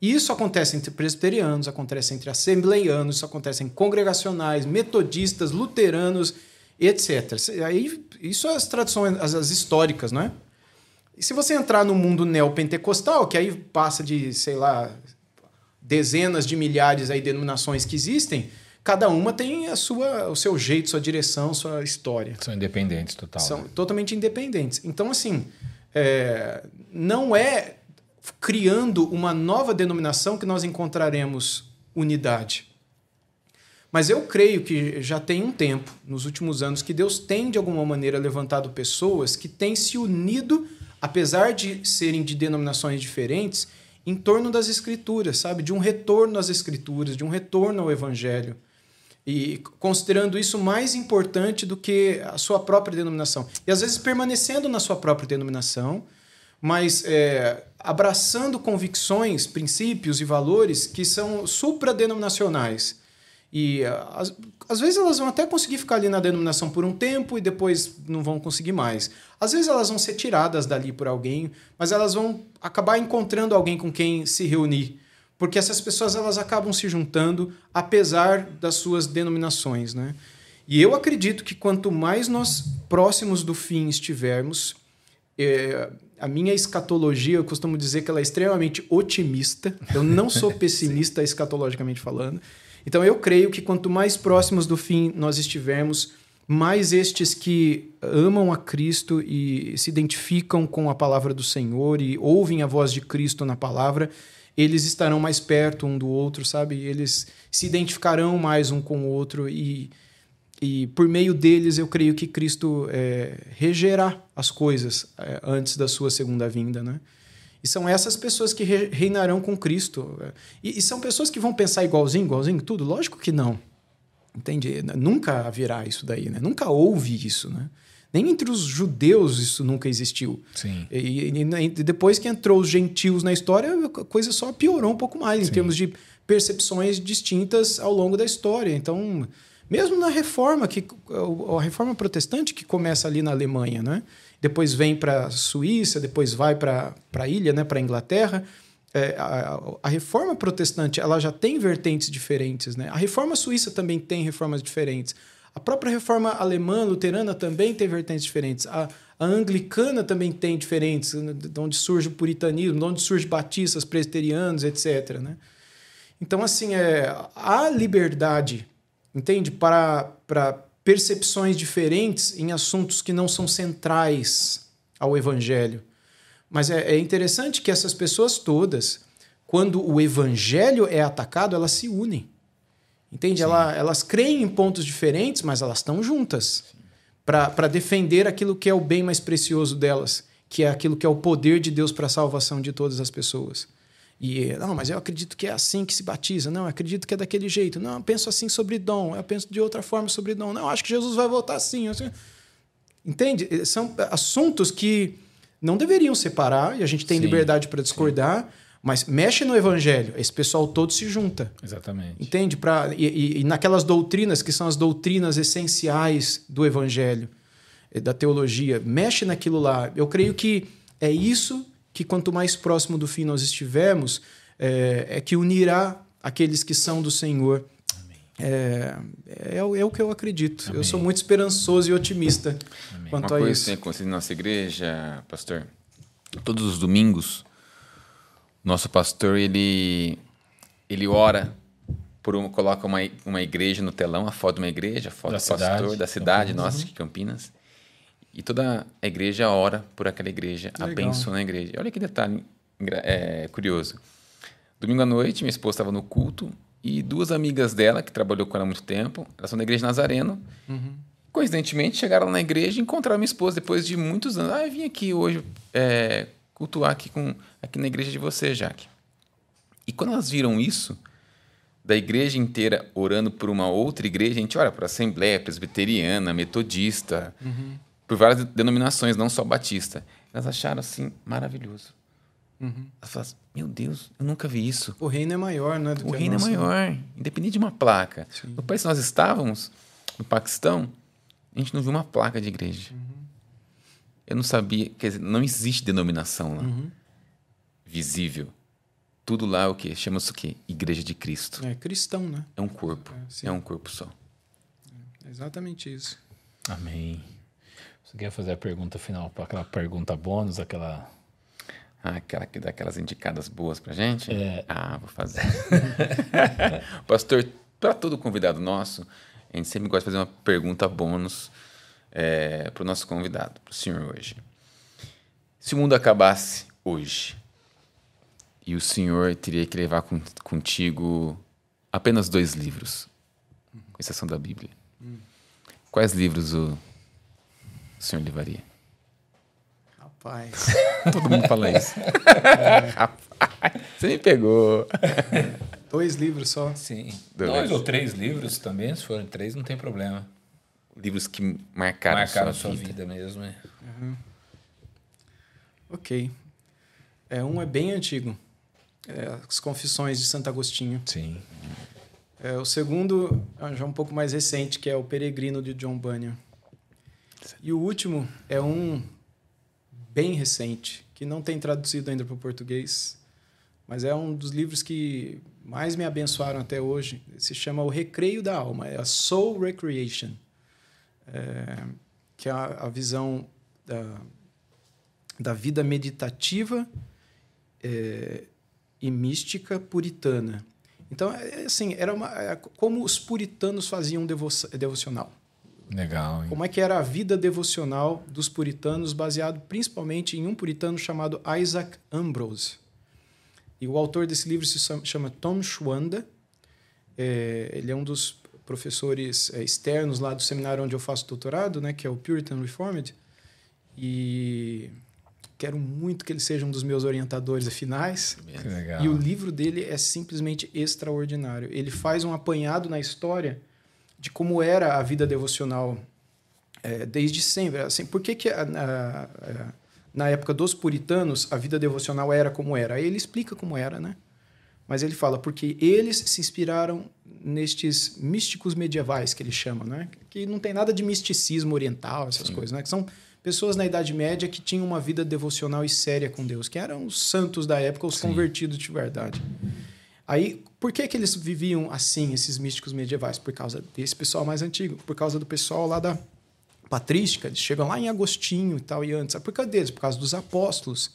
E isso acontece entre presbiterianos, acontece entre assembleianos, isso acontece em congregacionais, metodistas, luteranos, etc. Aí, isso é as tradições, as, as históricas, não é? E se você entrar no mundo neopentecostal, que aí passa de, sei lá, dezenas de milhares aí de denominações que existem, cada uma tem a sua, o seu jeito, sua direção, sua história. São independentes, total. São né? totalmente independentes. Então, assim, é, não é criando uma nova denominação que nós encontraremos unidade. Mas eu creio que já tem um tempo, nos últimos anos, que Deus tem, de alguma maneira, levantado pessoas que têm se unido, apesar de serem de denominações diferentes, em torno das Escrituras, sabe? De um retorno às Escrituras, de um retorno ao Evangelho. E considerando isso mais importante do que a sua própria denominação. E às vezes permanecendo na sua própria denominação, mas é, abraçando convicções, princípios e valores que são supradenominacionais. E às, às vezes elas vão até conseguir ficar ali na denominação por um tempo e depois não vão conseguir mais. Às vezes elas vão ser tiradas dali por alguém, mas elas vão acabar encontrando alguém com quem se reunir. Porque essas pessoas elas acabam se juntando apesar das suas denominações, né? E eu acredito que quanto mais nós próximos do fim estivermos, é, a minha escatologia, eu costumo dizer que ela é extremamente otimista. Eu não sou *laughs* pessimista escatologicamente falando. Então eu creio que quanto mais próximos do fim nós estivermos, mais estes que amam a Cristo e se identificam com a palavra do Senhor e ouvem a voz de Cristo na palavra, eles estarão mais perto um do outro, sabe? Eles se identificarão mais um com o outro e e por meio deles eu creio que Cristo é, regerá as coisas é, antes da sua segunda vinda, né? E são essas pessoas que re reinarão com Cristo. E, e, são pessoas que vão pensar igualzinho, igualzinho, tudo? Lógico que não. Entende? Nunca haverá isso daí, né? Nunca houve isso, né? Nem entre os judeus isso nunca existiu. Sim. E, e, e depois que entrou os gentios na história, a coisa só piorou um pouco mais Sim. em termos de percepções distintas ao longo da história. Então, mesmo na reforma, que, a reforma protestante que começa ali na Alemanha, né? depois vem para a Suíça, depois vai para a ilha, né? para a Inglaterra. É, a, a, reforma protestante ela já tem vertentes diferentes. Né? A reforma suíça também tem reformas diferentes. A própria reforma alemã, luterana, também tem vertentes diferentes. A, a anglicana também tem diferentes, né? de onde surge o puritanismo, de onde surge batistas, presbiterianos, etc. Né? Então, assim, é, a liberdade entende? Para, para percepções diferentes em assuntos que não são centrais ao evangelho. Mas é, é interessante que essas pessoas todas, quando o evangelho é atacado, elas se unem. Entende? Ela, elas creem em pontos diferentes, mas elas estão juntas para defender aquilo que é o bem mais precioso delas, que é aquilo que é o poder de Deus para a salvação de todas as pessoas. E, não, mas eu acredito que é assim que se batiza. Não, eu acredito que é daquele jeito. Não, eu penso assim sobre dom. Eu penso de outra forma sobre dom. Não, acho que Jesus vai voltar assim. assim. Entende? Eh, são assuntos que não deveriam separar e a gente tem sim, liberdade para discordar, sim. mas mexe no evangelho. Esse pessoal todo se junta. Exatamente. Entende? Pra, e, e, e naquelas doutrinas que são as doutrinas essenciais do evangelho, eh, da teologia, mexe naquilo lá. Eu creio que é isso que quanto mais próximo do fim nós estivermos, é, é que unirá aqueles que são do Senhor. É, é, é, o que eu acredito. Amém. Eu sou muito esperançoso e otimista Amém. quanto Uma a coisa isso. que tem acontecido na nossa igreja, pastor, todos os domingos, nosso pastor ele ele ora por uma, coloca uma, uma igreja no telão, a foto de uma igreja, a foto Da do pastor, cidade, da cidade, Campinas. nossa, de Campinas. E toda a igreja ora por aquela igreja, Legal. abençoa a igreja. Olha que detalhe é, curioso. Domingo à noite, minha esposa estava no culto e duas amigas dela, que trabalhou com ela há muito tempo, elas são da igreja Nazareno, coincidentemente chegaram na igreja e encontraram minha esposa depois de muitos anos. Ah, eu vim aqui hoje é, cultuar aqui, com, aqui na igreja de você, Jaque. E quando elas viram isso, da igreja inteira orando por uma outra igreja, a gente olha para a Assembleia Presbiteriana, Metodista, por várias denominações, não só Batista. Elas acharam assim maravilhoso. Elas falaram assim, meu Deus, eu nunca vi isso. O reino é maior, né? do O que reino é maior, independente de uma placa. No país que nós estávamos, no Paquistão, a gente não viu uma placa de igreja. Eu não sabia, quer dizer, não existe denominação lá visível. Tudo lá é o quê? Chama-se o quê? Igreja de Cristo. É cristão, né? É um corpo. É, sim. É um corpo só. É exatamente isso. Amém. Você quer fazer a pergunta final para aquela pergunta bônus, aquela. Ah, aquela que dá aquelas indicadas boas pra gente? É. Ah, vou fazer. *laughs* Pastor, para todo convidado nosso, a gente sempre gosta de fazer uma pergunta bônus é, para o nosso convidado, para o senhor hoje. Se o mundo acabasse hoje e o senhor teria que levar con- contigo apenas dois livros, com exceção da Bíblia, quais livros o senhor levaria? Rapaz. *laughs* Todo mundo fala isso. *laughs* Rapaz, você me pegou. *laughs* Dois livros só. Sim. Dois. Dois ou três livros também, se forem três, não tem problema. Livros que marcaram, Marcaram a sua, vida. mesmo. é. Ok. É, um é bem antigo. É, As Confissões de Santo Agostinho. Sim. É, o segundo é já um pouco mais recente, que é O Peregrino de John Bunyan. E o último é um bem recente, que não tem traduzido ainda para o português, mas é um dos livros que mais me abençoaram até hoje. Se chama O Recreio da Alma, é a Soul Recreation, é, que é a, visão da, da vida meditativa é, e mística puritana. Então, é, é assim, era uma, é como os puritanos faziam devo devocional. Legal, hein? Como é que era a vida devocional dos puritanos, baseado principalmente em um puritano chamado Isaac Ambrose. E o autor desse livro se chama- Tom Schwanda. É, ele é um dos professores é, externos lá do seminário onde eu faço doutorado, né, que é o Puritan Reformed. E quero muito que ele seja um dos meus orientadores finais. E o livro dele é simplesmente extraordinário. Ele faz um apanhado na história de como era a vida devocional é, desde sempre. Assim, por que, que a- a- a- na época dos puritanos a vida devocional era como era? Aí ele explica como era, né? Mas ele fala porque eles se inspiraram nestes místicos medievais que ele chama, né? Que não tem nada de misticismo oriental, essas coisas, né? Que são pessoas na Idade Média que tinham uma vida devocional e séria com Deus, que eram os santos da época, os convertidos de verdade. Aí, por que, que eles viviam assim, esses místicos medievais? Por causa desse pessoal mais antigo, por causa do pessoal lá da patrística, eles chegam lá em Agostinho e tal, e antes. Por causa deles, por causa dos apóstolos.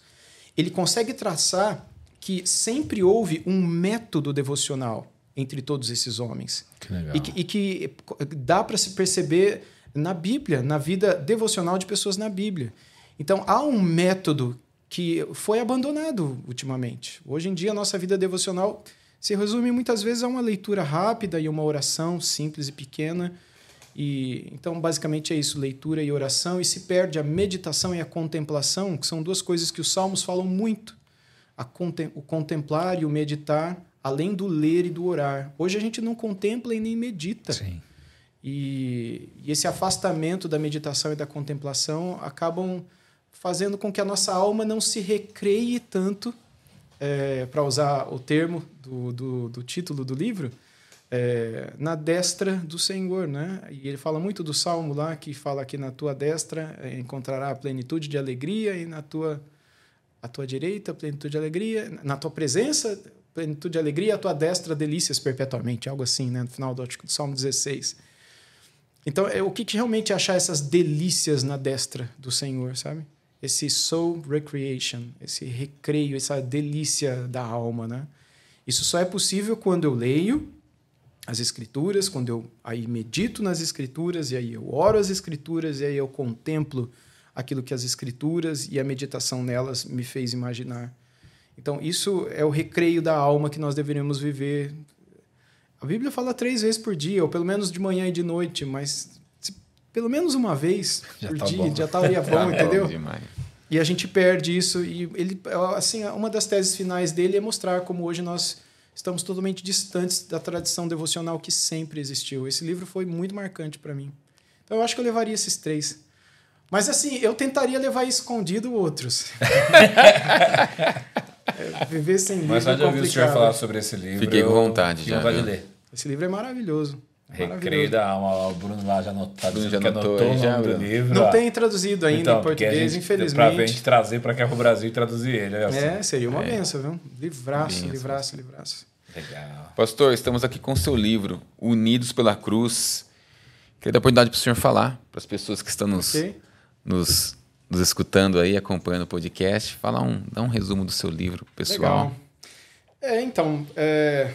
Ele consegue traçar que sempre houve um método devocional entre todos esses homens. Que legal. E que, e que dá para se perceber na Bíblia, na vida devocional de pessoas na Bíblia. Então, há um método que foi abandonado ultimamente. Hoje em dia, a nossa vida devocional se resume muitas vezes a uma leitura rápida e uma oração simples e pequena. E então, basicamente é isso, leitura e oração, e se perde a meditação e a contemplação, que são duas coisas que os salmos falam muito. A contem o contemplar e o meditar, além do ler e do orar. Hoje a gente não contempla e nem medita. Sim. E, e esse afastamento da meditação e da contemplação acabam fazendo com que a nossa alma não se recreie tanto, para usar o termo do, do, do título do livro, é, na destra do Senhor, né? E ele fala muito do salmo lá que fala que na tua destra é, encontrará a plenitude de alegria e na tua a tua direita plenitude de alegria, na tua presença plenitude de alegria, a tua destra delícias perpetuamente, algo assim, né? No final do, do Salmo 16. Então, é, o que, que realmente é achar essas delícias na destra do Senhor, sabe? Esse soul recreation, esse recreio, essa delícia da alma, né? Isso só é possível quando eu leio, as escrituras, quando eu aí medito nas escrituras e aí eu oro as escrituras e aí eu contemplo aquilo que as escrituras e a meditação nelas me fez imaginar. Então, isso é o recreio da alma que nós deveríamos viver. A Bíblia fala três vezes por dia, ou pelo menos de manhã e de noite, mas pelo menos uma vez *laughs* já por tá dia bom. já estaria *laughs* bom, tá entendeu? Bom e a gente perde isso. E ele, assim, uma das teses finais dele é mostrar como hoje nós estamos totalmente distantes da tradição devocional que sempre existiu. Esse livro foi muito marcante para mim. Então eu acho que eu levaria esses três. Mas assim, eu tentaria levar escondido outros. é, *laughs* viver sem livro. Mas só de ouvir o senhor falar sobre esse livro. Fiquei com vontade já. Vontade de ler. Esse livro é maravilhoso. Recreio da alma, o Bruno lá já anotou, tá já anotou, anotou já, o livro. Não ó. tem traduzido ainda então, em português, gente, infelizmente. Pra gente trazer para cá pro Brasil e traduzir ele. Assim. É, seria uma é. benção, viu? Livraço, benção. livraço, livraço. Legal. Pastor, estamos aqui com o seu livro, Unidos pela Cruz. Queria dar a oportunidade para o senhor falar, para as pessoas que estão nos, okay. nos, nos, escutando aí, acompanhando o podcast, falar um, dar um resumo do seu livro pessoal. Legal. É, então, é,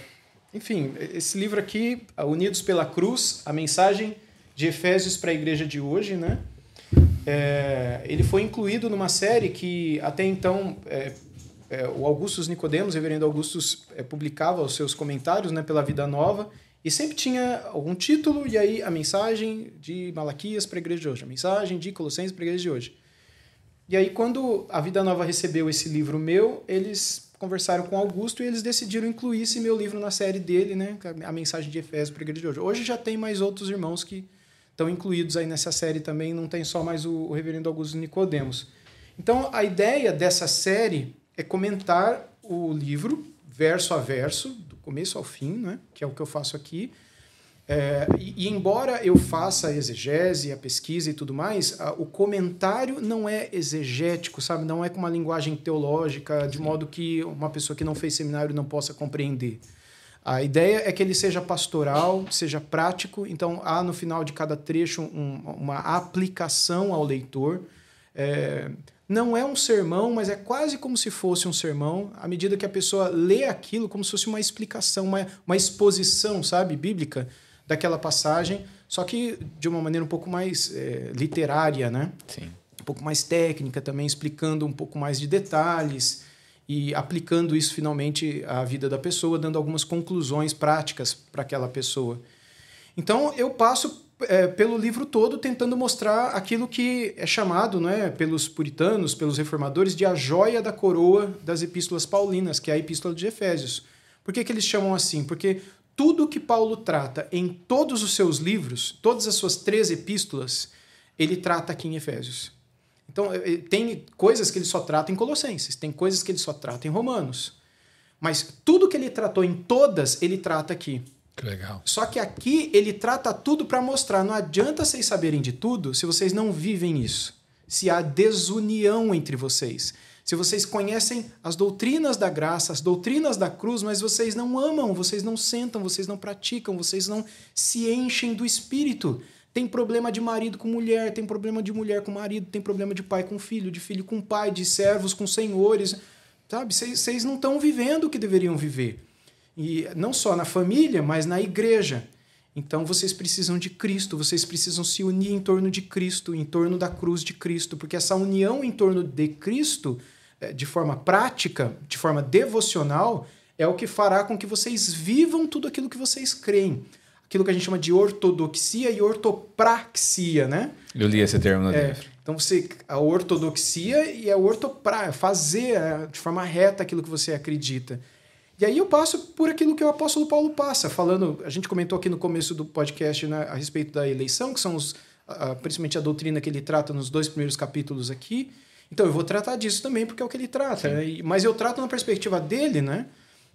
enfim, esse livro aqui, Unidos pela Cruz, a mensagem de Efésios para a igreja de hoje, né? É, ele foi incluído numa série que até então é, é, o Augustus Nicodemos, o reverendo Augustus, é, publicava os seus comentários né, pela Vida Nova e sempre tinha algum título e aí a mensagem de Malaquias para a igreja de hoje, a mensagem de Colossenses para a igreja de hoje. E aí quando a Vida Nova recebeu esse livro meu, eles conversaram com Augusto e eles decidiram incluir esse meu livro na série dele, né, a mensagem de Efésios para a igreja de hoje. Hoje já tem mais outros irmãos que estão incluídos aí nessa série também, não tem só mais o, o reverendo Augusto Nicodemos. Então, a ideia dessa série é comentar o livro verso a verso, do começo ao fim, né? que é o que eu faço aqui. É, e, e, embora eu faça a exegese, a pesquisa e tudo mais, a, o comentário não é exegético, sabe? Não é com uma linguagem teológica, de modo que uma pessoa que não fez seminário não possa compreender. A ideia é que ele seja pastoral, seja prático, então há no final de cada trecho um, uma aplicação ao leitor. É, não é um sermão, mas é quase como se fosse um sermão, à medida que a pessoa lê aquilo como se fosse uma explicação, uma, uma exposição, sabe, bíblica daquela passagem, só que de uma maneira um pouco mais é, literária, né? Sim. Um pouco mais técnica também, explicando um pouco mais de detalhes e aplicando isso finalmente à vida da pessoa, dando algumas conclusões práticas para aquela pessoa. Então eu passo é, pelo livro todo tentando mostrar aquilo que é chamado né, pelos puritanos, pelos reformadores, de a joia da coroa das epístolas paulinas, que é a epístola de Efésios. Por que, que eles chamam assim? Porque tudo que Paulo trata em todos os seus livros, todas as suas três epístolas, ele trata aqui em Efésios. Então, é, é, tem coisas que ele só trata em Colossenses, tem coisas que ele só trata em Romanos. Mas tudo que ele tratou em todas, ele trata aqui. Que legal. Só que aqui ele trata tudo para mostrar. Não adianta vocês saberem de tudo se vocês não vivem isso. Se há desunião entre vocês. Se vocês conhecem as doutrinas da graça, as doutrinas da cruz, mas vocês não amam, vocês não sentam, vocês não praticam, vocês não se enchem do espírito. Tem problema de marido com mulher, tem problema de mulher com marido, tem problema de pai com filho, de filho com pai, de servos com senhores. Sabe? Vocês não estão vivendo o que deveriam viver. E não só na família, mas na igreja. Então vocês precisam de Cristo, vocês precisam se unir em torno de Cristo, em torno da cruz de Cristo, porque essa união em torno de Cristo, de forma prática, de forma devocional, é o que fará com que vocês vivam tudo aquilo que vocês creem. Aquilo que a gente chama de ortodoxia e ortopraxia, né? Eu li esse termo no é, livro. Então você a ortodoxia e a ortopra, fazer eh, de forma reta aquilo que você acredita. E aí eu passo por aquilo que o apóstolo Paulo passa, falando, a gente comentou aqui no começo do podcast né, a respeito da eleição, que são os, a, principalmente a doutrina que ele trata nos dois primeiros capítulos aqui. Então eu vou tratar disso também, porque é o que ele trata. Né? Mas eu trato na perspectiva dele, né?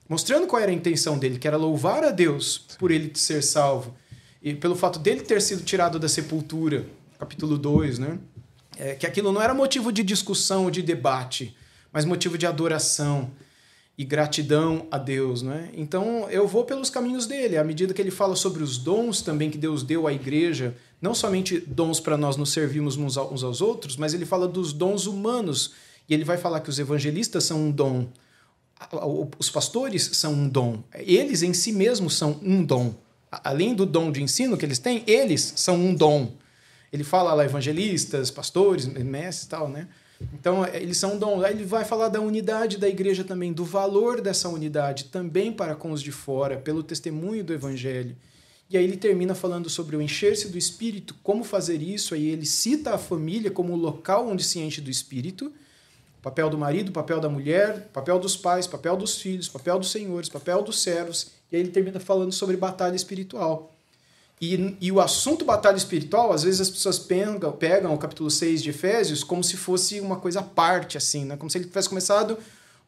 Mostrando qual era a intenção dele, que era louvar a Deus Sim. por ele ser salvo. E pelo fato dele ter sido tirado da sepultura, capítulo 2, né? É, que aquilo não era motivo de discussão ou de debate, mas motivo de adoração e gratidão a Deus, né? Então eu vou pelos caminhos dele, à medida que ele fala sobre os dons também que Deus deu à igreja, não somente dons para nós nos servirmos uns aos outros, mas ele fala dos dons humanos e ele vai falar que os evangelistas são um dom, os pastores são um dom, eles em si mesmos são um dom, além do dom de ensino que eles têm, eles são um dom. Ele fala lá evangelistas, pastores, mestres e tal, né? Então, eles são dom. Aí ele vai falar da unidade da igreja também, do valor dessa unidade também para com os de fora, pelo testemunho do evangelho. E aí ele termina falando sobre o encher-se do espírito, como fazer isso. Aí ele cita a família como o local onde se enche do espírito. Papel do marido, papel da mulher, papel dos pais, papel dos filhos, papel dos senhores, papel dos servos. E aí ele termina falando sobre batalha espiritual. E, e o assunto batalha espiritual, às vezes as pessoas pegam, pegam o capítulo 6 de Efésios como se fosse uma coisa à parte, assim, né? Como se ele tivesse começado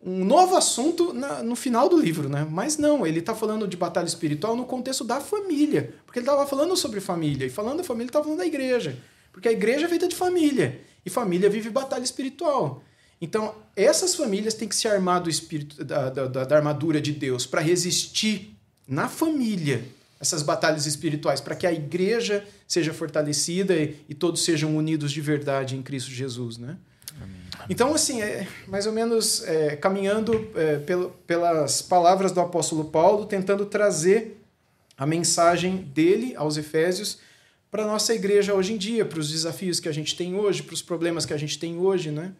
um novo assunto na, no final do livro, né? Mas não, ele está falando de batalha espiritual no contexto da família. Porque ele estava falando sobre família. E falando da família, ele estava falando da igreja. Porque a igreja é feita de família. E família vive batalha espiritual. Então, essas famílias têm que se armar do espírito, da, da, da armadura de Deus para resistir na família essas batalhas espirituais, para que a igreja seja fortalecida e, e, todos sejam unidos de verdade em Cristo Jesus, né? Amém. Então, assim, é mais ou menos é, caminhando é, pelo, pelas palavras do apóstolo Paulo, tentando trazer a mensagem dele aos Efésios para a nossa igreja hoje em dia, para os desafios que a gente tem hoje, para os problemas que a gente tem hoje, né?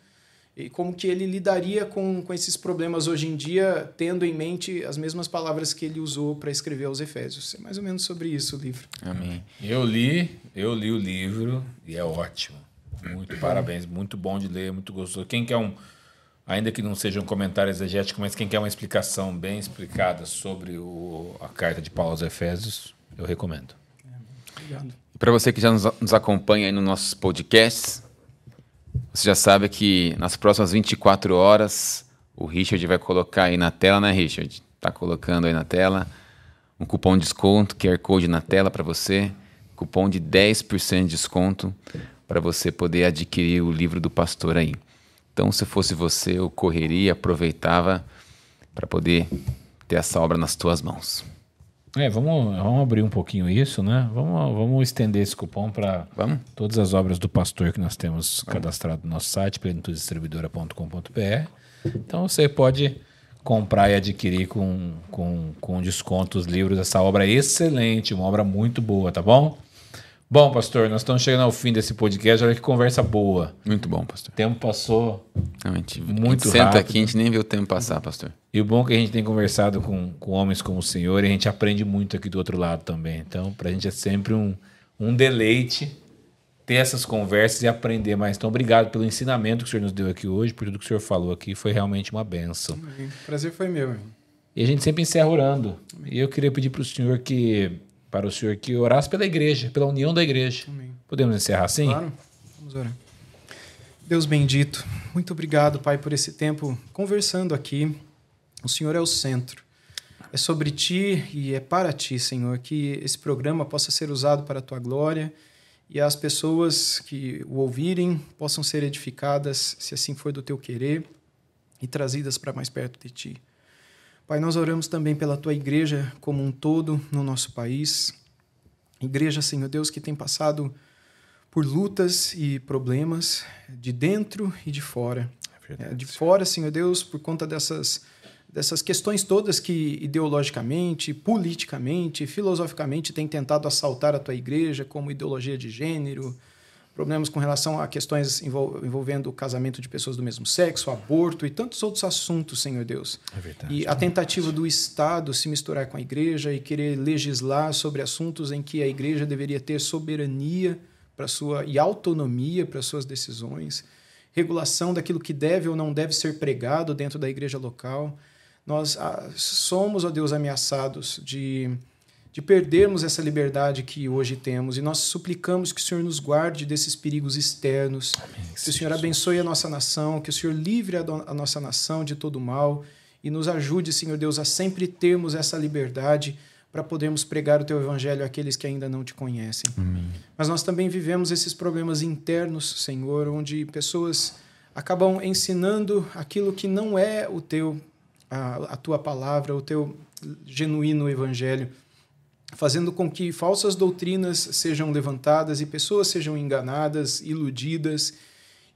E como que ele lidaria com, com esses problemas hoje em dia, tendo em mente as mesmas palavras que ele usou para escrever aos Efésios. É mais ou menos sobre isso o livro. Amém. Eu li, eu li o livro e é ótimo. Muito parabéns, muito bom de ler, muito gostoso. Quem quer um, ainda que não seja um comentário exegético, mas quem quer uma explicação bem explicada sobre o, a carta de Paulo aos Efésios, eu recomendo. Obrigado. E para você que já nos, nos acompanha aí nos nossos podcasts, você já sabe que nas próximas 24 horas o Richard vai colocar aí na tela, né, Richard? Tá colocando aí na tela um cupom de desconto, QR Code na tela para você, cupom de 10% de desconto para você poder adquirir o livro do pastor aí. Então, se fosse você, eu correria, aproveitava para poder ter essa obra nas tuas mãos. É, vamos, vamos abrir um pouquinho isso, né? Vamos, vamos estender esse cupom para todas as obras do pastor que nós temos vamos. cadastrado no nosso site, plenitudistribuidora.com.br. Então você pode comprar e adquirir com, com, com desconto os livros. Essa obra é excelente, uma obra muito boa, tá bom? Bom, pastor, nós estamos chegando ao fim desse podcast. Olha que conversa boa. Muito bom, pastor. O tempo passou Não, a gente, muito a gente senta aqui, a gente nem vê o tempo passar, pastor. E o bom é que a gente tem conversado com, com homens como o senhor e a gente aprende muito aqui do outro lado também. Então, para a gente é sempre um, um deleite ter essas conversas e aprender mais. Então, obrigado pelo ensinamento que o senhor nos deu aqui hoje, por tudo que o senhor falou aqui. Foi realmente uma benção. O prazer foi meu. Irmão. E a gente sempre encerra orando. E eu queria pedir para o senhor que para o Senhor que orasse pela igreja, pela união da igreja. Amém. Podemos encerrar assim? Claro. Vamos orar. Deus bendito, muito obrigado, Pai, por esse tempo conversando aqui. O Senhor é o centro. É sobre ti e é para ti, Senhor, que esse programa possa ser usado para a tua glória e as pessoas que o ouvirem possam ser edificadas, se assim for do teu querer, e trazidas para mais perto de ti. Pai, nós oramos também pela tua igreja como um todo no nosso país. Igreja, Senhor Deus, que tem passado por lutas e problemas de dentro e de fora. É de fora, Senhor Deus, por conta dessas, dessas questões todas que ideologicamente, politicamente, filosoficamente têm tentado assaltar a tua igreja, como ideologia de gênero, problemas com relação a questões envolvendo o casamento de pessoas do mesmo sexo, aborto e tantos outros assuntos, Senhor Deus. É verdade. E a tentativa do Estado se misturar com a igreja e querer legislar sobre assuntos em que a igreja deveria ter soberania para sua e autonomia para suas decisões, regulação daquilo que deve ou não deve ser pregado dentro da igreja local. Nós ah, somos, ó Deus, ameaçados de de perdermos essa liberdade que hoje temos. E nós suplicamos que o Senhor nos guarde desses perigos externos, Amém, que o Senhor abençoe a nossa nação, que o Senhor livre a, nossa nação de todo mal e nos ajude, Senhor Deus, a sempre termos essa liberdade para podermos pregar o teu evangelho àqueles que ainda não te conhecem. Amém. Mas nós também vivemos esses problemas internos, Senhor, onde pessoas acabam ensinando aquilo que não é o teu a, a tua palavra, o teu genuíno evangelho fazendo com que falsas doutrinas sejam levantadas e pessoas sejam enganadas, iludidas.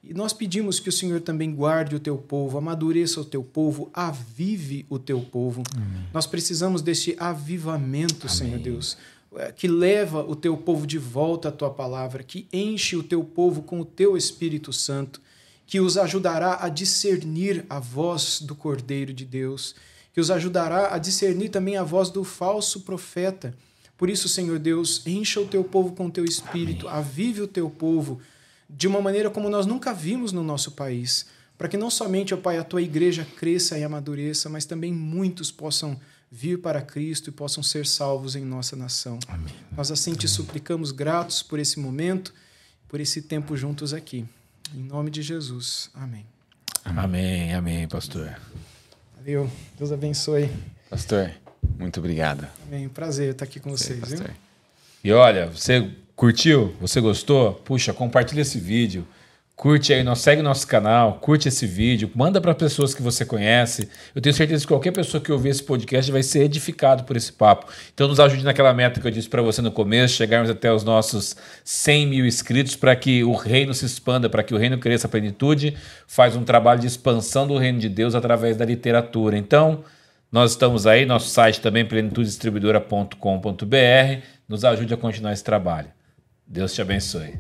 E nós pedimos que o Senhor também guarde o teu povo, amadureça o teu povo, avive o teu povo. Amém. Nós precisamos deste avivamento, Amém. Senhor Deus. eh, que leva o teu povo de volta à tua palavra, que enche o teu povo com o teu Espírito Santo, que os ajudará a discernir a voz do Cordeiro de Deus, que os ajudará a discernir também a voz do falso profeta. Por isso, Senhor Deus, encha o teu povo com o teu Espírito, Amém. avive o teu povo de uma maneira como nós nunca vimos no nosso país, para que não somente, ó Pai, a tua igreja cresça e amadureça, mas também muitos possam vir para Cristo e possam ser salvos em nossa nação. Amém. Nós assim te suplicamos gratos por esse momento, por esse tempo juntos aqui. Em nome de Jesus. Amém. Amém, amém, pastor. Valeu. Deus abençoe. Pastor, muito obrigado. Amém. Prazer estar aqui com vocês. E olha, você curtiu? Você gostou? Puxa, compartilha esse vídeo Curte aí, segue nosso canal, curte esse vídeo, manda para pessoas que você conhece. Eu tenho certeza que qualquer pessoa que ouvir esse podcast vai ser edificado por esse papo. Então nos ajude naquela meta que eu disse para você no começo, chegarmos até os nossos 100 mil inscritos para que o reino se expanda, para que o reino cresça a plenitude. Faz um trabalho de expansão do reino de Deus através da literatura. Então, nós estamos aí, nosso site também, plenitudedistribuidora.com.br. Nos ajude a continuar esse trabalho. Deus te abençoe.